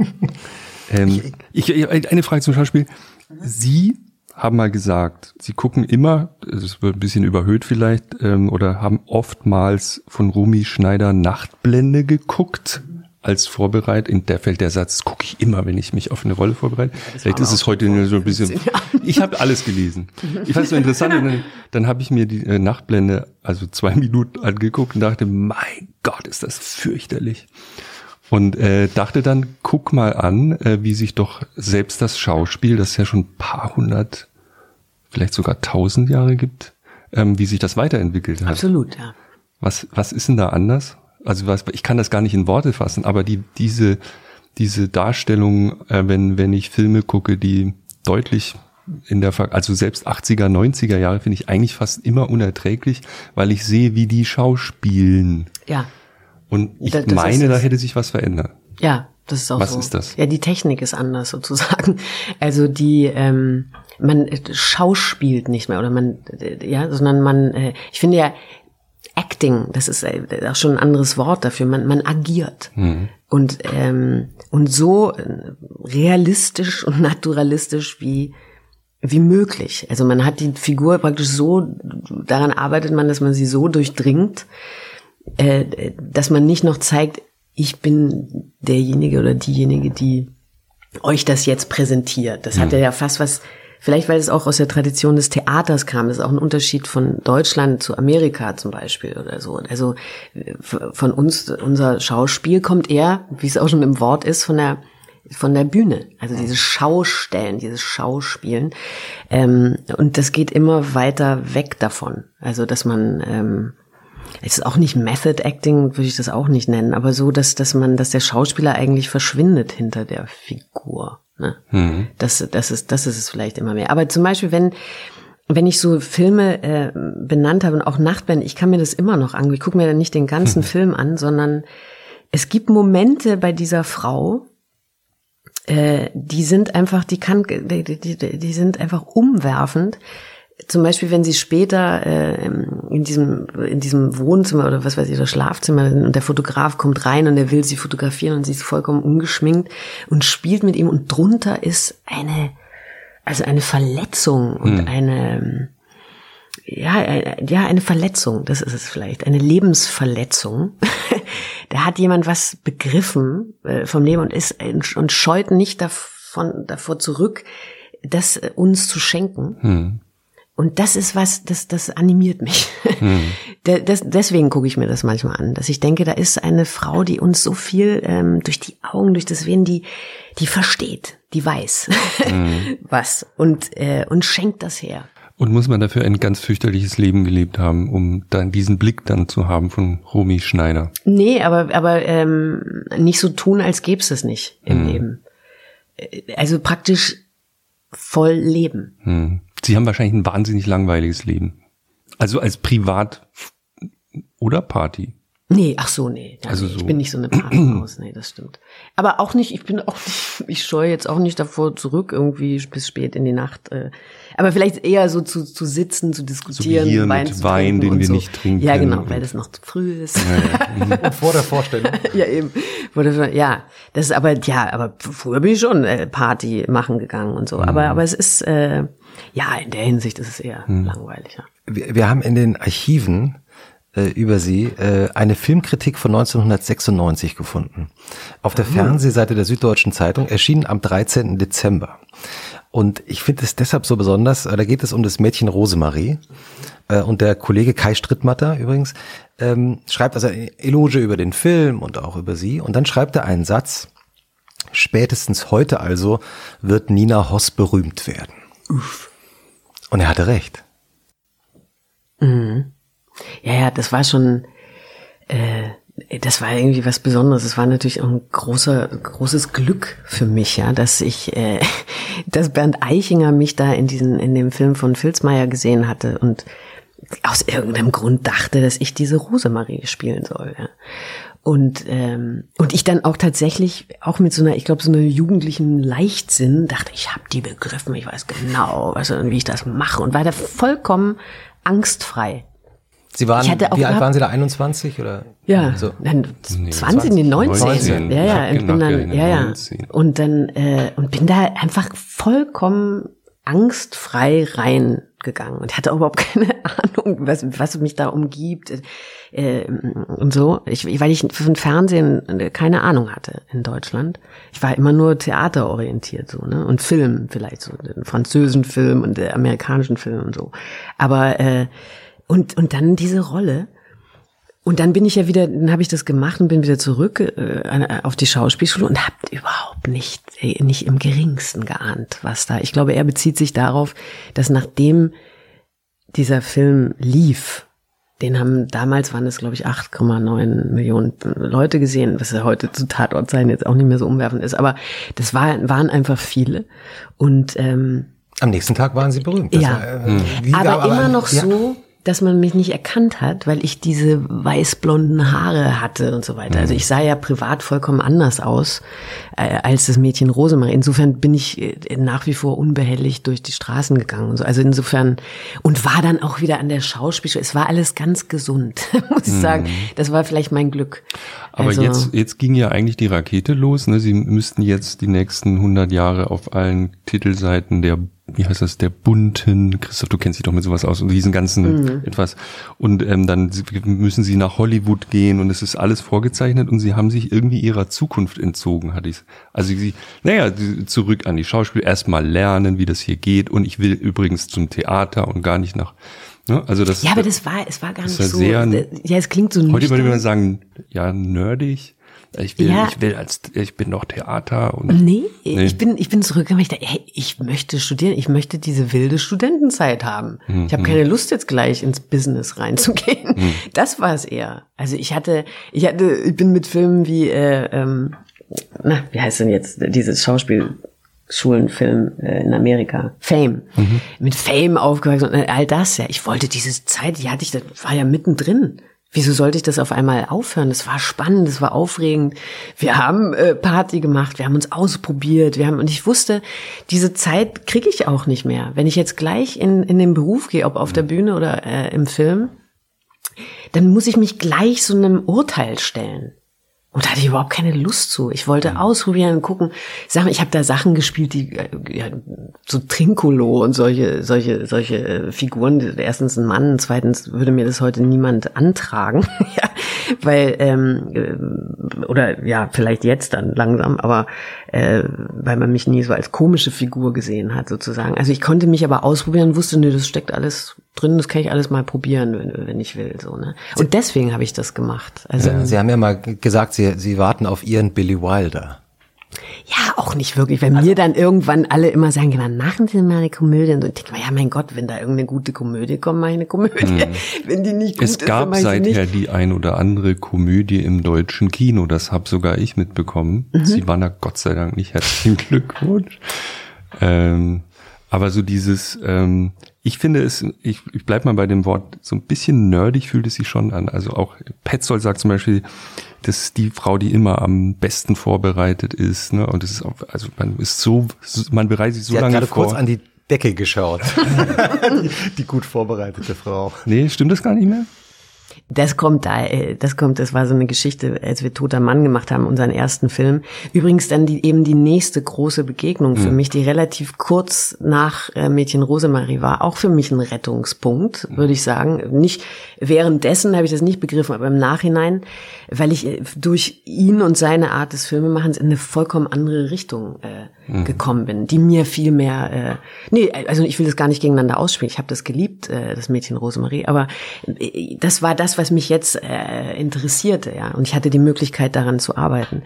(laughs) ähm, ich, eine Frage zum Schauspiel. Sie haben mal gesagt, sie gucken immer, das wird ein bisschen überhöht vielleicht, ähm, oder haben oftmals von Rumi Schneider Nachtblende geguckt. als Vorbereitung. Der fällt der Satz, gucke ich immer, wenn ich mich auf eine Rolle vorbereite. Vielleicht ist es heute nur so ein bisschen. (laughs) Ich habe alles gelesen. Ich fand es so interessant. Und dann, dann habe ich mir die äh, Nachtblende, also zwei (laughs) Minuten angeguckt und dachte, mein Gott, ist das fürchterlich. Und äh, dachte dann, guck mal an, äh, wie sich doch selbst das Schauspiel, das ja schon ein paar hundert, vielleicht sogar tausend Jahre gibt, ähm, wie sich das weiterentwickelt hat. Absolut, ja. Was, was ist denn da anders? Also was, ich kann das gar nicht in Worte fassen, aber die, diese, diese Darstellung, äh, wenn, wenn ich Filme gucke, die deutlich in der, also selbst 80er, 90er Jahre finde ich eigentlich fast immer unerträglich, weil ich sehe, wie die schauspielen. Ja. Und ich Das- das meine, da hätte sich was verändert. Ja, das ist auch Was so. ist das? Ja, die Technik ist anders sozusagen. (laughs) Also die, ähm, man äh, schauspielt nicht mehr oder man, äh, ja, sondern man, äh, ich finde ja, Acting, das ist äh, auch schon ein anderes Wort dafür. Man, man agiert und ähm, und so realistisch und naturalistisch wie wie möglich. Also man hat die Figur praktisch so, daran arbeitet man, dass man sie so durchdringt, äh, dass man nicht noch zeigt, ich bin derjenige oder diejenige, die euch das jetzt präsentiert. Das hat ja fast was, vielleicht weil es auch aus der Tradition des Theaters kam, das ist auch ein Unterschied von Deutschland zu Amerika zum Beispiel oder so. Also von uns, unser Schauspiel kommt eher, wie es auch schon im Wort ist, von der von der Bühne, also dieses Schaustellen, dieses Schauspielen. Ähm, und das geht immer weiter weg davon. Also, dass man, ähm, es ist auch nicht Method Acting, würde ich das auch nicht nennen, aber so, dass, dass man, dass der Schauspieler eigentlich verschwindet hinter der Figur. Ne? Das, das ist, das ist es vielleicht immer mehr. Aber zum Beispiel, wenn, wenn ich so Filme äh, benannt habe und auch Nachtblende, ich kann mir das immer noch angucken. Ich gucke mir dann nicht den ganzen Film an, sondern es gibt Momente bei dieser Frau, äh, die sind einfach, die kann, die, die, die sind einfach umwerfend. Zum Beispiel, wenn sie später äh, in diesem in diesem Wohnzimmer oder was weiß ich, oder Schlafzimmer und der Fotograf kommt rein und er will sie fotografieren und sie ist vollkommen ungeschminkt und spielt mit ihm und drunter ist eine also eine Verletzung und eine ja, äh, ja, eine Verletzung, das ist es vielleicht, eine Lebensverletzung. (laughs) da hat jemand was begriffen äh, vom Leben und ist und scheut nicht davon davor zurück, das äh, uns zu schenken. Und das ist was, das, das animiert mich. (laughs) Da- das, deswegen gucke ich mir das manchmal an, dass ich denke, da ist eine Frau, die uns so viel ähm, durch die Augen, durch das Sehen, die, die versteht, die weiß (laughs) was und, äh, und schenkt das her. Und muss man dafür ein ganz fürchterliches Leben gelebt haben, um dann diesen Blick dann zu haben von Romy Schneider. Nee, aber, aber ähm, nicht so tun, als gäbe es es nicht im Leben. Äh, Also praktisch voll leben. Sie haben wahrscheinlich ein wahnsinnig langweiliges Leben. Also als Privat oder Party. Nee, ach so, nee. Ja, Also nee, so- Ich bin nicht so eine Partymaus, (clears throat) nee, das stimmt. Aber auch nicht, ich bin auch nicht, (laughs) ich scheue jetzt auch nicht davor zurück, irgendwie bis spät in die Nacht. Äh, aber vielleicht eher so zu, zu sitzen, zu diskutieren, So wie hier Wein mit zu Wein, den wir so. nicht trinken Ja, genau, weil das noch zu früh ist. (laughs) Und vor der Vorstellung. (laughs) ja, eben. Wurde schon, ja, das ist aber, ja, aber früher bin ich schon äh, Party machen gegangen und so. Mhm. Aber, aber es ist, äh, ja, in der Hinsicht ist es eher Mhm. langweilig. Ja. Wir, wir haben in den Archiven äh, über sie äh, eine Filmkritik von 1996 gefunden. Auf der Fernsehseite der Süddeutschen Zeitung erschienen am 13. Dezember. Und ich finde es deshalb so besonders, äh, da geht es um das Mädchen Rosemarie. Äh, und der Kollege Kai Strittmatter übrigens ähm, schreibt also eine Eloge über den Film und auch über sie. Und dann schreibt er einen Satz, spätestens heute also wird Nina Hoss berühmt werden. Und er hatte recht. Ja, ja, das war schon, äh, das war irgendwie was Besonderes. Es war natürlich auch ein großer, großes Glück für mich, ja, dass ich, äh, (laughs) dass Bernd Eichinger mich da in diesen, in dem Film von Filzmeier gesehen hatte und aus irgendeinem Grund dachte, dass ich diese Rosemarie spielen soll. Ja. Und, ähm, und ich dann auch tatsächlich, auch mit so einer, ich glaube, so einer jugendlichen Leichtsinn, dachte, ich habe die begriffen, ich weiß genau, was, und wie ich das mache und war da vollkommen angstfrei. Sie waren, wie alt gehabt- waren Sie da? 21 oder? Ja, So. dann Nee, 20, nee, 19. 19. Ja, ja, und bin dann, ja, ja. 19. Und dann, äh, und bin da einfach vollkommen angstfrei gegangen und hatte überhaupt (laughs) keine Ahnung, was, was mich da umgibt äh, und so. Ich, weil ich von Fernsehen keine Ahnung hatte in Deutschland. Ich war immer nur theaterorientiert so, ne? Und Film vielleicht so, den französischen Film und der amerikanischen Film und so. Aber äh, und und dann diese Rolle und dann bin ich ja wieder, dann habe ich das gemacht und bin wieder zurück äh, auf die Schauspielschule und habe überhaupt nicht, äh, nicht im geringsten geahnt, was da. Ich glaube, er bezieht sich darauf, dass nachdem dieser Film lief, den haben damals waren es glaube ich 8,9 Millionen Leute gesehen, was ja heute zu Tatortzeiten jetzt auch nicht mehr so umwerfend ist, aber das war, waren einfach viele und ähm, am nächsten Tag waren sie berühmt. Das ja, war, äh, aber, aber, immer noch ja. so, dass man mich nicht erkannt hat, weil ich diese weißblonden Haare hatte und so weiter. Also mhm. ich sah ja privat vollkommen anders aus äh, als das Mädchen Rosemarie. Insofern bin ich äh, nach wie vor unbehelligt durch die Straßen gegangen und so. Also insofern und war dann auch wieder an der Schauspielschule. Es war alles ganz gesund, (laughs) muss ich mhm. sagen. Das war vielleicht mein Glück. Aber also, jetzt jetzt ging ja eigentlich die Rakete los. Ne? Sie müssten jetzt die nächsten 100 Jahre auf allen Titelseiten der wie heißt das, der bunten, Christoph, du kennst dich doch mit sowas aus, und diesen ganzen mhm. etwas. Und ähm, dann müssen sie nach Hollywood gehen und es ist alles vorgezeichnet und sie haben sich irgendwie ihrer Zukunft entzogen, hatte ich Also sie, naja, zurück an die Schauspiel, erstmal lernen, wie das hier geht und ich will übrigens zum Theater und gar nicht nach Ne? Also das, ja, aber das war, es war gar nicht so. Sehr, ja, es klingt so Heute würde man sagen, ja, nerdig. Ich will, ja. ich will als, ich bin noch Theater und. Nee, nee. ich bin, ich bin zurückgekommen. Ich dachte, hey, ich möchte studieren. Ich möchte diese wilde Studentenzeit haben. Mhm. Ich habe keine Lust jetzt gleich ins Business reinzugehen. Mhm. (laughs) Das war es eher. Also ich hatte, ich hatte, ich bin mit Filmen wie, äh, ähm, na, wie heißt denn jetzt dieses Schauspiel? Schulenfilm äh, in Amerika, Fame, mhm. mit Fame aufgewachsen und all das, ja. Ich wollte diese Zeit, die hatte ich, das war ja mittendrin. Wieso sollte ich das auf einmal aufhören? Das war spannend, das war aufregend. Wir haben äh, Party gemacht, wir haben uns ausprobiert, wir haben und ich wusste, diese Zeit kriege ich auch nicht mehr. Wenn ich jetzt gleich in in den Beruf gehe, ob auf der Bühne oder äh, im Film, dann muss ich mich gleich so einem Urteil stellen. Und da hatte ich überhaupt keine Lust zu. Ich wollte mhm. ausprobieren und gucken. Sachen, ich habe da Sachen gespielt, die äh, ja, so Trinkolo und solche, solche, solche äh, Figuren. Erstens ein Mann, zweitens würde mir das heute niemand antragen. (laughs) ja, weil, ähm, äh, oder ja, vielleicht jetzt dann langsam, aber äh, weil man mich nie so als komische Figur gesehen hat, sozusagen. Also ich konnte mich aber ausprobieren wusste, nee, das steckt alles drin, das kann ich alles mal probieren, wenn, wenn ich will. So, ne? Und deswegen habe ich das gemacht. Also, ja, Sie haben ja mal gesagt, Sie, Sie warten auf Ihren Billy Wilder. Ja, auch nicht wirklich. Wenn also, mir dann irgendwann alle immer sagen, wann machen Sie mal eine Komödie? Und ich denke mal, ja, mein Gott, wenn da irgendeine gute Komödie kommt, mache ich eine Komödie. Hm. (laughs) Wenn die nicht gut es ist, Es gab seither die ein oder andere Komödie im deutschen Kino. Das habe sogar ich mitbekommen. Mhm. Sie waren da Gott sei Dank nicht. Herzlichen (laughs) Glückwunsch. Ähm, aber so dieses, ähm, ich finde es, ich, ich bleib mal bei dem Wort, so ein bisschen nerdig fühlt es sich schon an. Also auch Petzold sagt zum Beispiel, das ist die Frau, die immer am besten vorbereitet ist. Ne? Und es ist auch, also man ist so, man bereitet sich so Sie lange hat gerade vor. kurz an die Decke geschaut. die, (laughs) die gut vorbereitete Frau. Nee, stimmt das gar nicht mehr? Das kommt da, äh, das kommt, das war so eine Geschichte, als wir Toter Mann gemacht haben, unseren ersten Film. Übrigens dann die, eben die nächste große Begegnung für mhm. mich, die relativ kurz nach äh, Mädchen Rosemarie war, auch für mich ein Rettungspunkt, würde ich sagen. Nicht währenddessen habe ich das nicht begriffen, aber im Nachhinein, weil ich äh, durch ihn und seine Art des Filmemachens in eine vollkommen andere Richtung äh, mhm. gekommen bin, die mir viel mehr, äh, nee, also ich will das gar nicht gegeneinander ausspielen. Ich habe das geliebt, äh, das Mädchen Rosemarie, aber äh, das war das, was mich jetzt äh, interessierte, ja. Und ich hatte die Möglichkeit, daran zu arbeiten.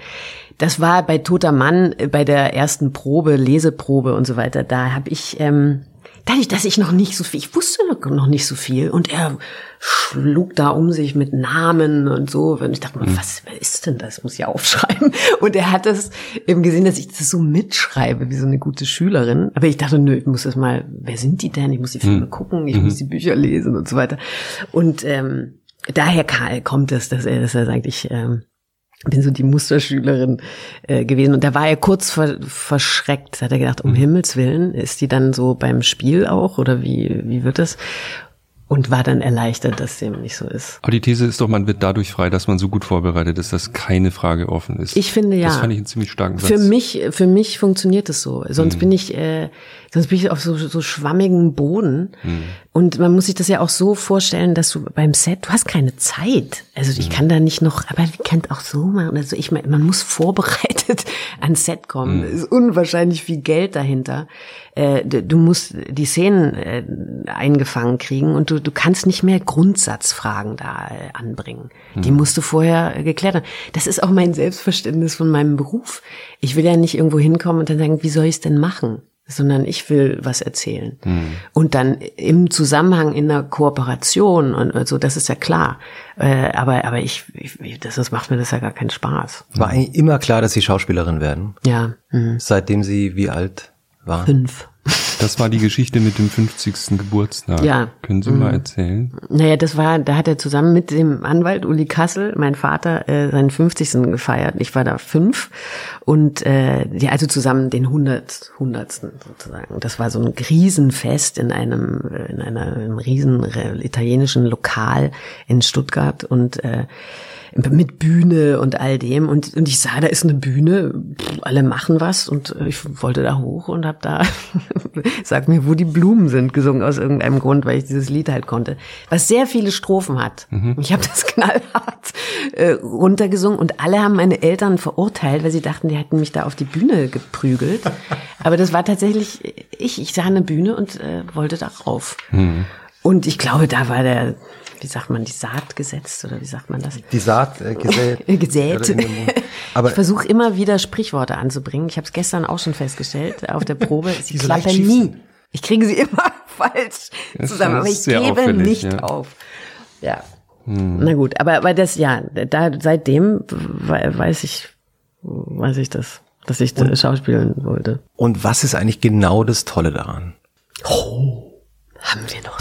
Das war bei Toter Mann, äh, bei der ersten Probe, Leseprobe und so weiter. Da habe ich ähm, dadurch, dass ich noch nicht so viel, ich wusste noch nicht so viel und er schlug da um sich mit Namen und so und ich dachte mir, mhm. was ist denn das? Muss ich aufschreiben. (laughs) Und er hat das eben gesehen, dass ich das so mitschreibe, wie so eine gute Schülerin. Aber ich dachte, nö, ich muss das mal, wer sind die denn? Ich muss die Filme mhm. gucken, ich mhm. muss die Bücher lesen und so weiter. Und ähm, daher kommt es, dass er, dass er sagt, ich ähm, bin so die Musterschülerin äh, gewesen und da war er kurz ver verschreckt. Hat er gedacht, um mhm. Himmels Willen, ist die dann so beim Spiel auch oder wie wie wird das? Und war dann erleichtert, dass dem nicht so ist. Aber die These ist doch, man wird dadurch frei, dass man so gut vorbereitet ist, dass keine Frage offen ist. Ich finde ja. Das fand ich einen ziemlich starken Satz. Für mich, für mich funktioniert es so. Sonst mhm. bin ich, äh, sonst bin ich auf so, so schwammigen Boden. Mhm. Und man muss sich das ja auch so vorstellen, dass du beim Set, du hast keine Zeit. Also ich mhm. kann da nicht noch, aber ich kann auch so machen. Also ich meine, man muss (laughs) vorbereitet ans Set kommen. Es ist unwahrscheinlich viel Geld dahinter. Äh, du musst die Szenen äh, eingefangen kriegen und du, du kannst nicht mehr Grundsatzfragen da äh, anbringen. Die musst du vorher geklärt haben. Das ist auch mein Selbstverständnis von meinem Beruf. Ich will ja nicht irgendwo hinkommen und dann sagen, wie soll ich es denn machen? sondern ich will was erzählen. Mhm. Und dann im Zusammenhang in der Kooperation und so, also das ist ja klar. Äh, aber aber ich, ich das, das macht mir das ja gar keinen Spaß. War eigentlich immer klar, dass Sie Schauspielerin werden. Ja. Mhm. Seitdem Sie wie alt waren? Fünf. Das war die Geschichte mit dem 50. Geburtstag. Ja. Können Sie mhm. mal erzählen? Naja, das war, da hat er zusammen mit dem Anwalt Uli Kassel, mein Vater, äh, seinen 50. gefeiert. Ich war da fünf und äh, ja, also zusammen den 100. 100. sozusagen. Das war so ein Riesenfest in einem, äh, in einer, einem riesen italienischen Lokal in Stuttgart und äh, mit Bühne und all dem. Und, und ich sah, da ist eine Bühne, alle machen was und ich wollte da hoch und habe da, (laughs) sag mir, wo die Blumen sind, gesungen aus irgendeinem Grund, weil ich dieses Lied halt konnte. Was sehr viele Strophen hat. Mhm. Ich habe das (laughs) knallhart äh, runtergesungen und alle haben meine Eltern verurteilt, weil sie dachten, die hätten mich da auf die Bühne geprügelt. Aber das war tatsächlich ich. Ich sah eine Bühne und äh, wollte da rauf. Mhm. Und ich glaube, da war der wie sagt man, die Saat gesetzt oder wie sagt man das? Die Saat äh, gesät. (laughs) gesät. Aber ich versuche immer wieder Sprichworte anzubringen. Ich habe es gestern auch schon festgestellt auf der Probe. Sie klappen nie. Ich kriege sie immer (laughs) falsch das zusammen, aber ich gebe nicht ja. auf. Ja. Hm. Na gut, aber, aber das, ja, da, seitdem weiß ich, weiß ich das, dass ich und, schauspielen wollte. Und was ist eigentlich genau das Tolle daran? Oh. Haben wir noch?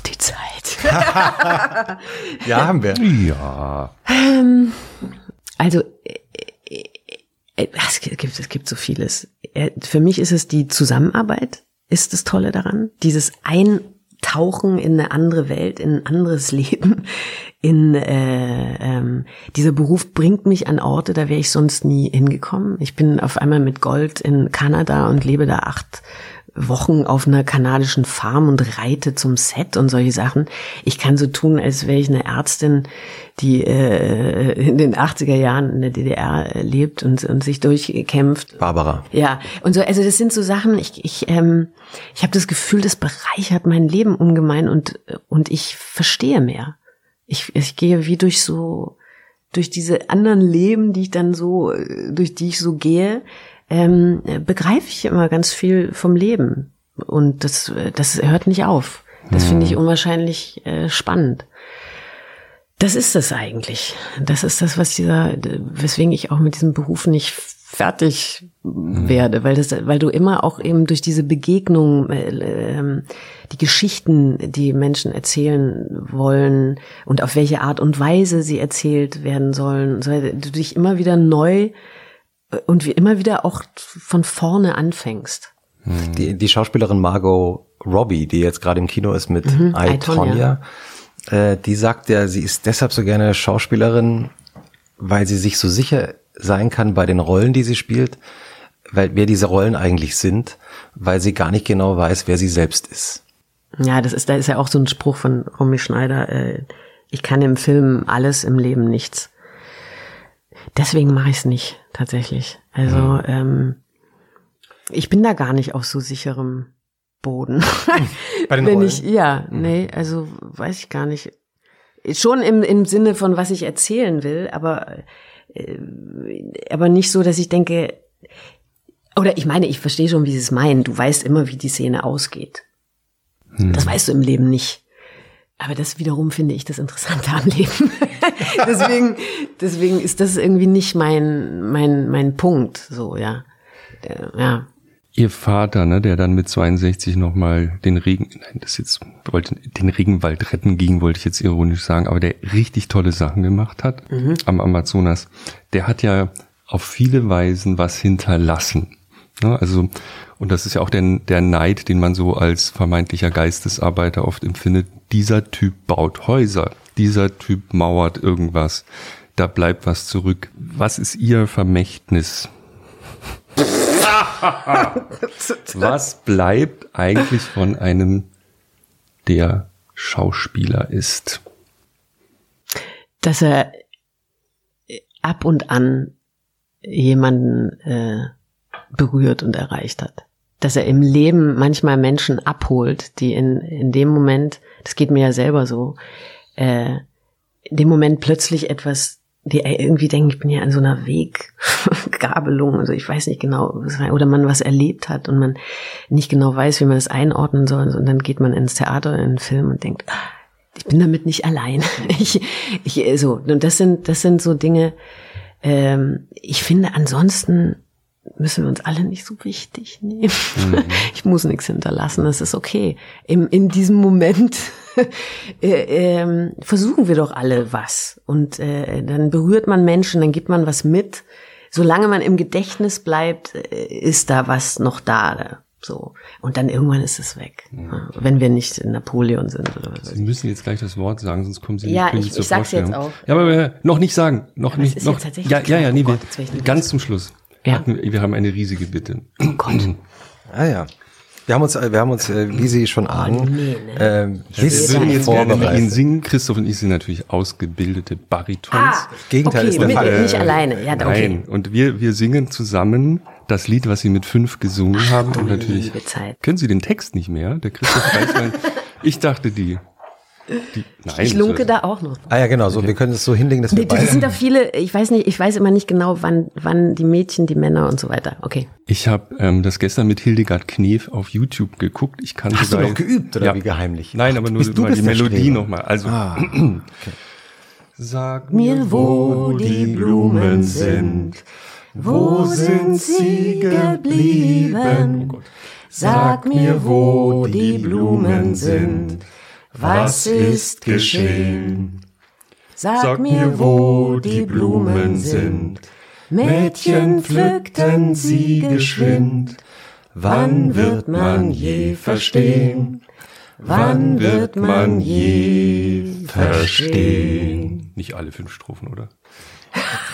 Ja, haben wir. Ja. Ähm, also, äh, äh, es gibt, es gibt so vieles. Äh, für mich ist es die Zusammenarbeit, ist das Tolle daran. Dieses Eintauchen in eine andere Welt, in ein anderes (laughs) Leben. In äh, ähm, dieser Beruf bringt mich an Orte, da wäre ich sonst nie hingekommen. Ich bin auf einmal mit Gold in Kanada und lebe da acht Wochen auf einer kanadischen Farm und reite zum Set und solche Sachen. Ich kann so tun, als wäre ich eine Ärztin, die äh, in den 80er Jahren in der DDR lebt und, und sich durchkämpft. Barbara. Ja, und so, also das sind so Sachen, ich, ich, ähm, ich habe das Gefühl, das bereichert mein Leben ungemein und, und ich verstehe mehr. Ich, ich gehe wie durch so, durch diese anderen Leben, die ich dann so, durch die ich so gehe, ähm, begreife ich immer ganz viel vom Leben. Und das, das hört nicht auf. Das finde ich mhm. unwahrscheinlich äh, spannend. Das ist es eigentlich. Das ist das, was dieser, weswegen ich auch mit diesem Beruf nicht fertig mhm. werde, weil das, weil du immer auch eben durch diese Begegnung, äh, äh, die Geschichten, die Menschen erzählen wollen und auf welche Art und Weise sie erzählt werden sollen, so, du dich immer wieder neu und wie immer wieder auch von vorne anfängst. Die, die Schauspielerin Margot Robbie, die jetzt gerade im Kino ist mit mhm, I, Tonya, äh, die sagt ja, sie ist deshalb so gerne Schauspielerin, weil sie sich so sicher sein kann bei den Rollen, die sie spielt, weil wer diese Rollen eigentlich sind, weil sie gar nicht genau weiß, wer sie selbst ist. Ja, das ist, da ist ja auch so ein Spruch von Romy Schneider, äh, ich kann im Film alles, im Leben nichts. Deswegen mache ich es nicht, tatsächlich. Also mhm. ähm, ich bin da gar nicht auf so sicherem Boden. (laughs) Bei den Wenn Rollen? ich, ja, mhm. nee, also weiß ich gar nicht. Schon im, im Sinne von, was ich erzählen will, aber, äh, aber nicht so, dass ich denke, oder ich meine, ich verstehe schon, wie sie es meinen. Du weißt immer, wie die Szene ausgeht. Mhm. Das weißt du im Leben nicht. Aber das wiederum finde ich das Interessante am Leben. (laughs) deswegen, deswegen ist das irgendwie nicht mein, mein, mein Punkt, so, ja. Ja. Ihr Vater, ne, der dann mit 62 nochmal den Regen, nein, das jetzt, wollte den Regenwald retten ging, wollte ich jetzt ironisch sagen, aber der richtig tolle Sachen gemacht hat mhm. am Amazonas, der hat ja auf viele Weisen was hinterlassen. Ne, also, und das ist ja auch der, der Neid, den man so als vermeintlicher Geistesarbeiter oft empfindet, dieser Typ baut Häuser, dieser Typ mauert irgendwas, da bleibt was zurück. Was ist Ihr Vermächtnis? (laughs) was bleibt eigentlich von einem, der Schauspieler ist? Dass er ab und an jemanden äh, berührt und erreicht hat. Dass er im Leben manchmal Menschen abholt, die in, in dem Moment, das geht mir ja selber so, äh, in dem Moment plötzlich etwas, die irgendwie denken, ich bin ja an so einer Weggabelung, also ich weiß nicht genau, oder man was erlebt hat und man nicht genau weiß, wie man das einordnen soll, und dann geht man ins Theater, in den Film und denkt, ah, ich bin damit nicht allein. (laughs) Ich, ich, so, und das sind, das sind so Dinge, ähm, ich finde ansonsten müssen wir uns alle nicht so wichtig nehmen. Mhm. (laughs) Ich muss nichts hinterlassen, das ist okay. Im, in diesem Moment (laughs) äh, äh, versuchen wir doch alle was. Und äh, dann berührt man Menschen, dann gibt man was mit. Solange man im Gedächtnis bleibt, äh, ist da was noch da. So. Und dann irgendwann ist es weg. Ja. Wenn wir nicht in Napoleon sind oder was. Sie müssen jetzt gleich das Wort sagen, sonst kommen Sie ja, nicht ich, ich sag's jetzt auch. Ja, aber noch nicht sagen. Noch aber nicht. Noch, ja, ja, ja, nee, oh Gott, ganz zum Schluss. Ja. Wir haben eine riesige Bitte. Oh Gott. ah ja. Wir haben uns, wir haben uns, äh, wie Sie schon ahnen, oh, nee, ne? äh, wir würden jetzt gerne mit Ihnen singen. Christoph und ich sind natürlich ausgebildete Baritons. Ah, Gegenteil okay, ist der mit, Fall. Nicht alleine, ja, okay. Nein, und wir, wir singen zusammen das Lied, was Sie mit fünf gesungen Ach, haben. Und natürlich können Sie den Text nicht mehr. Der Christoph weiß (laughs) Ich dachte die. Die, nein, ich lunke da auch noch. Ah ja, genau. So, wir können es so hinlegen, dass wir beide. Das sind da viele. Ich weiß nicht. Ich weiß immer nicht genau, wann, wann die Mädchen, die Männer und so weiter. Okay. Ich habe ähm, das gestern mit Hildegard Knef auf YouTube geguckt. Ich kann Hast du noch geübt oder ja. wie geheimlich? Nein, aber nur mal die Melodie nochmal. Also. Ah, okay. Sag mir, wo die Blumen sind. Wo sind sie geblieben? Sag mir, wo die Blumen sind was ist geschehen? Sag mir, wo die Blumen sind. Mädchen pflückten sie geschwind. Wann wird man je verstehen? Wann wird man je verstehen? Nicht alle fünf Strophen, oder?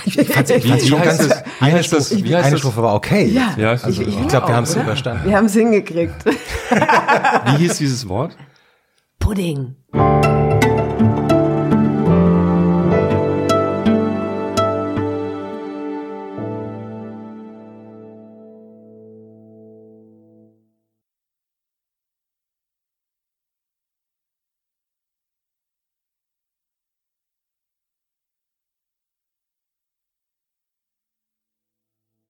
ich fand es schon ganz, das, eine, Strophe, wie heißt eine Strophe war okay. Ja, ja also, ich, ich, ich glaube, wir haben es überstanden. Wir haben es hingekriegt. wie hieß dieses Wort? Pudding.